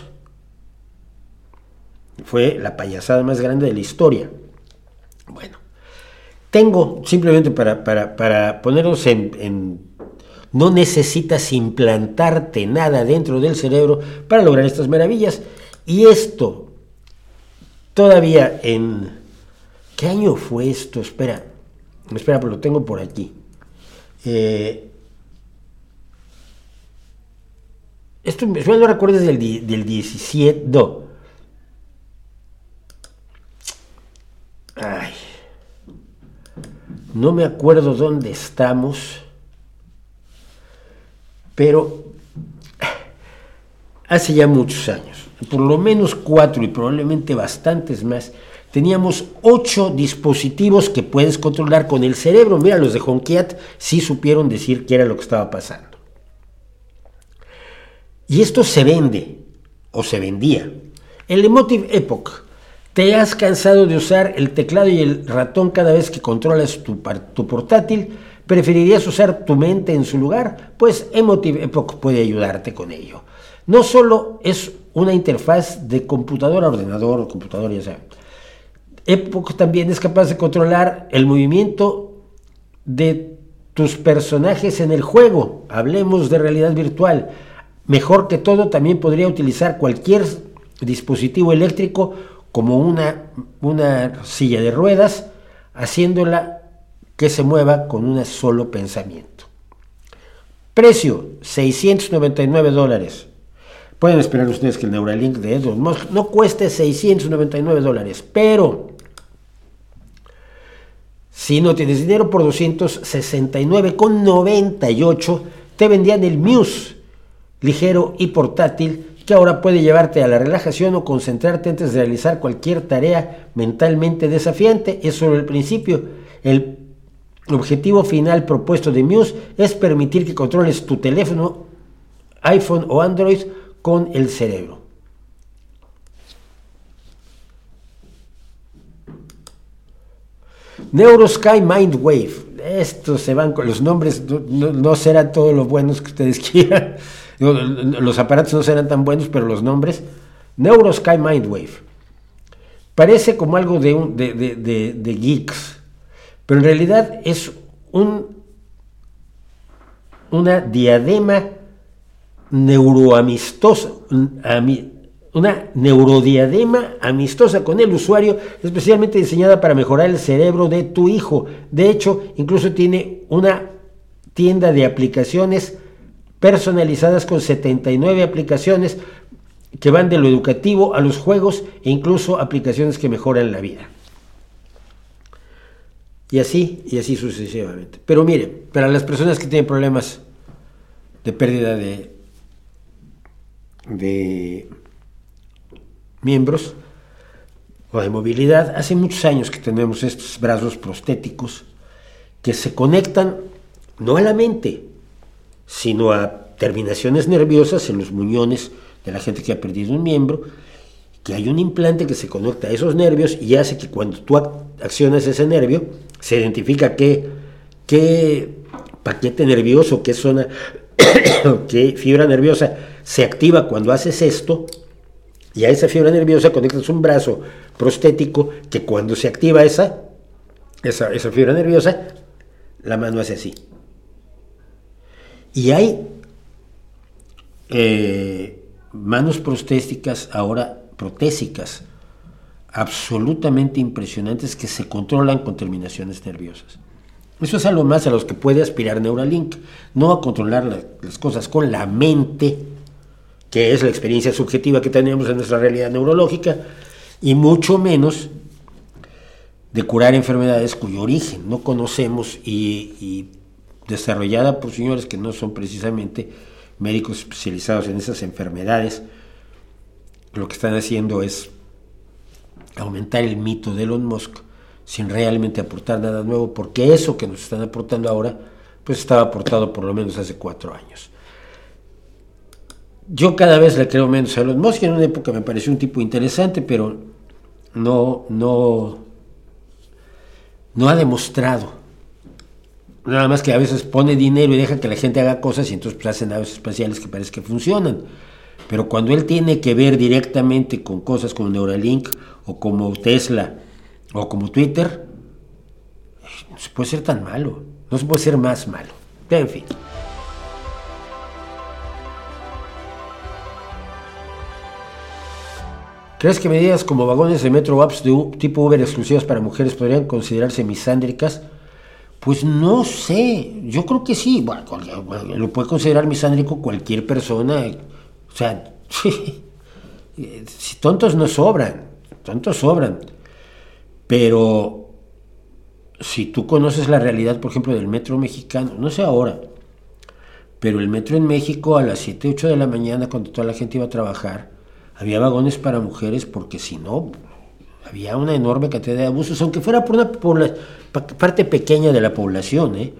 Fue la payasada más grande de la historia. Bueno, tengo simplemente para, para, ponernos en, en... No necesitas implantarte nada dentro del cerebro para lograr estas maravillas. Y esto, todavía en... ¿Qué año fue esto? Espera, Espera, pero lo tengo por aquí. Eh, esto me lo recuerdo del, del 17. No. Ay. No me acuerdo dónde estamos. Pero hace ya muchos años, por lo menos cuatro y probablemente bastantes más, teníamos ocho dispositivos que puedes controlar con el cerebro. Mira, los de Honkiat sí supieron decir qué era lo que estaba pasando. Y esto se vende, o se vendía. El Emotive Epoch. ¿Te has cansado de usar el teclado y el ratón cada vez que controlas tu, tu portátil? ¿Preferirías usar tu mente en su lugar? Pues Emotive Epoch puede ayudarte con ello. No solo es una interfaz de computadora, ordenador o computador, ya sea, Epoch también es capaz de controlar el movimiento de tus personajes en el juego. Hablemos de realidad virtual. Mejor que todo, también podría utilizar cualquier dispositivo eléctrico como una, una silla de ruedas, haciéndola que se mueva con un solo pensamiento. Precio, 699 dólares. Pueden esperar ustedes que el Neuralink de Elon Musk no cueste 699 dólares, pero si no tienes dinero por 269,98 te vendían el Muse, ligero y portátil, que ahora puede llevarte a la relajación o concentrarte antes de realizar cualquier tarea mentalmente desafiante. Es solo el principio. El objetivo final propuesto de Muse es permitir que controles tu teléfono, iPhone o Android con el cerebro. Neurosky Mindwave. Estos se van con los nombres, no, serán todos los buenos que ustedes quieran. Los aparatos no serán tan buenos, pero los nombres. Neurosky Mindwave. Parece como algo de, un, de, de geeks, pero en realidad es un, una diadema neuroamistosa, una neurodiadema amistosa con el usuario, especialmente diseñada para mejorar el cerebro de tu hijo. De hecho, incluso tiene una tienda de aplicaciones personalizadas con 79 aplicaciones que van de lo educativo a los juegos e incluso aplicaciones que mejoran la vida. Y así, y así sucesivamente. Pero mire, para las personas que tienen problemas de pérdida de, de miembros o de movilidad, hace muchos años que tenemos estos brazos prostéticos que se conectan no a la mente, sino a terminaciones nerviosas en los muñones de la gente que ha perdido un miembro, que hay un implante que se conecta a esos nervios y hace que cuando tú accionas ese nervio, se identifica qué, qué paquete nervioso, qué zona, qué fibra nerviosa se activa cuando haces esto, y a esa fibra nerviosa conectas un brazo prostético que cuando se activa esa, esa, esa fibra nerviosa, la mano hace así. Y hay eh, manos prostéticas ahora protésicas absolutamente impresionantes que se controlan con terminaciones nerviosas. Eso es algo más a los que puede aspirar Neuralink, no a controlar las cosas con la mente, que es la experiencia subjetiva que tenemos en nuestra realidad neurológica, y mucho menos de curar enfermedades cuyo origen no conocemos y, desarrollada por señores que no son precisamente médicos especializados en esas enfermedades, lo que están haciendo es aumentar el mito de Elon Musk sin realmente aportar nada nuevo, porque eso que nos están aportando ahora, pues estaba aportado por lo menos hace cuatro años. Yo cada vez le creo menos a Elon Musk, en una época me pareció un tipo interesante, pero no, no, no ha demostrado. Nada más que a veces pone dinero y deja que la gente haga cosas y entonces pues, hacen naves espaciales que parece que funcionan. Pero cuando él tiene que ver directamente con cosas como Neuralink o como Tesla o como Twitter, no se puede ser tan malo, no se puede ser más malo. En fin. ¿Crees que medidas como vagones de Metro Apps de tipo Uber exclusivas para mujeres podrían considerarse misándricas? Pues no sé, yo creo que sí, bueno, lo puede considerar misándrico cualquier persona, o sea, si tontos no sobran, tontos sobran. Pero si tú conoces la realidad, por ejemplo, del metro mexicano, no sé ahora, pero el metro en México a las 7, 8 de la mañana, cuando toda la gente iba a trabajar, había vagones para mujeres porque si no, había una enorme cantidad de abusos, aunque fuera por una parte pequeña de la población, ¿eh?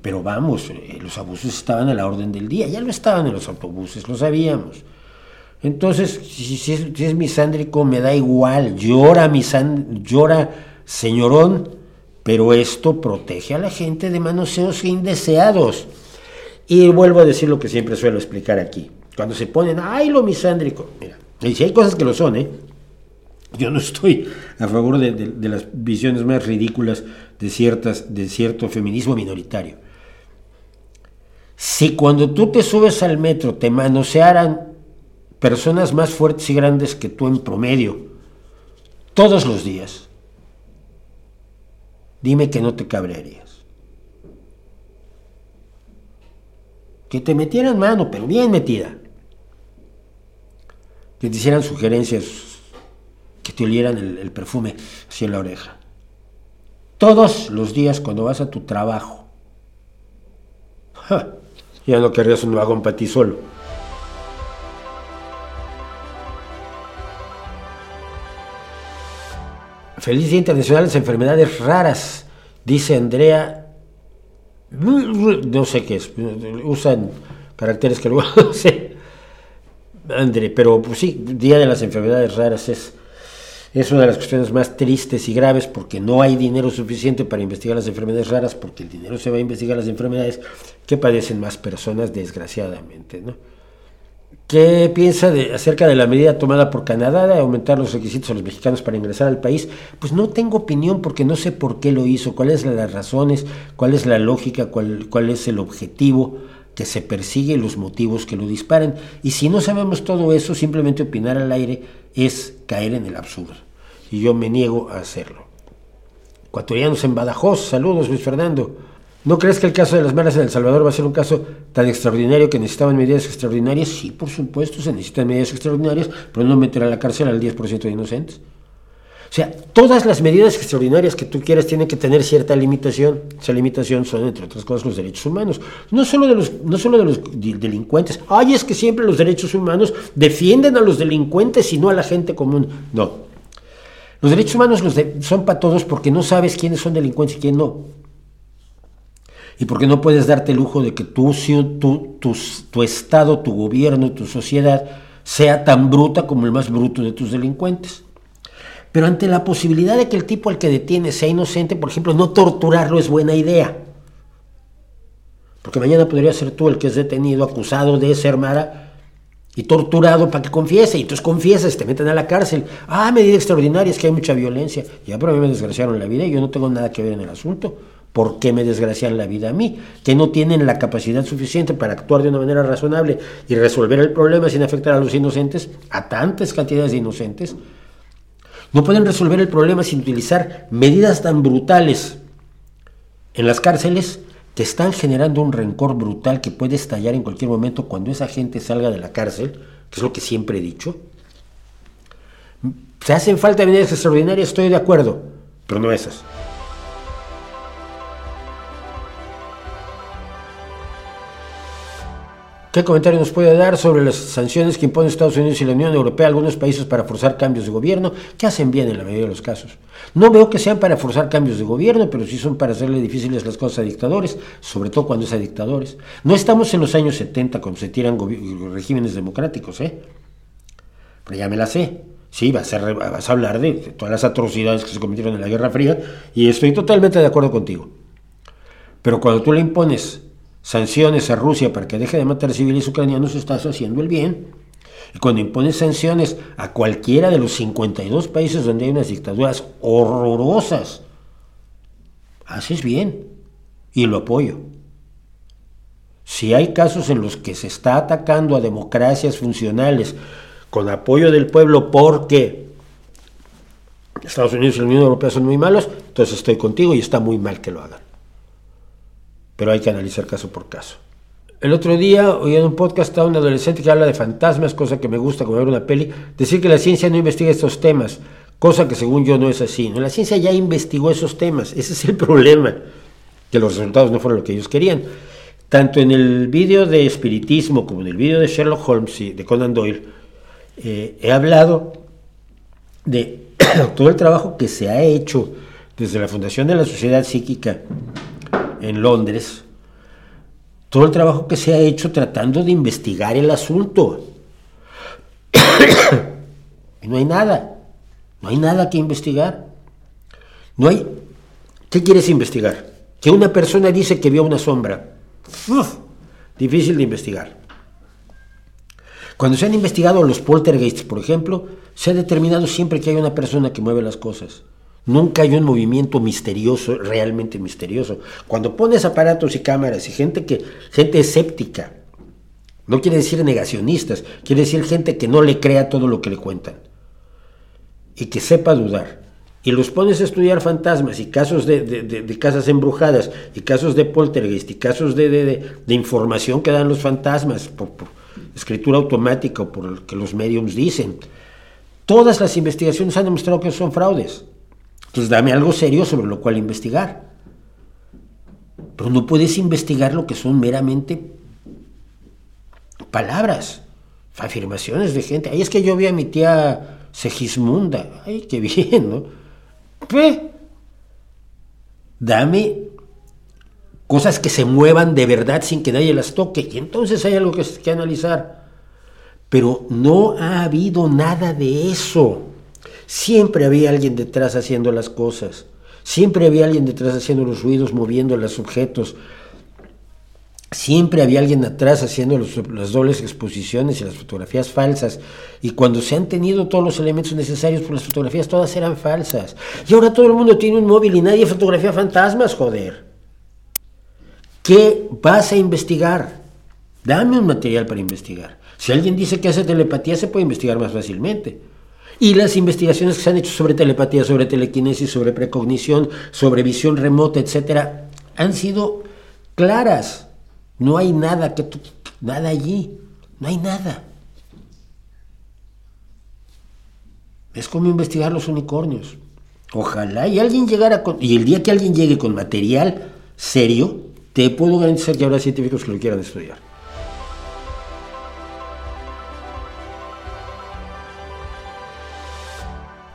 Pero vamos, eh, los abusos estaban a la orden del día, ya lo estaban en los autobuses, lo sabíamos. Entonces, si, es, misándrico, me da igual, llora, misand llora, señorón, pero esto protege a la gente de manoseos indeseados. Y vuelvo a decir lo que siempre suelo explicar aquí. Cuando se ponen, ay, lo misándrico, mira, y si hay cosas que lo son, ¿eh? Yo no estoy a favor de, de las visiones más ridículas de, ciertas, de cierto feminismo minoritario. Si cuando tú te subes al metro te manosearan personas más fuertes y grandes que tú en promedio, todos los días, dime que no te cabrearías. Que te metieran mano, pero bien metida. Que te hicieran sugerencias, que te olieran el, perfume así en la oreja. Todos los días cuando vas a tu trabajo. ya no querrías un vagón para ti solo. Feliz Día Internacional de las Enfermedades Raras, dice Andrea. No sé qué es, usan caracteres que luego no sé. André, pero pues sí, Día de las Enfermedades Raras es, es una de las cuestiones más tristes y graves porque no hay dinero suficiente para investigar las enfermedades raras, porque el dinero se va a investigar las enfermedades que padecen más personas, desgraciadamente, ¿no? ¿Qué piensa de, acerca de la medida tomada por Canadá de aumentar los requisitos a los mexicanos para ingresar al país? Pues no tengo opinión porque no sé por qué lo hizo, cuáles son las razones, cuál es la lógica, cuál, cuál es el objetivo que se persigue los motivos que lo disparan. Y si no sabemos todo eso, simplemente opinar al aire es caer en el absurdo. Y yo me niego a hacerlo. Ecuatorianos en Badajoz, saludos Luis Fernando. ¿No crees que el caso de las malas en El Salvador va a ser un caso tan extraordinario que necesitaban medidas extraordinarias? Sí, por supuesto, se necesitan medidas extraordinarias, pero no meter a la cárcel al 10% de inocentes. O sea, todas las medidas extraordinarias que tú quieras tienen que tener cierta limitación. Esa limitación son, entre otras cosas, los derechos humanos. No solo de los, no solo de los delincuentes. Ay, es que siempre los derechos humanos defienden a los delincuentes y no a la gente común. No. Los derechos humanos son para todos porque no sabes quiénes son delincuentes y quién no. Y porque no puedes darte el lujo de que tú, tu, tu, tu Estado, tu gobierno, tu sociedad sea tan bruta como el más bruto de tus delincuentes. Pero ante la posibilidad de que el tipo al que detiene sea inocente, por ejemplo, no torturarlo es buena idea. Porque mañana podría ser tú el que es detenido, acusado de ser mara y torturado para que confiese. Y entonces confiesas, te meten a la cárcel. Ah, medida extraordinaria, es que hay mucha violencia. Ya, pero a mí me desgraciaron la vida y yo no tengo nada que ver en el asunto. ¿Por qué me desgracian la vida a mí? Que no tienen la capacidad suficiente para actuar de una manera razonable y resolver el problema sin afectar a los inocentes, a tantas cantidades de inocentes. No pueden resolver el problema sin utilizar medidas tan brutales en las cárceles que están generando un rencor brutal que puede estallar en cualquier momento cuando esa gente salga de la cárcel, que es lo que siempre he dicho. Se hacen falta medidas extraordinarias, estoy de acuerdo, pero no esas. ¿Qué comentario nos puede dar sobre las sanciones que imponen Estados Unidos y la Unión Europea a algunos países para forzar cambios de gobierno, que hacen bien en la mayoría de los casos? No veo que sean para forzar cambios de gobierno, pero sí son para hacerle difíciles las cosas a dictadores, sobre todo cuando es a dictadores. No estamos en los años 70 cuando se tiran regímenes democráticos, ¿eh? Pero ya me la sé. Sí, vas a, vas a hablar de todas las atrocidades que se cometieron en la Guerra Fría y estoy totalmente de acuerdo contigo. Pero cuando tú le impones sanciones a Rusia para que deje de matar civiles ucranianos, estás haciendo el bien. Y cuando impones sanciones a cualquiera de los 52 países donde hay unas dictaduras horrorosas, haces bien y lo apoyo. Si hay casos en los que se está atacando a democracias funcionales con apoyo del pueblo porque Estados Unidos y la Unión Europea son muy malos, entonces estoy contigo y está muy mal que lo hagan pero hay que analizar caso por caso. El otro día oí en un podcast a un adolescente que habla de fantasmas, cosa que me gusta como ver una peli, decir que la ciencia no investiga estos temas, cosa que según yo no es así. ¿no? La ciencia ya investigó esos temas, ese es el problema, que los resultados no fueron lo que ellos querían. Tanto en el vídeo de espiritismo como en el vídeo de Sherlock Holmes y de Conan Doyle, eh, he hablado de todo el trabajo que se ha hecho desde la Fundación de la Sociedad Psíquica en Londres, todo el trabajo que se ha hecho tratando de investigar el asunto. y no hay nada, no hay nada que investigar. No hay... ¿Qué quieres investigar? Que una persona dice que vio una sombra. difícil de investigar. Cuando se han investigado los poltergeists, por ejemplo, se ha determinado siempre que hay una persona que mueve las cosas. Nunca hay un movimiento misterioso, realmente misterioso. Cuando pones aparatos y cámaras y gente que, gente escéptica, no quiere decir negacionistas, quiere decir gente que no le crea todo lo que le cuentan y que sepa dudar. Y los pones a estudiar fantasmas y casos de, casas embrujadas y casos de poltergeist y casos de, información que dan los fantasmas por, por escritura automática o por lo que los mediums dicen. Todas las investigaciones han demostrado que son fraudes. Entonces dame algo serio sobre lo cual investigar. Pero no puedes investigar lo que son meramente palabras, afirmaciones de gente. Ay, es que yo vi a mi tía Segismunda. Ay, qué bien, ¿no? Dame cosas que se muevan de verdad sin que nadie las toque. Y entonces hay algo que, que analizar. Pero no ha habido nada de eso. Siempre había alguien detrás haciendo las cosas. Siempre había alguien detrás haciendo los ruidos, moviendo los objetos. Siempre había alguien atrás haciendo las dobles exposiciones y las fotografías falsas. Y cuando se han tenido todos los elementos necesarios, por las fotografías todas eran falsas. Y ahora todo el mundo tiene un móvil y nadie fotografía fantasmas, joder. ¿Qué vas a investigar? Dame un material para investigar. Si alguien dice que hace telepatía, se puede investigar más fácilmente. Y las investigaciones que se han hecho sobre telepatía, sobre telequinesis, sobre precognición, sobre visión remota, etcétera, han sido claras. No hay nada que nada allí, no hay nada. Es como investigar los unicornios. Ojalá y alguien llegara con y el día que alguien llegue con material serio, te puedo garantizar que habrá científicos que lo quieran estudiar.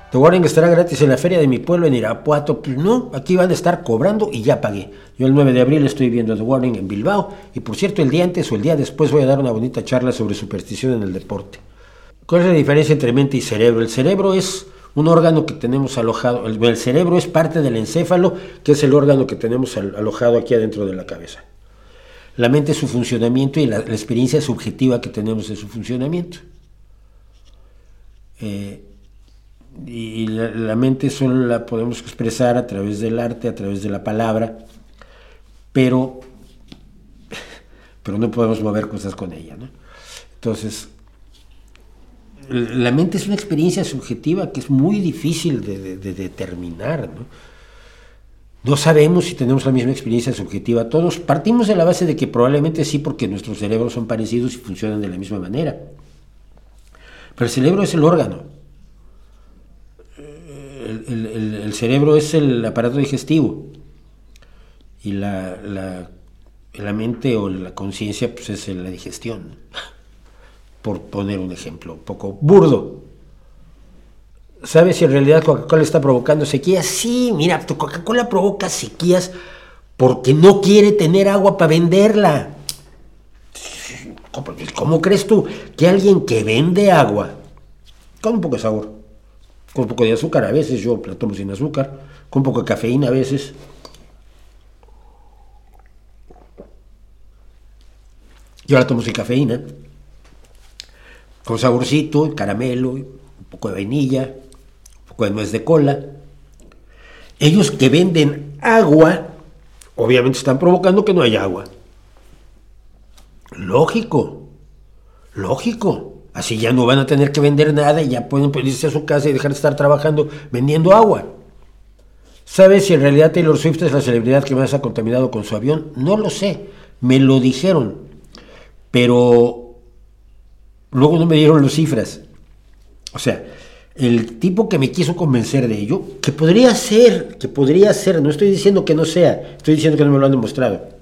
The Warning estará gratis en la feria de mi pueblo en Irapuato. Pues no, aquí van a estar cobrando y ya pagué. Yo el 9 de abril estoy viendo The Warning en Bilbao y por cierto el día antes o el día después voy a dar una bonita charla sobre superstición en el deporte. ¿Cuál es la diferencia entre mente y cerebro? El cerebro es un órgano que tenemos alojado, el, cerebro es parte del encéfalo, que es el órgano que tenemos alojado aquí adentro de la cabeza. La mente es su funcionamiento y la, experiencia subjetiva que tenemos de su funcionamiento. Eh, y la, mente solo la podemos expresar a través del arte, a través de la palabra, pero, pero no podemos mover cosas con ella. ¿no? Entonces, la mente es una experiencia subjetiva que es muy difícil de, determinar. ¿no? no sabemos si tenemos la misma experiencia subjetiva todos. Partimos de la base de que probablemente sí, porque nuestros cerebros son parecidos y funcionan de la misma manera. Pero el cerebro es el órgano el, cerebro es el aparato digestivo y la, mente o la conciencia pues es la digestión, por poner un ejemplo un poco burdo. ¿Sabes si en realidad Coca-Cola está provocando sequías? Sí, mira, Coca-Cola provoca sequías porque no quiere tener agua para venderla. ¿Cómo crees tú que alguien que vende agua, con un poco de sabor, con un poco de azúcar a veces, yo la tomo sin azúcar, con un poco de cafeína a veces. Yo la tomo sin cafeína, con saborcito, caramelo, un poco de vainilla, un poco de nuez de cola. Ellos que venden agua, obviamente están provocando que no haya agua. Lógico, lógico. Así ya no van a tener que vender nada y ya pueden irse a su casa y dejar de estar trabajando vendiendo agua. ¿Sabes si en realidad Taylor Swift es la celebridad que más ha contaminado con su avión? No lo sé, me lo dijeron, pero luego no me dieron las cifras. O sea, el tipo que me quiso convencer de ello, que podría ser, que podría ser, no estoy diciendo que no sea, estoy diciendo que no me lo han demostrado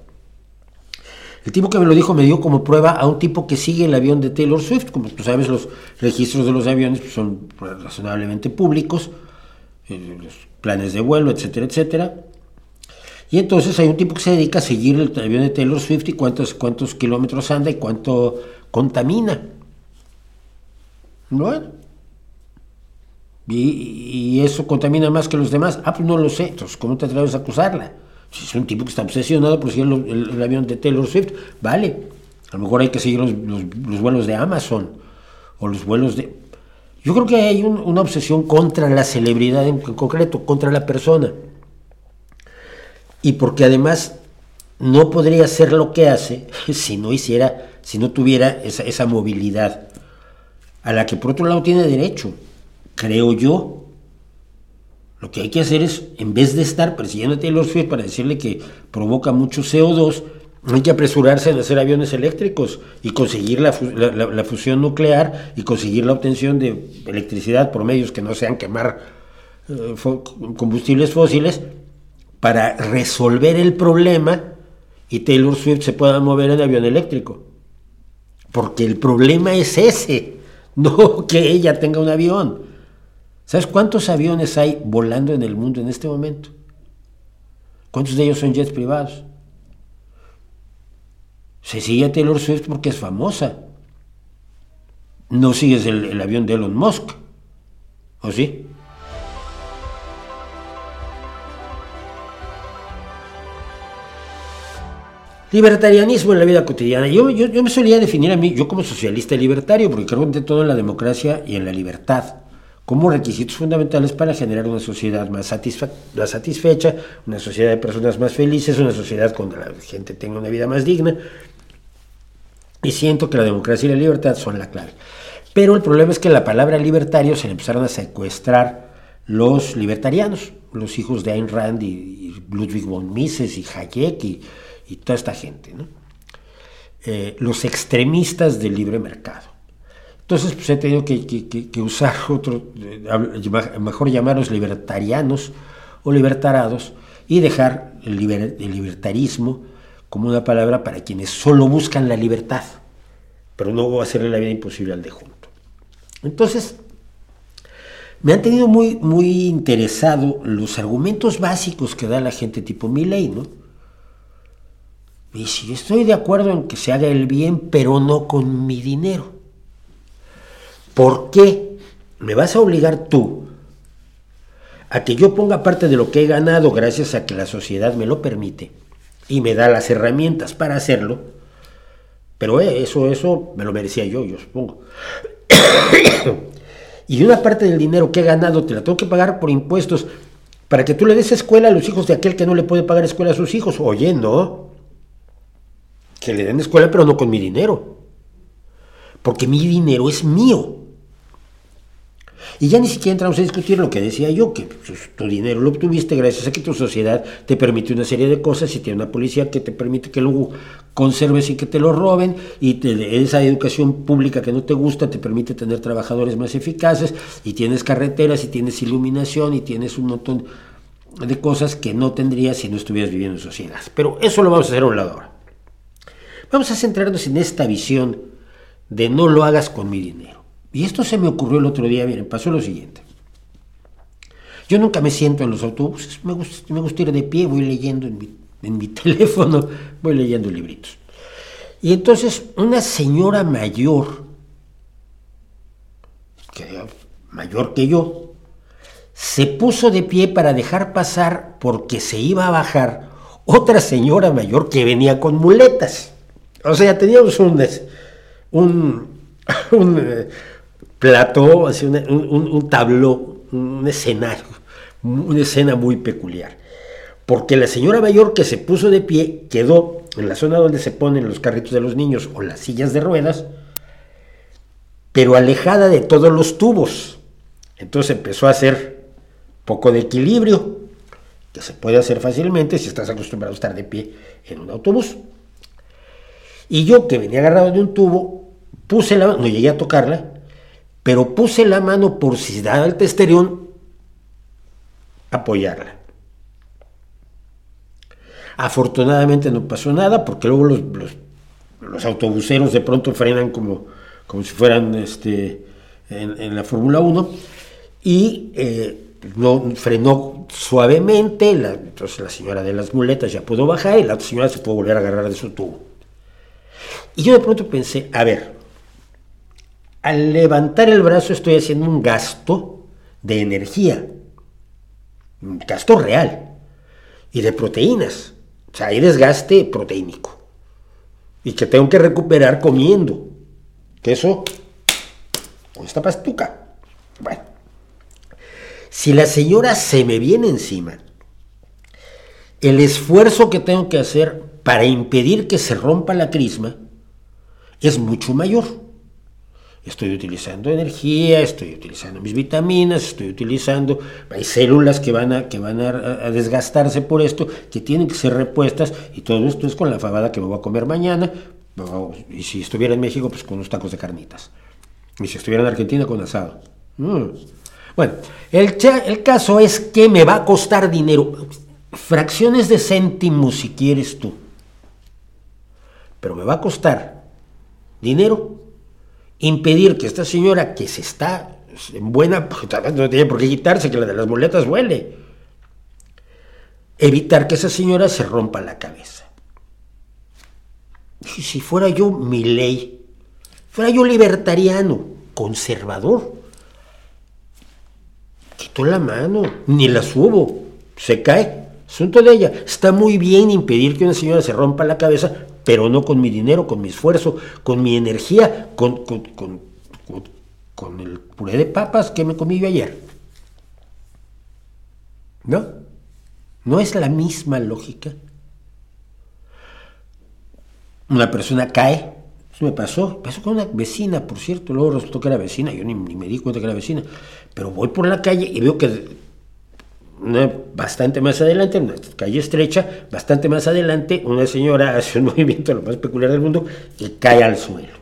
el tipo que me lo dijo me dio como prueba a un tipo que sigue el avión de Taylor Swift. Como tú sabes, los registros de los aviones pues, son razonablemente públicos, eh, los planes de vuelo, etcétera, etcétera. Y entonces hay un tipo que se dedica a seguir el avión de Taylor Swift y cuántos, cuántos kilómetros anda y cuánto contamina. Bueno. Y, y, eso contamina más que los demás. Ah, pues no lo sé. Entonces, ¿cómo te atreves a acusarla? Si es un tipo que está obsesionado por seguir el, avión de Taylor Swift, vale. A lo mejor hay que seguir los, vuelos de Amazon o los vuelos de... Yo creo que hay una obsesión contra la celebridad en, concreto, contra la persona. Y porque además no podría hacer lo que hace si no hiciera, si no tuviera esa, esa movilidad, a la que por otro lado tiene derecho, creo yo, lo que hay que hacer es, en vez de estar persiguiendo a Taylor Swift para decirle que provoca mucho CO2, hay que apresurarse en hacer aviones eléctricos y conseguir la, fusión nuclear y conseguir la obtención de electricidad por medios que no sean quemar eh, combustibles fósiles para resolver el problema y Taylor Swift se pueda mover en avión eléctrico. Porque el problema es ese, no que ella tenga un avión. ¿Sabes cuántos aviones hay volando en el mundo en este momento? ¿Cuántos de ellos son jets privados? Se sigue a Taylor Swift porque es famosa. No sigues el, avión de Elon Musk. ¿O sí? Libertarianismo en la vida cotidiana. Yo, yo, me solía definir a mí, yo como socialista libertario, porque creo en todo en la democracia y en la libertad como requisitos fundamentales para generar una sociedad más, satisfecha, una sociedad de personas más felices, una sociedad donde la gente tenga una vida más digna. Y siento que la democracia y la libertad son la clave. Pero el problema es que la palabra libertario se le empezaron a secuestrar los libertarianos, los hijos de Ayn Rand y, Ludwig von Mises y Hayek y, toda esta gente, eh, los extremistas del libre mercado. Entonces, pues he tenido que, usar otro, eh, mejor llamarlos libertarianos o libertarados y dejar el libertarismo como una palabra para quienes solo buscan la libertad, pero no hacerle la vida imposible al de junto. Entonces, me han tenido muy, muy interesado los argumentos básicos que da la gente tipo Milley, ¿no? Y si estoy de acuerdo en que se haga el bien, pero no con mi dinero. ¿Por qué me vas a obligar tú a que yo ponga parte de lo que he ganado gracias a que la sociedad me lo permite y me da las herramientas para hacerlo? Pero eh, eso, eso me lo merecía yo, yo supongo. y una parte del dinero que he ganado te la tengo que pagar por impuestos para que tú le des escuela a los hijos de aquel que no le puede pagar escuela a sus hijos. Oye, no. Que le den escuela, pero no con mi dinero. Porque mi dinero es mío. Y ya ni siquiera entramos a discutir lo que decía yo, que pues, tu dinero lo obtuviste gracias a que tu sociedad te permite una serie de cosas y tiene una policía que te permite que luego conserves y que te lo roben y esa educación pública que no te gusta te permite tener trabajadores más eficaces y tienes carreteras y tienes iluminación y tienes un montón de cosas que no tendrías si no estuvieras viviendo en sociedad. Pero eso lo vamos a hacer a un lado ahora. Vamos a centrarnos en esta visión de no lo hagas con mi dinero. Y esto se me ocurrió el otro día, miren, pasó lo siguiente. Yo nunca me siento en los autobuses, me gusta, me gusta ir de pie, voy leyendo en mi, teléfono, voy leyendo libritos. Y entonces una señora mayor, mayor que yo, se puso de pie para dejar pasar porque se iba a bajar otra señora mayor que venía con muletas. O sea, teníamos un, un, un eh, plató, así un, un, tabló, un escenario, una escena muy peculiar. Porque la señora mayor que se puso de pie quedó en la zona donde se ponen los carritos de los niños o las sillas de ruedas, pero alejada de todos los tubos. Entonces empezó a hacer poco de equilibrio, que se puede hacer fácilmente si estás acostumbrado a estar de pie en un autobús. Y yo que venía agarrado de un tubo, puse la no llegué a tocarla, pero puse la mano por si daba el testerión, apoyarla. Afortunadamente no pasó nada, porque luego los, autobuseros de pronto frenan como, como si fueran este, en, la Fórmula 1, y eh, no, frenó suavemente, entonces la señora de las muletas ya pudo bajar y la otra señora se pudo volver a agarrar de su tubo. Y yo de pronto pensé, a ver, al levantar el brazo estoy haciendo un gasto de energía, un gasto real y de proteínas. O sea, hay desgaste proteínico y que tengo que recuperar comiendo. Que eso con esta pastuca. Bueno, si la señora se me viene encima, el esfuerzo que tengo que hacer para impedir que se rompa la crisma es mucho mayor. Estoy utilizando energía, estoy utilizando mis vitaminas, estoy utilizando, hay células que van a, que van a, desgastarse por esto, que tienen que ser repuestas, y todo esto es con la fabada que me voy a comer mañana, y si estuviera en México, pues con unos tacos de carnitas. Y si estuviera en Argentina, con asado. Mm. Bueno, el, el caso es que me va a costar dinero, fracciones de céntimos si quieres tú, pero me va a costar dinero impedir que esta señora que se está en buena, no tiene por qué quitarse, que la de las muletas huele, evitar que esa señora se rompa la cabeza. Si fuera yo mi ley, fuera yo libertariano, conservador, quito la mano, ni la subo, se cae. Asunto de ella. Está muy bien impedir que una señora se rompa la cabeza, pero no con mi dinero, con mi esfuerzo, con mi energía, con, con, el puré de papas que me comí yo ayer. ¿No? ¿No es la misma lógica? Una persona cae Eso me pasó, pasó con una vecina, por cierto, luego resultó que era vecina, yo ni, me di cuenta que era vecina, pero voy por la calle y veo que bastante más adelante, una calle estrecha, bastante más adelante, una señora hace un movimiento lo más peculiar del mundo y cae al suelo.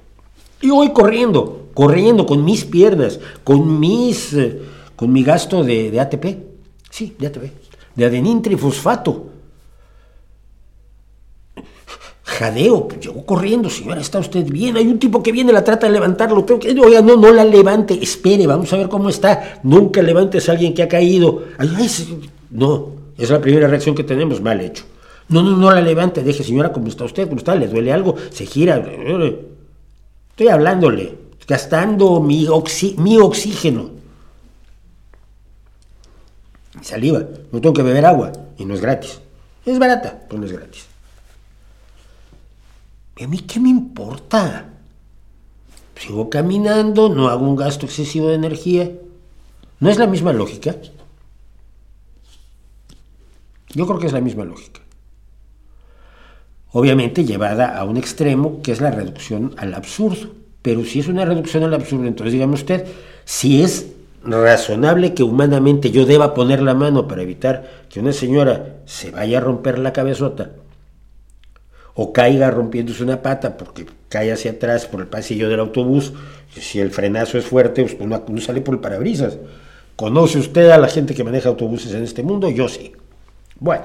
Y voy corriendo, corriendo con mis piernas, con mis, eh, con mi gasto de, ATP, sí, de ATP, de adenintrifosfato jadeo, pues llegó corriendo, señora, ¿está usted bien? Hay un tipo que viene, la trata de levantarlo, oiga, no, no la levante, espere, vamos a ver cómo está, nunca levantes a alguien que ha caído. Ay, no, es la primera reacción que tenemos, mal hecho. No, no, no la levante, deje, señora, ¿cómo está usted? ¿Cómo está? ¿Le duele algo? Se gira. Estoy hablándole, gastando mi, mi oxígeno. Saliva, no tengo que beber agua y no es gratis. Es barata, pero no es gratis. ¿Y a mí qué me importa? Sigo caminando, no hago un gasto excesivo de energía. ¿No es la misma lógica? Yo creo que es la misma lógica. Obviamente llevada a un extremo que es la reducción al absurdo. Pero si es una reducción al absurdo, entonces dígame usted, si es razonable que humanamente yo deba poner la mano para evitar que una señora se vaya a romper la cabezota o caiga rompiéndose una pata porque cae hacia atrás por el pasillo del autobús, si el frenazo es fuerte, pues, no, sale por el parabrisas. ¿Conoce usted a la gente que maneja autobuses en este mundo? Yo sí. Bueno,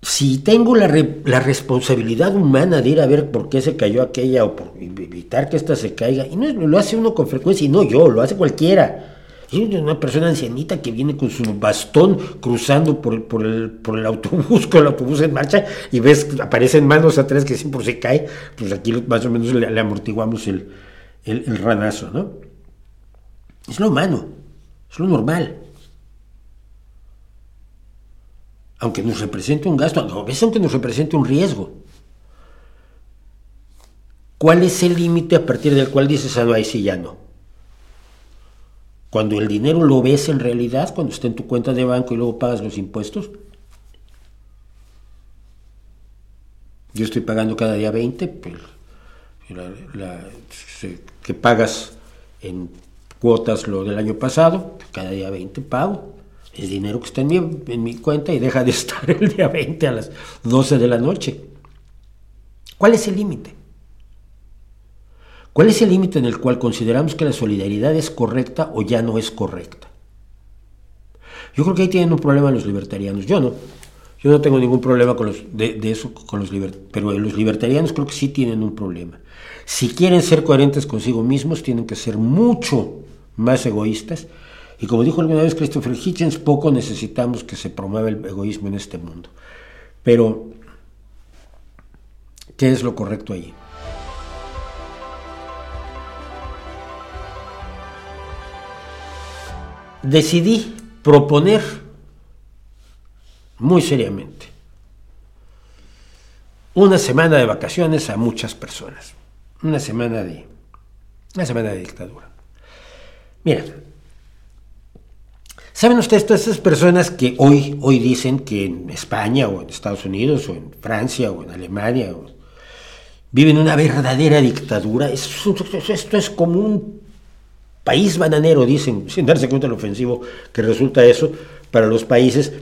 si tengo la, la, responsabilidad humana de ir a ver por qué se cayó aquella o por evitar que ésta se caiga, y no lo hace uno con frecuencia, y no yo, lo hace cualquiera una persona ancianita que viene con su bastón cruzando por, por, el, por el autobús, con el autobús en marcha, y ves, aparecen manos atrás que siempre se cae, pues aquí más o menos le, amortiguamos el, el, ranazo, ¿no? Es lo humano, es lo normal. Aunque nos represente un gasto, a veces aunque nos represente un riesgo. ¿Cuál es el límite a partir del cual dices, ah, no, ahí sí ya no? Cuando el dinero lo ves en realidad, cuando está en tu cuenta de banco y luego pagas los impuestos. Yo estoy pagando cada día 20, pero que pagas en cuotas lo del año pasado, cada día 20 pago. Es dinero que está en mi, en mi cuenta y deja de estar el día 20 a las 12 de la noche. ¿Cuál es el límite? ¿Cuál es el límite en el cual consideramos que la solidaridad es correcta o ya no es correcta? Yo creo que ahí tienen un problema los libertarianos. Yo no. Yo no tengo ningún problema con de, eso, con los pero los libertarianos creo que sí tienen un problema. Si quieren ser coherentes consigo mismos, tienen que ser mucho más egoístas. Y como dijo alguna vez Christopher Hitchens, poco necesitamos que se promueva el egoísmo en este mundo. Pero, ¿qué es lo correcto allí? Decidí proponer muy seriamente una semana de vacaciones a muchas personas. Una semana de, una semana de dictadura. Mira, ¿saben ustedes todas esas personas que hoy, hoy dicen que en España o en Estados Unidos o en Francia o en Alemania viven una verdadera dictadura? Esto, esto es como un país bananero, dicen, sin darse cuenta de lo ofensivo que resulta eso para los países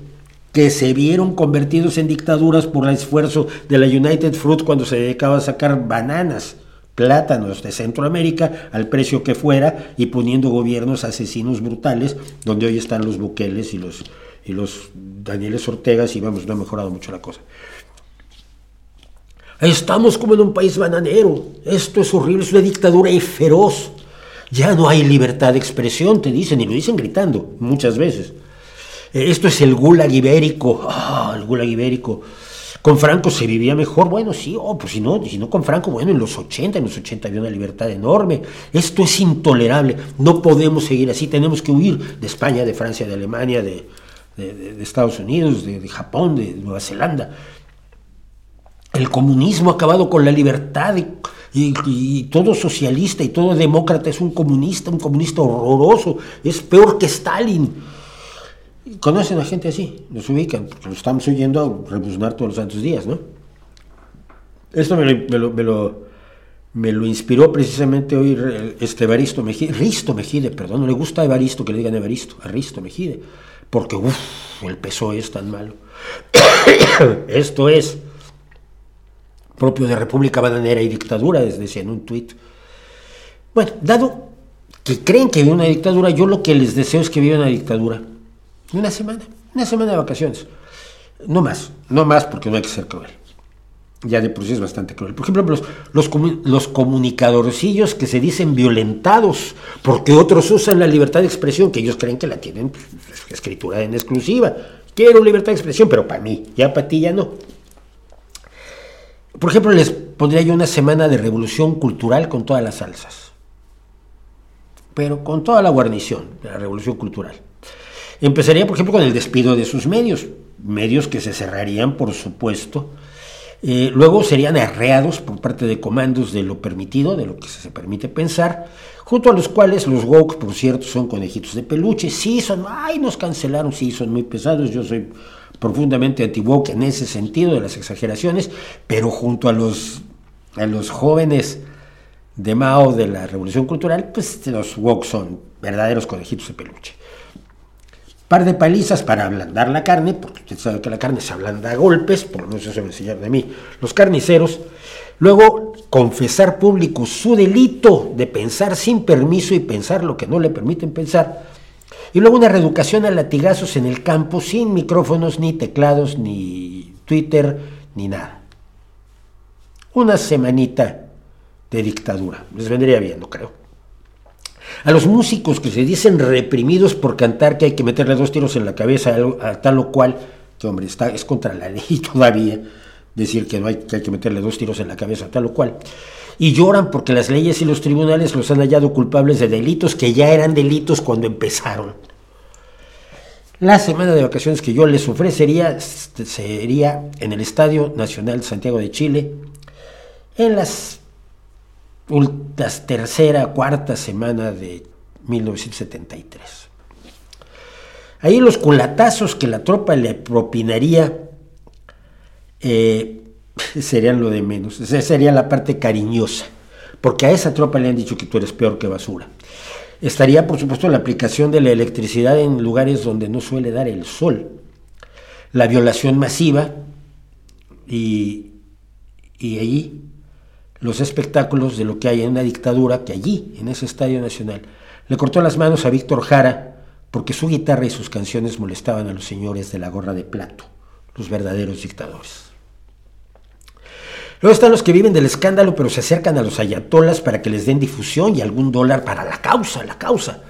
que se vieron convertidos en dictaduras por el esfuerzo de la United Fruit cuando se dedicaba a sacar bananas, plátanos de Centroamérica al precio que fuera y poniendo gobiernos asesinos brutales, donde hoy están los Bukeles y los, y los Danieles Ortegas y vamos, no ha mejorado mucho la cosa. Estamos como en un país bananero, esto es horrible, es una dictadura y feroz. Ya no hay libertad de expresión, te dicen, y lo dicen gritando muchas veces. Eh, esto es el gulag ibérico, ah, el gulag ibérico. Con Franco se vivía mejor, bueno, sí, oh, pues si no, si no con Franco, bueno, en los 80, en los 80 había una libertad enorme. Esto es intolerable, no podemos seguir así, tenemos que huir de España, de Francia, de Alemania, de, Estados Unidos, de, Japón, de Nueva Zelanda. El comunismo ha acabado con la libertad y, todo socialista y todo demócrata es un comunista, un comunista horroroso, es peor que Stalin. ¿Conocen a gente así? Nos ubican, porque lo estamos oyendo rebuznar todos los santos días, ¿no? Esto me lo, me lo, inspiró precisamente hoy este Evaristo Mejide, Risto Mejide, perdón, no le gusta a Evaristo que le digan Evaristo, a Risto Mejide, porque uff, el PSOE es tan malo. Esto es propio de República Bananera y dictadura, les decía en un tuit. Bueno, dado que creen que vive una dictadura, yo lo que les deseo es que viva una dictadura. Una semana, una semana de vacaciones. No más, no más porque no hay que ser cruel ya de por sí es bastante cruel. Por ejemplo, los, los, los, comunicadorcillos que se dicen violentados porque otros usan la libertad de expresión, que ellos creen que la tienen pues, escritura en exclusiva. Quiero libertad de expresión, pero para mí, ya para ti ya no. Por ejemplo, les pondría yo una semana de revolución cultural con todas las salsas, pero con toda la guarnición de la revolución cultural. Empezaría, por ejemplo, con el despido de sus medios, medios que se cerrarían, por supuesto, eh, luego serían arreados por parte de comandos de lo permitido, de lo que se permite pensar, junto a los cuales los woke, por cierto, son conejitos de peluche. Sí, son, ay, nos cancelaron, sí, son muy pesados. Yo soy profundamente anti-woke en ese sentido de las exageraciones, pero junto a los, a los jóvenes de Mao de la Revolución Cultural, pues los woke son verdaderos conejitos de peluche par de palizas para ablandar la carne, porque usted sabe que la carne se ablanda a golpes, por lo menos eso me enseñaron de mí los carniceros. Luego, confesar público su delito de pensar sin permiso y pensar lo que no le permiten pensar. Y luego una reeducación a latigazos en el campo sin micrófonos, ni teclados, ni Twitter, ni nada. Una semanita de dictadura. Les vendría bien, no creo a los músicos que se dicen reprimidos por cantar que hay que meterle dos tiros en la cabeza a, tal o cual, que hombre, está, es contra la ley todavía decir que, no hay, que hay que meterle dos tiros en la cabeza a tal o cual. Y lloran porque las leyes y los tribunales los han hallado culpables de delitos que ya eran delitos cuando empezaron. La semana de vacaciones que yo les ofrecería sería en el Estadio Nacional Santiago de Chile, en las la tercera, cuarta semana de 1973. Ahí los culatazos que la tropa le propinaría eh, serían lo de menos, esa sería la parte cariñosa, porque a esa tropa le han dicho que tú eres peor que basura. Estaría, por supuesto, la aplicación de la electricidad en lugares donde no suele dar el sol, la violación masiva y, y allí los espectáculos de lo que hay en una dictadura que allí, en ese Estadio Nacional, le cortó las manos a Víctor Jara porque su guitarra y sus canciones molestaban a los señores de la gorra de plato, los verdaderos dictadores. Luego están los que viven del escándalo pero se acercan a los ayatolas para que les den difusión y algún dólar para la causa, la causa.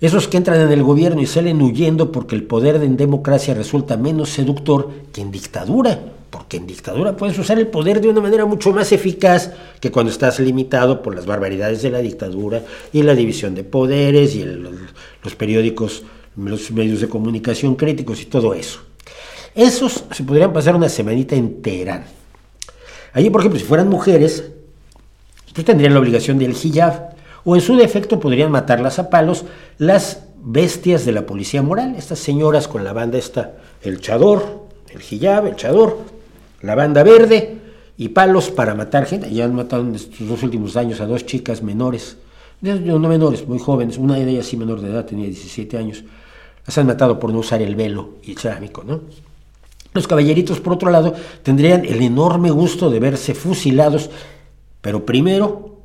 Esos que entran en el gobierno y salen huyendo porque el poder en democracia resulta menos seductor que en dictadura porque en dictadura puedes usar el poder de una manera mucho más eficaz que cuando estás limitado por las barbaridades de la dictadura y la división de poderes y los periódicos, los medios de comunicación críticos y todo eso. Esos se podrían pasar una semanita entera. Allí, por ejemplo, si fueran mujeres, pues tendrían la obligación del hijab, o en su defecto podrían matarlas a palos las bestias de la policía moral, estas señoras con la banda esta, el chador, el hijab, el chador, la banda verde y palos para matar gente. Ya han matado en estos dos últimos años a dos chicas menores, no menores, muy jóvenes, una de ellas sí menor de edad, tenía 17 años. Las han matado por no usar el velo islámico, ¿no? Los caballeritos, por otro lado, tendrían el enorme gusto de verse fusilados, pero primero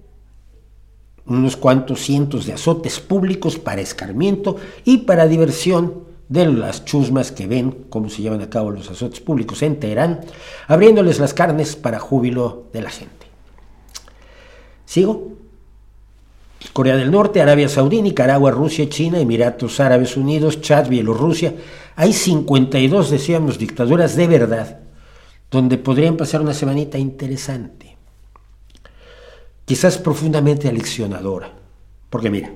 unos cuantos cientos de azotes públicos para escarmiento y para diversión de las chusmas que ven cómo se llevan a cabo los azotes públicos en Teherán, abriéndoles las carnes para júbilo de la gente. ¿Sigo? Corea del Norte, Arabia Saudí, Nicaragua, Rusia, China, Emiratos Árabes Unidos, Chad, Bielorrusia. Hay 52, decíamos, dictaduras de verdad, donde podrían pasar una semanita interesante, quizás profundamente aleccionadora. Porque mira,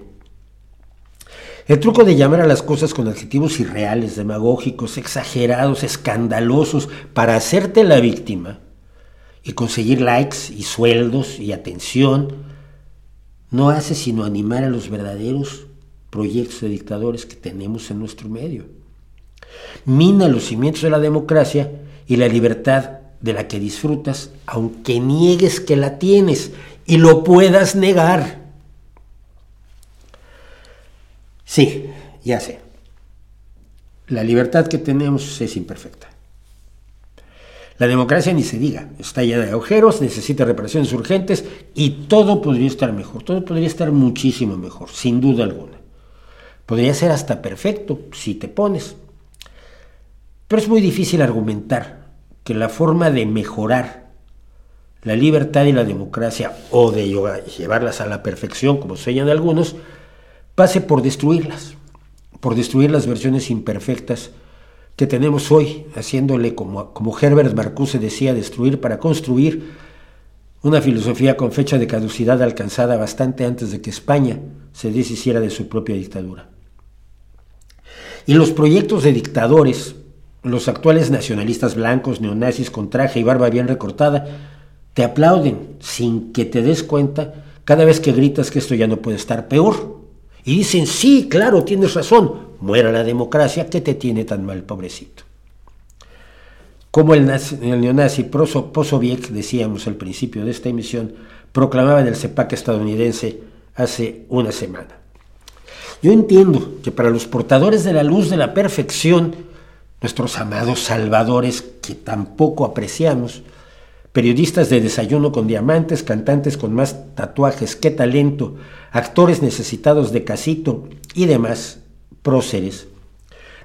el truco de llamar a las cosas con adjetivos irreales, demagógicos, exagerados, escandalosos, para hacerte la víctima y conseguir likes y sueldos y atención, no hace sino animar a los verdaderos proyectos de dictadores que tenemos en nuestro medio. Mina los cimientos de la democracia y la libertad de la que disfrutas, aunque niegues que la tienes y lo puedas negar. Sí, ya sé. La libertad que tenemos es imperfecta. La democracia ni se diga, está llena de agujeros, necesita reparaciones urgentes y todo podría estar mejor, todo podría estar muchísimo mejor, sin duda alguna. Podría ser hasta perfecto si te pones. Pero es muy difícil argumentar que la forma de mejorar la libertad y la democracia o de llevarlas a la perfección, como sueñan algunos, pase por destruirlas, por destruir las versiones imperfectas que tenemos hoy, haciéndole como, como Herbert Marcuse decía, destruir para construir, una filosofía con fecha de caducidad alcanzada bastante antes de que España se deshiciera de su propia dictadura. Y los proyectos de dictadores, los actuales nacionalistas blancos, neonazis con traje y barba bien recortada, te aplauden sin que te des cuenta cada vez que gritas que esto ya no puede estar peor. Y dicen, sí, claro, tienes razón, muera la democracia, que te tiene tan mal, pobrecito? Como el, neonazi Posoviec, decíamos al principio de esta emisión, proclamaba en el CEPAC estadounidense hace una semana. Yo entiendo que para los portadores de la luz de la perfección, nuestros amados salvadores que tampoco apreciamos, periodistas de desayuno con diamantes, cantantes con más tatuajes que talento, actores necesitados de casito y demás, próceres,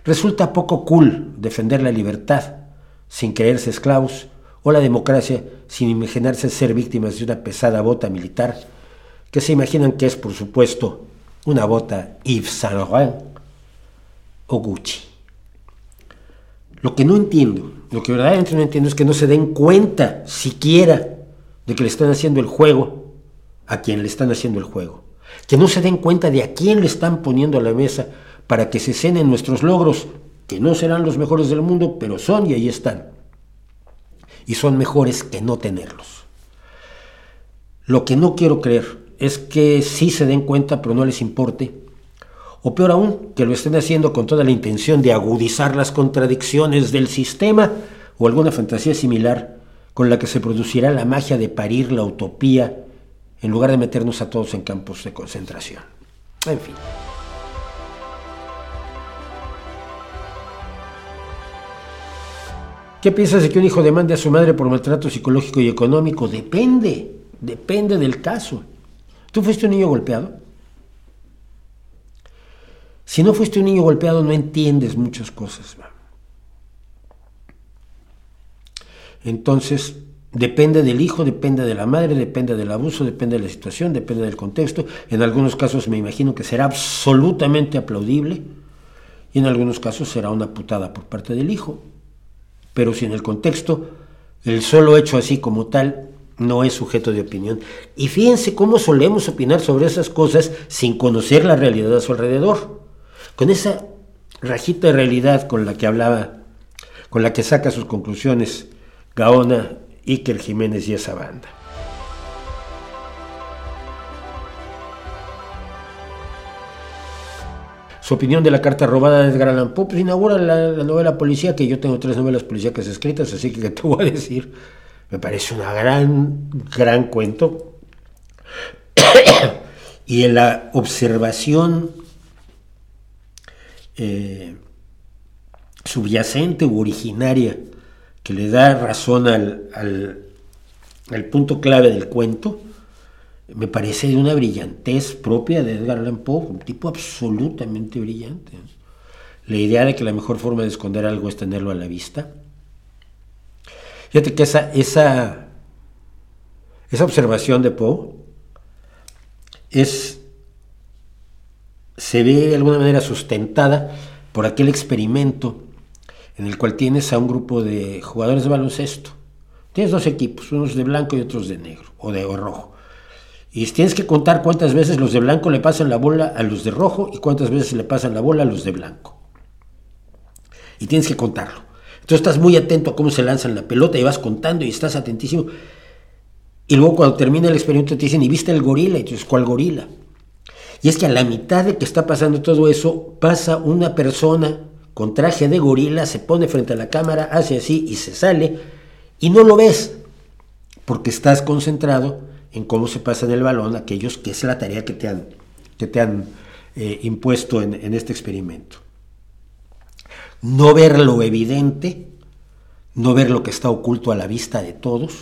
resulta poco cool defender la libertad sin creerse esclavos o la democracia sin imaginarse ser víctimas de una pesada bota militar que se imaginan que es, por supuesto, una bota Yves Saint Laurent o Gucci. Lo que no entiendo, lo que verdaderamente no entiendo es que no se den cuenta siquiera de que le están haciendo el juego a quien le están haciendo el juego. Que no se den cuenta de a quién le están poniendo a la mesa para que se cenen nuestros logros, que no serán los mejores del mundo, pero son y ahí están. Y son mejores que no tenerlos. Lo que no quiero creer es que sí se den cuenta, pero no les importe. O peor aún, que lo estén haciendo con toda la intención de agudizar las contradicciones del sistema o alguna fantasía similar con la que se producirá la magia de parir la utopía en lugar de meternos a todos en campos de concentración. En fin. ¿Qué piensas de que un hijo demande a su madre por maltrato psicológico y económico? Depende, depende del caso. ¿Tú fuiste un niño golpeado? Si no fuiste un niño golpeado no entiendes muchas cosas. Entonces, depende del hijo, depende de la madre, depende del abuso, depende de la situación, depende del contexto. En algunos casos me imagino que será absolutamente aplaudible y en algunos casos será una putada por parte del hijo pero si en el contexto el solo hecho así como tal no es sujeto de opinión. Y fíjense cómo solemos opinar sobre esas cosas sin conocer la realidad a su alrededor. Con esa rajita de realidad con la que hablaba, con la que saca sus conclusiones Gaona, Iker Jiménez y esa banda. Su opinión de la carta robada de Edgar Allan Poe pues, inaugura la, novela Policía, que yo tengo tres novelas policíacas escritas, así que te voy a decir, me parece una gran, gran cuento. y en la observación eh, subyacente u originaria que le da razón al, al punto clave del cuento, me parece de una brillantez propia de Edgar Allan Poe, un tipo absolutamente brillante. La idea de que la mejor forma de esconder algo es tenerlo a la vista. Fíjate que esa, esa, esa observación de Poe es, se ve de alguna manera sustentada por aquel experimento en el cual tienes a un grupo de jugadores de baloncesto. Tienes dos equipos, unos de blanco y otros de negro o de rojo. Y tienes que contar cuántas veces los de blanco le pasan la bola a los de rojo y cuántas veces le pasan la bola a los de blanco. Y tienes que contarlo. Entonces estás muy atento a cómo se lanzan la pelota y vas contando y estás atentísimo. Y luego cuando termina el experimento te dicen, ¿y viste el gorila? Y dices, ¿cuál gorila? Y es que a la mitad de que está pasando todo eso, pasa una persona con traje de gorila, se pone frente a la cámara, hace así y se sale Y no lo ves, porque estás concentrado en cómo se pasa el balón aquellos que es la tarea que te han, que te han eh, impuesto en, en este experimento. No ver lo evidente, no ver lo que está oculto a la vista de todos,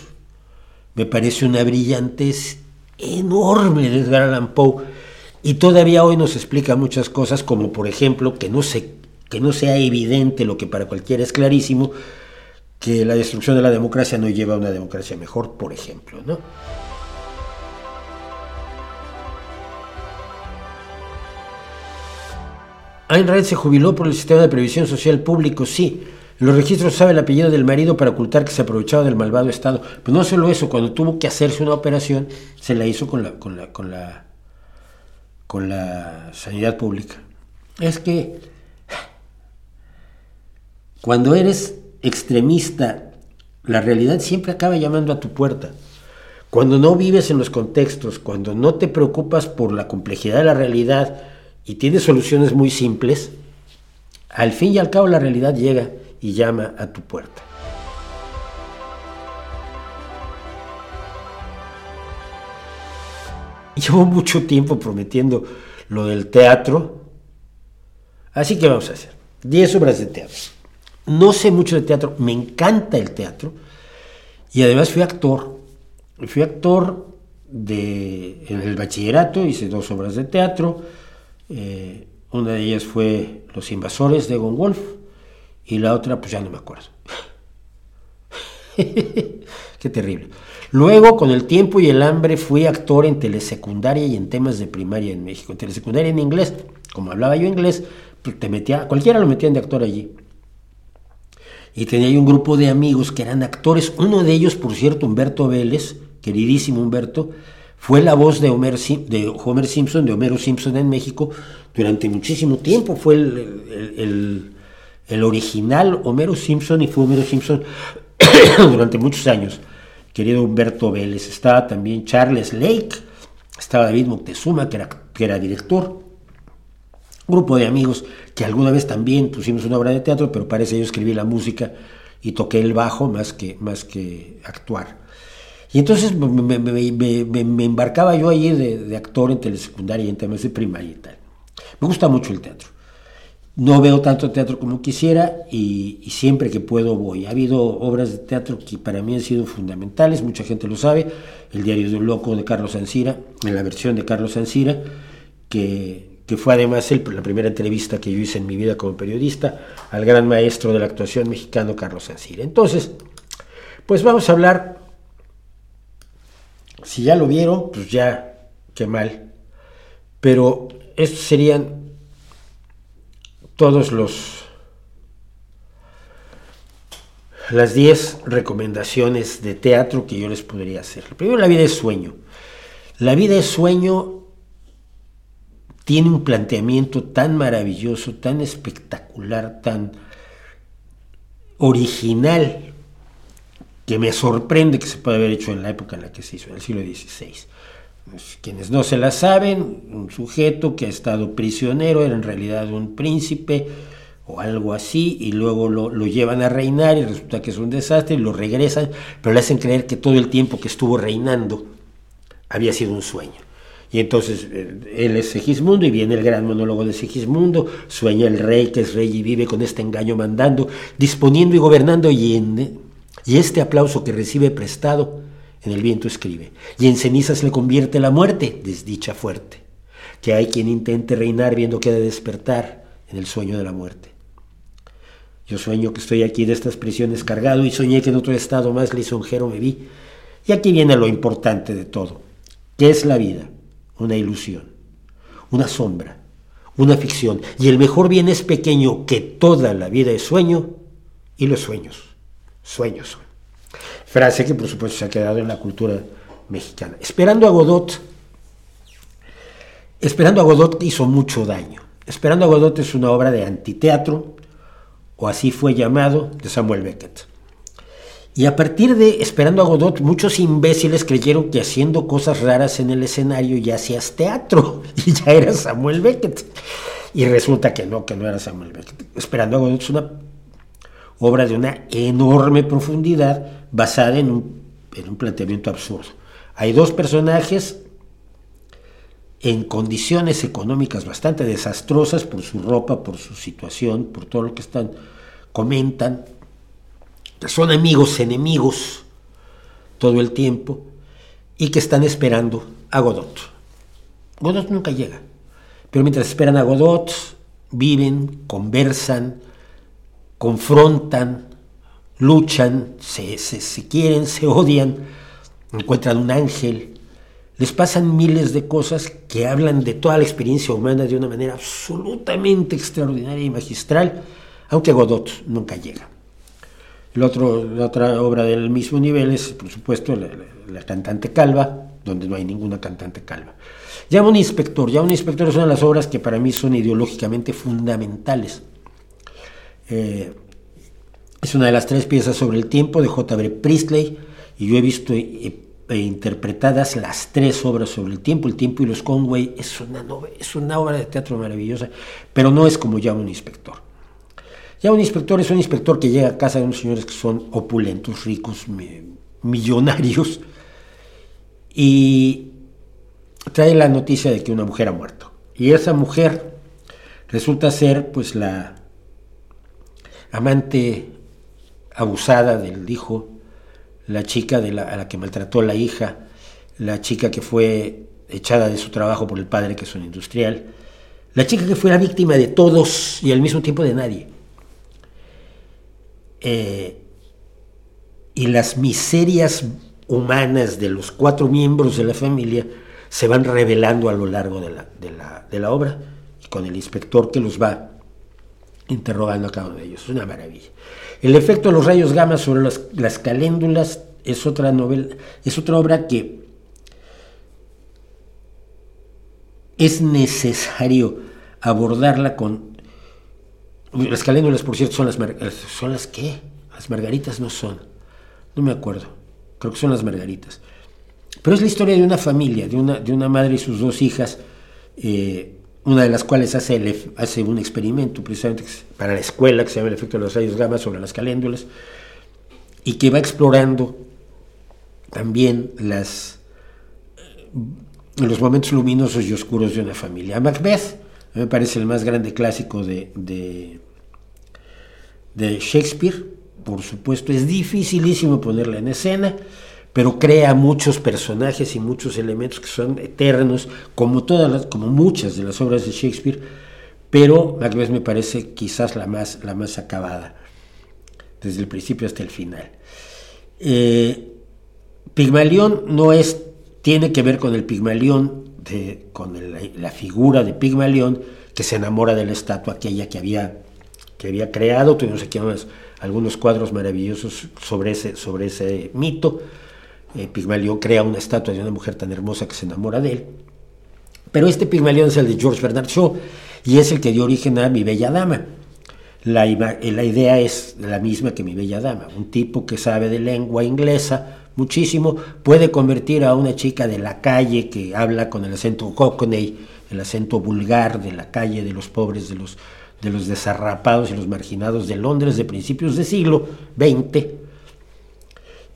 me parece una brillantez enorme de Edgar Allan Poe y todavía hoy nos explica muchas cosas como por ejemplo que no, se, que no sea evidente lo que para cualquiera es clarísimo, que la destrucción de la democracia no lleva a una democracia mejor, por ejemplo, ¿no? Ayn Rand se jubiló por el sistema de previsión social público, sí. Los registros sabe el apellido del marido para ocultar que se aprovechaba del malvado Estado. Pues no solo eso, cuando tuvo que hacerse una operación, se la hizo con la, con la, con la, con la sanidad pública. Es que cuando eres extremista, la realidad siempre acaba llamando a tu puerta. Cuando no vives en los contextos, cuando no te preocupas por la complejidad de la realidad y tienes soluciones muy simples, al fin y al cabo la realidad llega y llama a tu puerta. Llevo mucho tiempo prometiendo lo del teatro, así que vamos a hacer 10 obras de teatro. No sé mucho de teatro, me encanta el teatro y además fui actor. Fui actor de, en el bachillerato, hice dos obras de teatro. Eh, una de ellas fue Los Invasores de Egon Wolf y la otra, pues ya no me acuerdo. Qué terrible. Luego, con el tiempo y el hambre, fui actor en telesecundaria y en temas de primaria en México. En telesecundaria en inglés, como hablaba yo inglés, pues te metía, cualquiera lo metían de actor allí. Y tenía yo un grupo de amigos que eran actores. Uno de ellos, por cierto, Humberto Vélez, queridísimo Humberto, fue la voz de Homer, de Homer Simpson, de Homero Simpson en México durante muchísimo tiempo. Fue el, el original Homero Simpson y fue Homero Simpson durante muchos años. Querido Humberto Vélez, estaba también Charles Lake, estaba David Moctezuma, que era, que era director. Grupo de amigos que alguna vez también pusimos una obra de teatro, pero parece yo escribí la música y toqué el bajo más que, más que actuar. Y entonces me, embarcaba yo allí de, de, actor en telesecundaria y en temas de primaria y tal. Me gusta mucho el teatro. No veo tanto teatro como quisiera y, siempre que puedo voy. Ha habido obras de teatro que para mí han sido fundamentales, mucha gente lo sabe. El diario de un loco de Carlos Ansira, en la versión de Carlos Ansira, que, que fue además el, la primera entrevista que yo hice en mi vida como periodista al gran maestro de la actuación mexicano Carlos Ansira. Entonces, pues vamos a hablar, si ya lo vieron, pues ya, qué mal. Pero estos serían todos los las 10 recomendaciones de teatro que yo les podría hacer. Primero, la vida es sueño. La vida es sueño tiene un planteamiento tan maravilloso, tan espectacular, tan original, que me sorprende que se pueda haber hecho en la época en la que se hizo, en el siglo XVI. Pues, quienes no se la saben, un sujeto que ha estado prisionero era en realidad un príncipe o algo así, y luego lo, llevan a reinar y resulta que es un desastre y lo regresan, pero le hacen creer que todo el tiempo que estuvo reinando había sido un sueño. Y entonces eh, él es Segismundo y viene el gran monólogo de Segismundo, sueña el rey que es rey y vive con este engaño mandando, disponiendo y gobernando y, y este aplauso que recibe prestado en el viento escribe, y en cenizas le convierte la muerte, desdicha fuerte, que hay quien intente reinar viendo que ha de despertar en el sueño de la muerte. Yo sueño que estoy aquí de estas prisiones cargado y soñé que en otro estado más lisonjero me vi. Y aquí viene lo importante de todo. ¿Qué es la vida? Una ilusión, una sombra, una ficción. Y el mejor bien es pequeño que toda la vida es sueño y los sueños, sueños. Frase que por supuesto se ha quedado en la cultura mexicana. Esperando a Godot, Esperando a Godot hizo mucho daño. Esperando a Godot es una obra de antiteatro, o así fue llamado, de Samuel Beckett. Y a partir de Esperando a Godot, muchos imbéciles creyeron que haciendo cosas raras en el escenario ya hacías teatro y ya era Samuel Beckett. Y resulta que no, que no era Samuel Beckett. Esperando a Godot es una obra de una enorme profundidad, basada en un, en un planteamiento absurdo. Hay dos personajes en condiciones económicas bastante desastrosas por su ropa, por su situación, por todo lo que están, comentan, son amigos, enemigos todo el tiempo y que están esperando a Godot. Godot nunca llega, pero mientras esperan a Godot, viven, conversan, confrontan, luchan, se, se quieren, se odian, encuentran un ángel, les pasan miles de cosas que hablan de toda la experiencia humana de una manera absolutamente extraordinaria y magistral, aunque Godot nunca llega. La otra obra del mismo nivel es, por supuesto, la, cantante calva, donde no hay ninguna cantante calva. Ya un inspector, ya un inspector es una de las obras que para mí son ideológicamente fundamentales. Eh, es una de las tres piezas sobre el tiempo de J.B. Priestley, y yo he visto eh, interpretadas las tres obras sobre el tiempo, el tiempo y los Conway, es una, es una obra de teatro maravillosa, pero no es como ya un inspector. Ya un inspector es un inspector que llega a casa de unos señores que son opulentos, ricos, millonarios, y trae la noticia de que una mujer ha muerto. Y esa mujer resulta ser pues la amante abusada del hijo, la chica de la, a la que maltrató la hija, la chica que fue echada de su trabajo por el padre, que es un industrial, la chica que fue la víctima de todos y al mismo tiempo de nadie. Eh, y las miserias humanas de los cuatro miembros de la familia se van revelando a lo largo de la, de la, obra, y con el inspector que los va interrogando a cada uno de ellos. Es una maravilla. El efecto de los rayos gamma sobre las, las caléndulas es otra novela, es otra obra que es necesario abordarla con las caléndulas, por cierto, son las, ¿son las qué? Las margaritas no son. No me acuerdo. Creo que son las margaritas. Pero es la historia de una familia, de una, de una madre y sus dos hijas, eh, una de las cuales hace, un experimento precisamente para la escuela que se llama el efecto de los rayos gamma sobre las caléndulas y que va explorando también eh, los momentos luminosos y oscuros de una familia. Macbeth me parece el más grande clásico de, de, Shakespeare, por supuesto, es dificilísimo ponerla en escena, pero crea muchos personajes y muchos elementos que son eternos, como, todas las, como muchas de las obras de Shakespeare, pero Macbeth me parece quizás la más, la más acabada, desde el principio hasta el final. Eh, Pigmalión no es, tiene que ver con el Pigmalión con la figura de Pigmalión que se enamora de la estatua aquella que había, que había creado. Tuvimos aquí algunos cuadros maravillosos sobre ese, sobre ese mito. Eh, Pigmalión crea una estatua de una mujer tan hermosa que se enamora de él. Pero este Pigmalión es el de George Bernard Shaw y es el que dio origen a Mi Bella Dama. La, la idea es la misma que Mi Bella Dama, un tipo que sabe de lengua inglesa, muchísimo, puede convertir a una chica de la calle que habla con el acento cockney, el acento vulgar de la calle de los pobres, de los, de los desarrapados y los marginados de Londres de principios del siglo XX,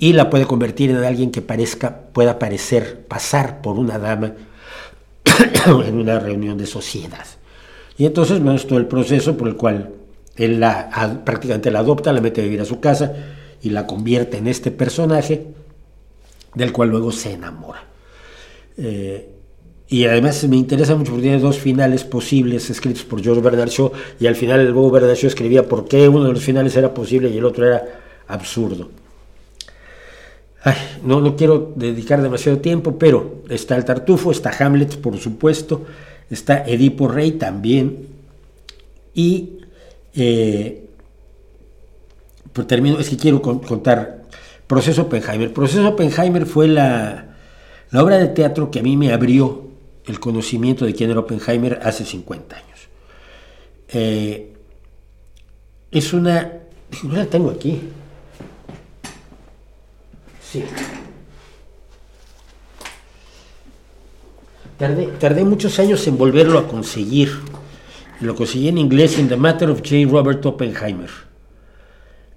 y la puede convertir en alguien que parezca, pueda parecer, pasar por una dama en una reunión de sociedad. Y entonces, es todo el proceso por el cual él la, prácticamente la adopta, la mete a vivir a su casa y la convierte en este personaje del cual luego se enamora. Eh, y además me interesa mucho porque tiene dos finales posibles escritos por George Bernard Shaw y al final el Bobo Bernard Shaw escribía por qué uno de los finales era posible y el otro era absurdo. No, no quiero dedicar demasiado tiempo, pero está el Tartufo, está Hamlet, por supuesto, está Edipo Rey también, y eh, pues termino, es que quiero contar Proceso Oppenheimer. Proceso Oppenheimer fue la, obra de teatro que a mí me abrió el conocimiento de quién era Oppenheimer hace 50 años. Eh, es una... No la tengo aquí. Sí. Tardé, muchos años en volverlo a conseguir. Lo conseguí en inglés, In the Matter of J. Robert Oppenheimer.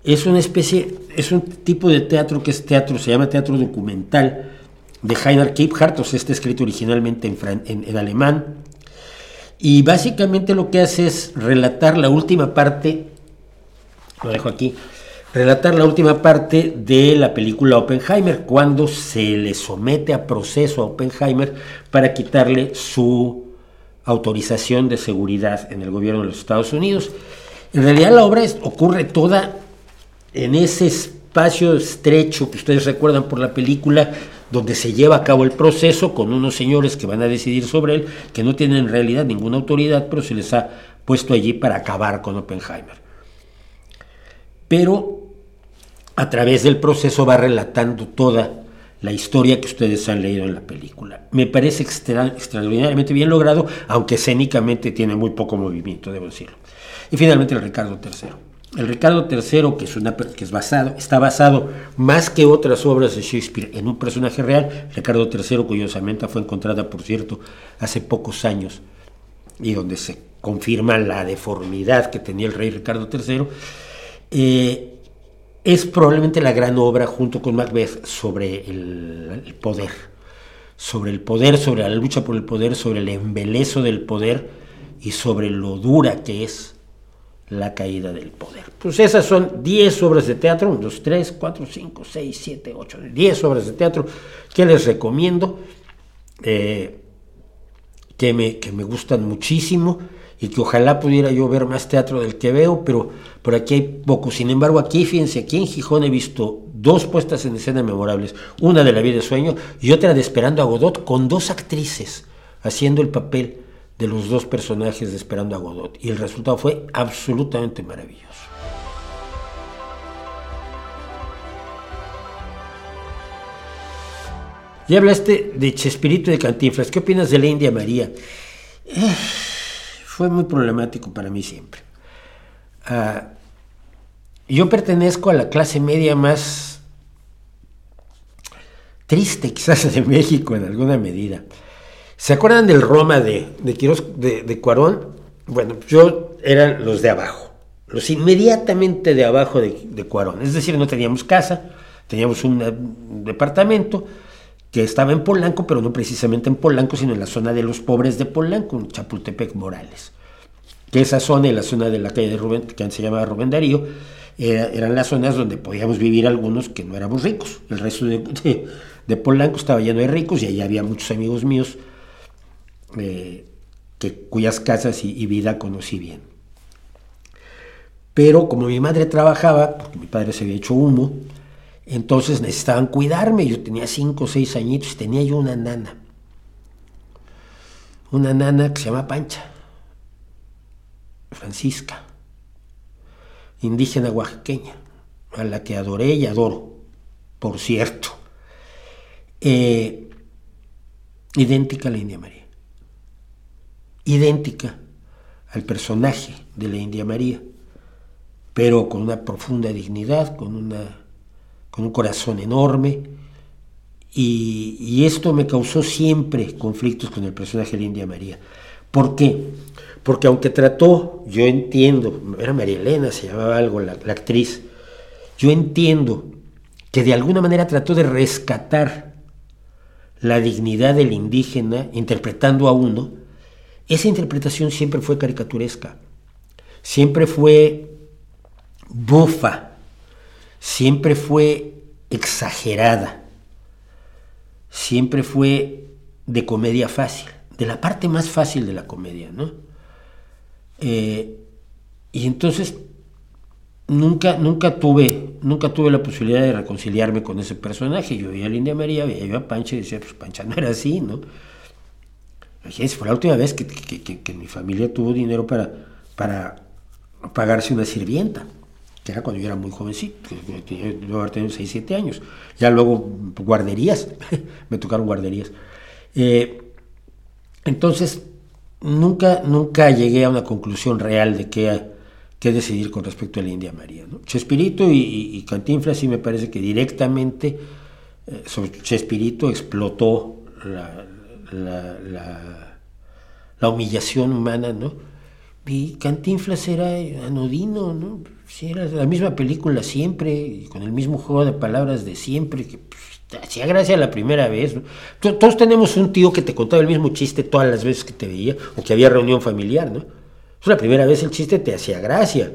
es una especie, es un tipo de teatro que es teatro, se llama teatro documental de Heiner Kipphart, o sea, está escrito originalmente en, en alemán, y básicamente lo que hace es relatar la última parte, lo dejo aquí, relatar la última parte de la película Oppenheimer, cuando se le somete a proceso a Oppenheimer para quitarle su autorización de seguridad en el gobierno de los Estados Unidos. En realidad la obra ocurre toda en ese espacio estrecho que ustedes recuerdan por la película, donde se lleva a cabo el proceso con unos señores que van a decidir sobre él, que no tienen en realidad ninguna autoridad, pero se les ha puesto allí para acabar con Oppenheimer. Pero a través del proceso va relatando toda la historia que ustedes han leído en la película. Me parece extraordinariamente bien logrado, aunque escénicamente tiene muy poco movimiento, debo decirlo. Y finalmente el Ricardo III. El Ricardo III, que es, una, que es basado, está basado más que otras obras de Shakespeare en un personaje real, Ricardo III, cuya osamenta fue encontrada, por cierto, hace pocos años, y donde se confirma la deformidad que tenía el rey Ricardo III, eh, es probablemente la gran obra, junto con Macbeth, sobre el, poder, sobre el poder, sobre la lucha por el poder, sobre el embelezo del poder y sobre lo dura que es la caída del poder. Pues esas son 10 obras de teatro, 1, 2, 3, 4, 5, 6, 7, 8, 10 obras de teatro que les recomiendo, eh, que, me, que me gustan muchísimo y que ojalá pudiera yo ver más teatro del que veo, pero por aquí hay poco. Sin embargo, aquí, fíjense, aquí en Gijón he visto dos puestas en escena memorables, una de La vida de sueño y otra de Esperando a Godot, con dos actrices haciendo el papel de los dos personajes de Esperando a Godot. Y el resultado fue absolutamente maravilloso. Ya hablaste de Chespirito de Cantinflas. ¿Qué opinas de la India María? Eh, fue muy problemático para mí siempre. Ah, yo pertenezco a la clase media más triste quizás de México en alguna medida. ¿Se acuerdan del Roma de, de, de, Cuarón? Bueno, yo eran los de abajo, los inmediatamente de abajo de, de Cuarón. Es decir, no teníamos casa, teníamos un, departamento que estaba en Polanco, pero no precisamente en Polanco, sino en la zona de los pobres de Polanco, en Chapultepec Morales. Que esa zona y la zona de la calle de Rubén, que antes se llamaba Rubén Darío, eran las zonas donde podíamos vivir algunos que no éramos ricos. El resto de, de Polanco estaba lleno de ricos y allí había muchos amigos míos eh, que, cuyas casas y, vida conocí bien. Pero como mi madre trabajaba, porque mi padre se había hecho humo, entonces necesitaban cuidarme. Yo tenía cinco o seis añitos y tenía yo una nana. Una nana que se llama Pancha, Francisca, indígena oaxaqueña, a la que adoré y adoro, por cierto. Eh, idéntica a la India María idéntica al personaje de la India María, pero con una profunda dignidad, con, una, con un corazón enorme, y, esto me causó siempre conflictos con el personaje de India María. ¿Por qué? Porque aunque trató, yo entiendo, era María Elena, se llamaba algo la, la actriz, yo entiendo que de alguna manera trató de rescatar la dignidad del indígena interpretando a uno, esa interpretación siempre fue caricaturesca, siempre fue bufa, siempre fue exagerada, siempre fue de comedia fácil, de la parte más fácil de la comedia, ¿no? Eh, y entonces nunca, nunca tuve, nunca tuve la posibilidad de reconciliarme con ese personaje. Yo veía a Linda María, veía yo a Pancha y decía, pues Pancha no era así, ¿no? fue la última vez que, mi familia tuvo dinero para, para pagarse una sirvienta, era cuando yo era muy jovencito, yo haber tenido 6, 7 años. Ya luego guarderías, me tocaron guarderías. Eh, entonces, nunca, nunca llegué a una conclusión real de qué, qué decidir con respecto a la India María. ¿no? Chespirito y, y, Cantinflas sí me parece que directamente eh, sobre Chespirito explotó la, la, la, humillación humana, ¿no? Y Cantinflas era anodino, ¿no? Sí, era la misma película siempre, con el mismo juego de palabras de siempre, que pues, hacía gracia la primera vez. Todos tenemos un tío que te contaba el mismo chiste todas las veces que te veía, o que había reunión familiar, ¿no? La primera vez el chiste te hacía gracia.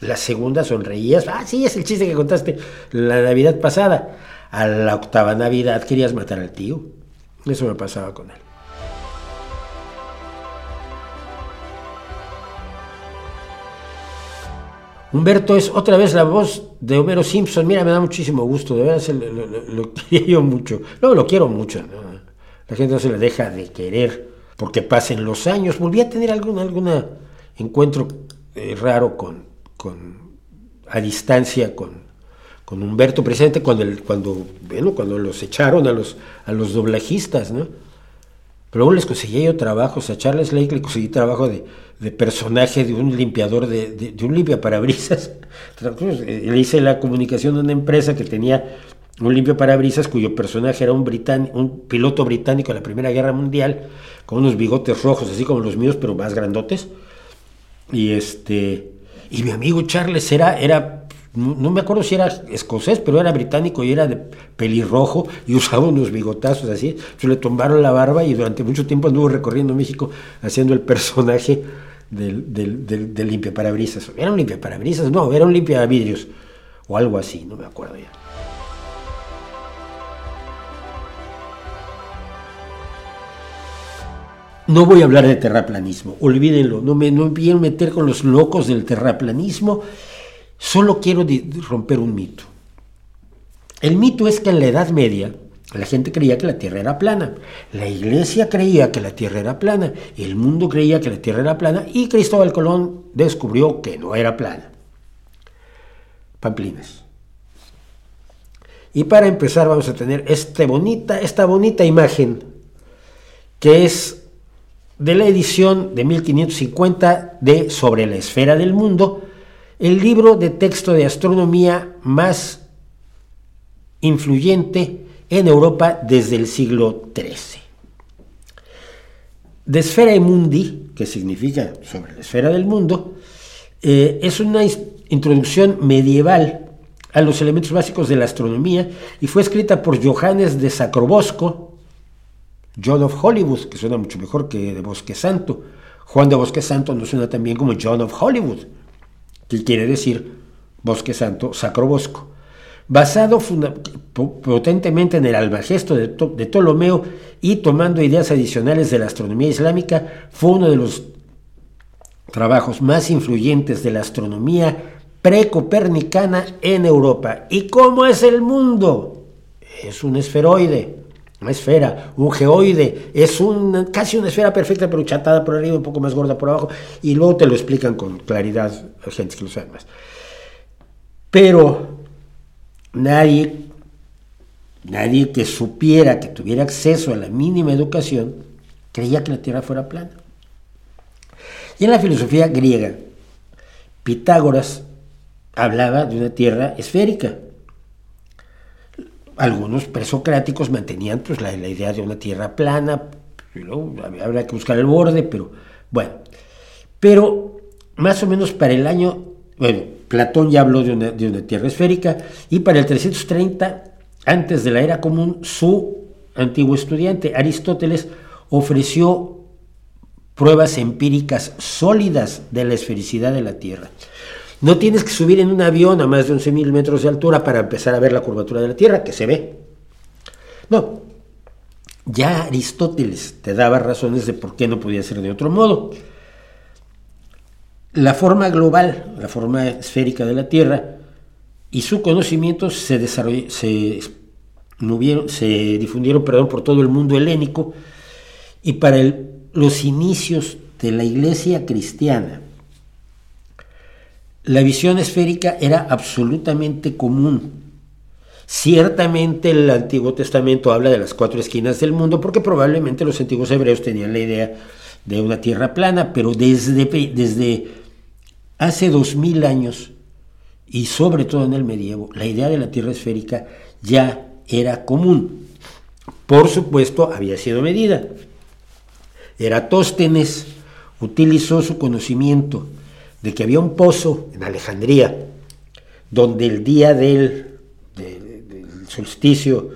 La segunda sonreías, ah, sí, es el chiste que contaste la Navidad pasada. A la octava Navidad querías matar al tío. Eso me pasaba con él. Humberto es otra vez la voz de Homero Simpson. Mira, me da muchísimo gusto, de verdad lo, quiero mucho. No, lo quiero mucho. La gente no se le deja de querer porque pasen los años. Volví a tener algún alguna encuentro eh, raro con, con, a distancia con, con Humberto, precisamente cuando, cuando, bueno, cuando los echaron a los, a los doblajistas, ¿no? Pero luego les conseguí yo trabajos, a Charles Lake le conseguí trabajo de, de personaje de un limpiador, de, de, un limpia parabrisas. Le hice la comunicación de una empresa que tenía un limpio parabrisas cuyo personaje era un, un piloto británico de la Primera Guerra Mundial, con unos bigotes rojos, así como los míos, pero más grandotes. Y este y mi amigo Charles era, era no, me acuerdo si era escocés, pero era británico y era de pelirrojo y usaba unos bigotazos así. Se le tumbaron la barba y durante mucho tiempo anduvo recorriendo México haciendo el personaje del, del, del, del limpiaparabrisas. ¿Era un limpiaparabrisas? No, era un limpiavidrios o algo así, no me acuerdo ya. No voy a hablar de terraplanismo, olvídenlo, no me, no me meter con los locos del terraplanismo, solo quiero romper un mito. El mito es que en la Edad Media la gente creía que la Tierra era plana, la iglesia creía que la Tierra era plana, el mundo creía que la Tierra era plana y Cristóbal Colón descubrió que no era plana. Pamplinas. Y para empezar vamos a tener esta bonita, esta bonita imagen que es de la edición de 1550 de Sobre la esfera del mundo, el libro de texto de astronomía más influyente en Europa desde el siglo XIII. De Esfera Mundi, que significa sobre la esfera del mundo, eh, es una introducción medieval a los elementos básicos de la astronomía y fue escrita por Johannes de Sacrobosco, John of Hollywood, que suena mucho mejor que de Bosque Santo. Juan de Bosque Santo no suena tan bien como John of Hollywood, que quiere decir Bosque Santo, Sacro Bosco. Basado potentemente en el Almagesto de, de Ptolomeo y tomando ideas adicionales de la astronomía islámica, fue uno de los trabajos más influyentes de la astronomía precopernicana en Europa. ¿Y cómo es el mundo? Es un esferoide una esfera, un geoide, es un, casi una esfera perfecta pero chatada por arriba, un poco más gorda por abajo, y luego te lo explican con claridad gente que lo sabe más. Pero nadie, nadie que supiera, que tuviera acceso a la mínima educación, creía que la Tierra fuera plana. Y en la filosofía griega, Pitágoras hablaba de una Tierra esférica algunos presocráticos mantenían pues, la, idea de una tierra plana, habría que buscar el borde, pero bueno. Pero más o menos para el año, bueno, Platón ya habló de una, tierra esférica, y para el 330, antes de la era común, su antiguo estudiante, Aristóteles, ofreció pruebas empíricas sólidas de la esfericidad de la Tierra. No tienes que subir en un avión a más de 11.000 metros de altura para empezar a ver la curvatura de la Tierra, que se ve. No. Ya Aristóteles te daba razones de por qué no podía ser de otro modo. La forma global, la forma esférica de la Tierra y su conocimiento se, se, se difundieron perdón, por todo el mundo helénico y para los inicios de la iglesia cristiana la visión esférica era absolutamente común. Ciertamente el Antiguo Testamento habla de las cuatro esquinas del mundo porque probablemente los antiguos hebreos tenían la idea de una tierra plana, pero desde, desde hace dos mil años y sobre todo en el medievo, la idea de la tierra esférica ya era común. Por supuesto, había sido medida. Eratóstenes utilizó su conocimiento de que había un pozo en Alejandría, donde el día del, solsticio,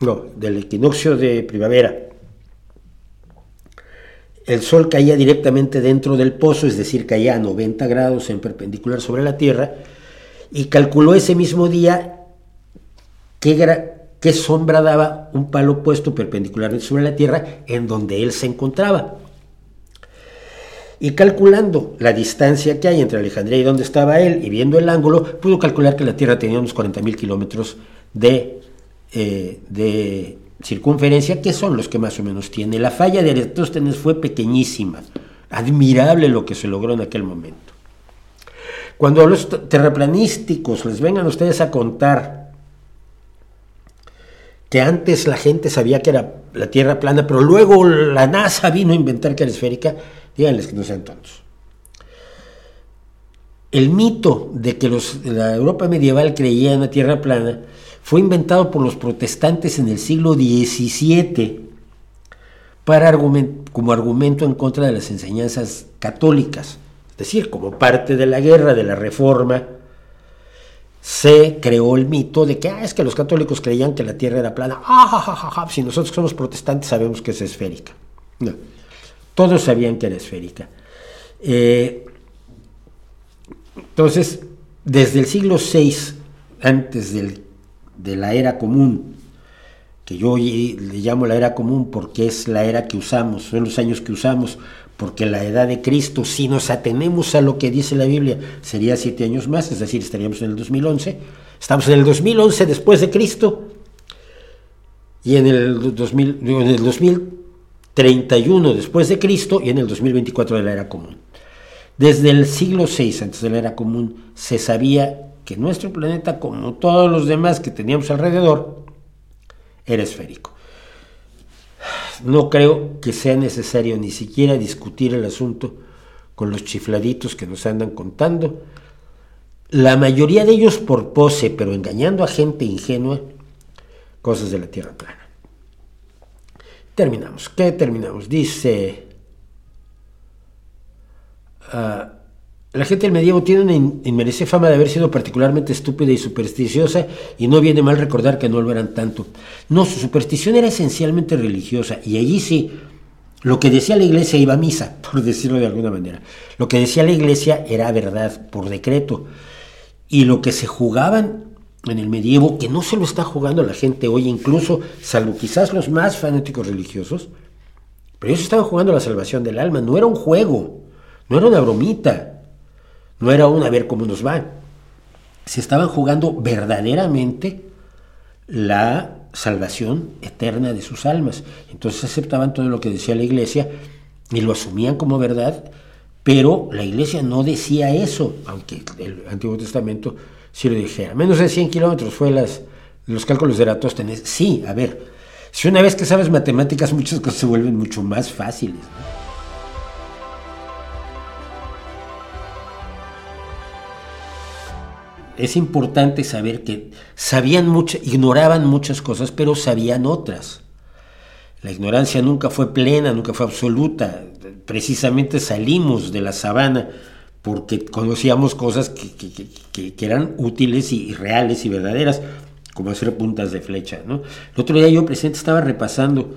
no, del equinoccio de primavera, el sol caía directamente dentro del pozo, es decir, caía a 90 grados en perpendicular sobre la Tierra, y calculó ese mismo día qué, qué sombra daba un palo puesto perpendicularmente sobre la Tierra en donde él se encontraba. Y calculando la distancia que hay entre Alejandría y donde estaba él, y viendo el ángulo, pudo calcular que la Tierra tenía unos 40.000 kilómetros de, eh, de circunferencia, que son los que más o menos tiene. La falla de Aristóteles fue pequeñísima, admirable lo que se logró en aquel momento. Cuando los terraplanísticos les vengan ustedes a contar que antes la gente sabía que era la Tierra plana, pero luego la NASA vino a inventar que era esférica, díganles que no sean tontos. El mito de que la Europa medieval creía en la Tierra plana fue inventado por los protestantes en el siglo XVII para como argumento en contra de las enseñanzas católicas. Es decir, como parte de la guerra de la Reforma, se creó el mito de que ah, es que los católicos creían que la Tierra era plana. Ah, si nosotros somos protestantes sabemos que es esférica. No, todos sabían que era esférica. Eh, entonces, desde el siglo VI, antes del de la era común, que yo le llamo la era común porque es la era que usamos, son los años que usamos, porque la edad de Cristo, si nos atenemos a lo que dice la Biblia, sería siete años más, es decir, estaríamos en el 2011. Estamos en el 2011 después de Cristo y en el, 2000, en el 2031 después de Cristo y en el 2024 de la era común. Desde el siglo VI, antes de la era común, se sabía que nuestro planeta, como todos los demás que teníamos alrededor, era esférico. No creo que sea necesario ni siquiera discutir el asunto con los chifladitos que nos andan contando. La mayoría de ellos por pose, pero engañando a gente ingenua, cosas de la Tierra plana. Terminamos. ¿Qué terminamos? Dice... Ah, la gente del medievo tiene una inmerece fama de haber sido particularmente estúpida y supersticiosa y no viene mal recordar que no lo eran tanto. No, su superstición era esencialmente religiosa y allí sí, lo que decía la iglesia iba a misa, por decirlo de alguna manera. Lo que decía la iglesia era verdad por decreto. Y lo que se jugaban en el medievo, que no se lo está jugando la gente hoy, incluso, salvo quizás los más fanáticos religiosos, pero ellos estaban jugando la salvación del alma, no era un juego, no era una bromita. No era un a ver cómo nos va. Se estaban jugando verdaderamente la salvación eterna de sus almas. Entonces aceptaban todo lo que decía la iglesia y lo asumían como verdad, pero la iglesia no decía eso, aunque el Antiguo Testamento sí lo dijera. Menos de 100 kilómetros fue las, los cálculos de Eratóstenes. Sí, a ver, si una vez que sabes matemáticas muchas cosas se vuelven mucho más fáciles. es importante saber que sabían mucho, ignoraban muchas cosas, pero sabían otras. La ignorancia nunca fue plena, nunca fue absoluta. Precisamente salimos de la sabana porque conocíamos cosas que, eran útiles y, reales y verdaderas, como hacer puntas de flecha. ¿no? El otro día yo presente estaba repasando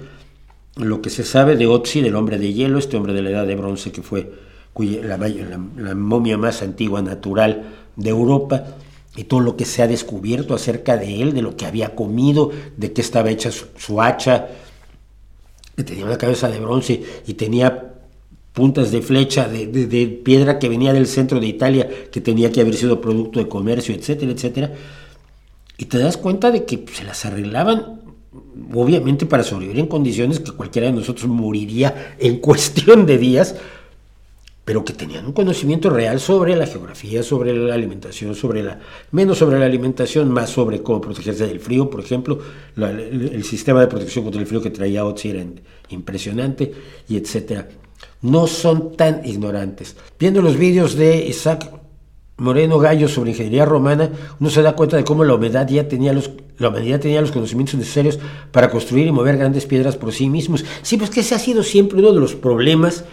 lo que se sabe de Otzi, del hombre de hielo, este hombre de la edad de bronce que fue la, la momia más antigua natural de Europa y todo lo que se ha descubierto acerca de él, de lo que había comido, de qué estaba hecha su, hacha, que tenía una cabeza de bronce y tenía puntas de flecha de, de, piedra que venía del centro de Italia, que tenía que haber sido producto de comercio, etcétera, etcétera. Y te das cuenta de que se las arreglaban, obviamente para sobrevivir en condiciones que cualquiera de nosotros moriría en cuestión de días, pero que tenían un conocimiento real sobre la geografía, sobre la alimentación, sobre la menos sobre la alimentación, más sobre cómo protegerse del frío, por ejemplo, el, sistema de protección contra el frío que traía Otzi era impresionante y etcétera. No son tan ignorantes. Viendo los vídeos de Isaac Moreno Gallo sobre ingeniería romana, uno se da cuenta de cómo la humedad ya tenía los la humanidad tenía los conocimientos necesarios para construir y mover grandes piedras por sí mismos. Sí, pues que ese ha sido siempre uno de los problemas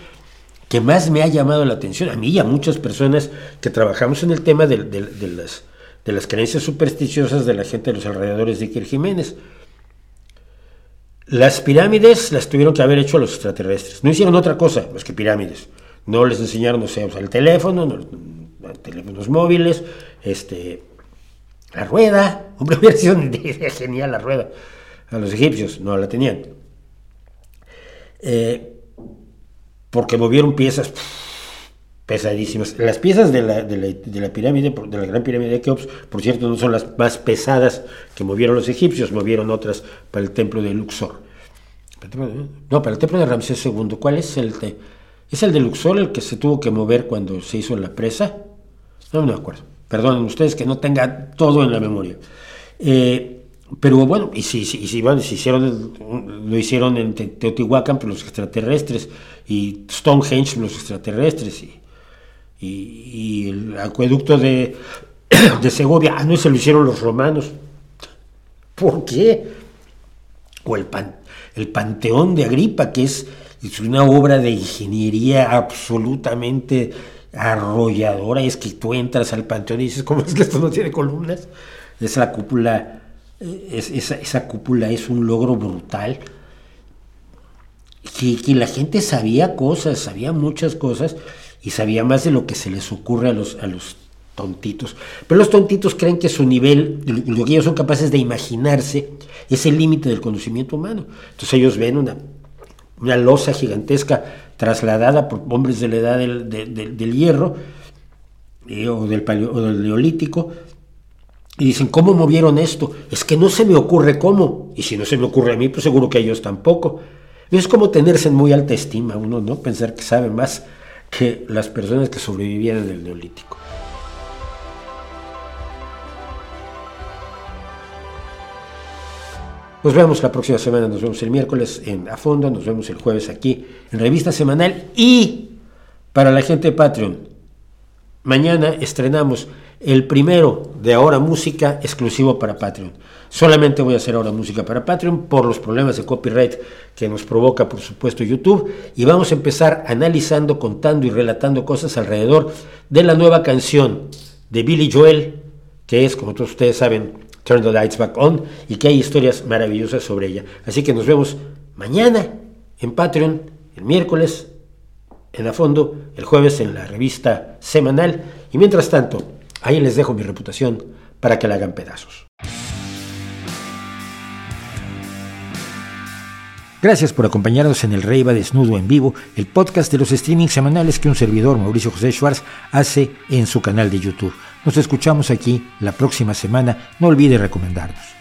que más me ha llamado la atención, a mí y a muchas personas que trabajamos en el tema de, las, de las creencias supersticiosas de la gente de los alrededores de Iker Jiménez. Las pirámides las tuvieron que haber hecho los extraterrestres. No hicieron otra cosa más que pirámides. No les enseñaron, no sé, usar el teléfono, no, teléfonos móviles, este, la rueda. Hombre, hubiera sido genial la rueda. A los egipcios no la tenían. Eh, porque movieron piezas pesadísimas. Las piezas de la, de la, pirámide, de la gran pirámide de Keops, por cierto, no son las más pesadas que movieron los egipcios, movieron otras para el templo de Luxor. No, para el templo de Ramsés II. ¿Cuál es el de, ¿Es el de Luxor el que se tuvo que mover cuando se hizo la presa? No, me acuerdo. Perdonen ustedes que no tenga todo en la memoria. Eh, pero bueno, y si, si, si, bueno, si hicieron, lo hicieron en Teotihuacán por los extraterrestres y Stonehenge por los extraterrestres y, y, el acueducto de, de Segovia, ah, no, se lo hicieron los romanos. ¿Por qué? O el, pan, el Panteón de Agripa, que es, es una obra de ingeniería absolutamente arrolladora, es que tú entras al panteón y dices, ¿cómo es que esto no tiene columnas? Es la cúpula esa, cúpula es un logro brutal. Que, la gente sabía cosas, sabía muchas cosas y sabía más de lo que se les ocurre a los, a los tontitos. Pero los tontitos creen que su nivel, lo que ellos son capaces de imaginarse, es el límite del conocimiento humano. Entonces ellos ven una, una losa gigantesca trasladada por hombres de la edad del, hierro eh, o, del o del neolítico y dicen, ¿cómo movieron esto? Es que no se me ocurre cómo. Y si no se me ocurre a mí, pues seguro que a ellos tampoco. Es como tenerse en muy alta estima uno, ¿no? Pensar que sabe más que las personas que sobrevivían en el neolítico. Nos vemos la próxima semana, nos vemos el miércoles en A Fondo, nos vemos el jueves aquí en Revista Semanal y para la gente de Patreon, mañana estrenamos el primero de Ahora Música exclusivo para Patreon. Solamente voy a hacer Ahora Música para Patreon por los problemas de copyright que nos provoca, por supuesto, YouTube. Y vamos a empezar analizando, contando y relatando cosas alrededor de la nueva canción de Billy Joel, que es, como todos ustedes saben, Turn the Lights Back On, y que hay historias maravillosas sobre ella. Así que nos vemos mañana en Patreon, el miércoles en A Fondo, el jueves en la revista semanal. Y mientras tanto, Ahí les dejo mi reputación para que la hagan pedazos. Gracias por acompañarnos en el Rey va Desnudo en vivo, el podcast de los streamings semanales que un servidor, Mauricio José Schwartz, hace en su canal de YouTube. Nos escuchamos aquí la próxima semana. No olvide recomendarnos.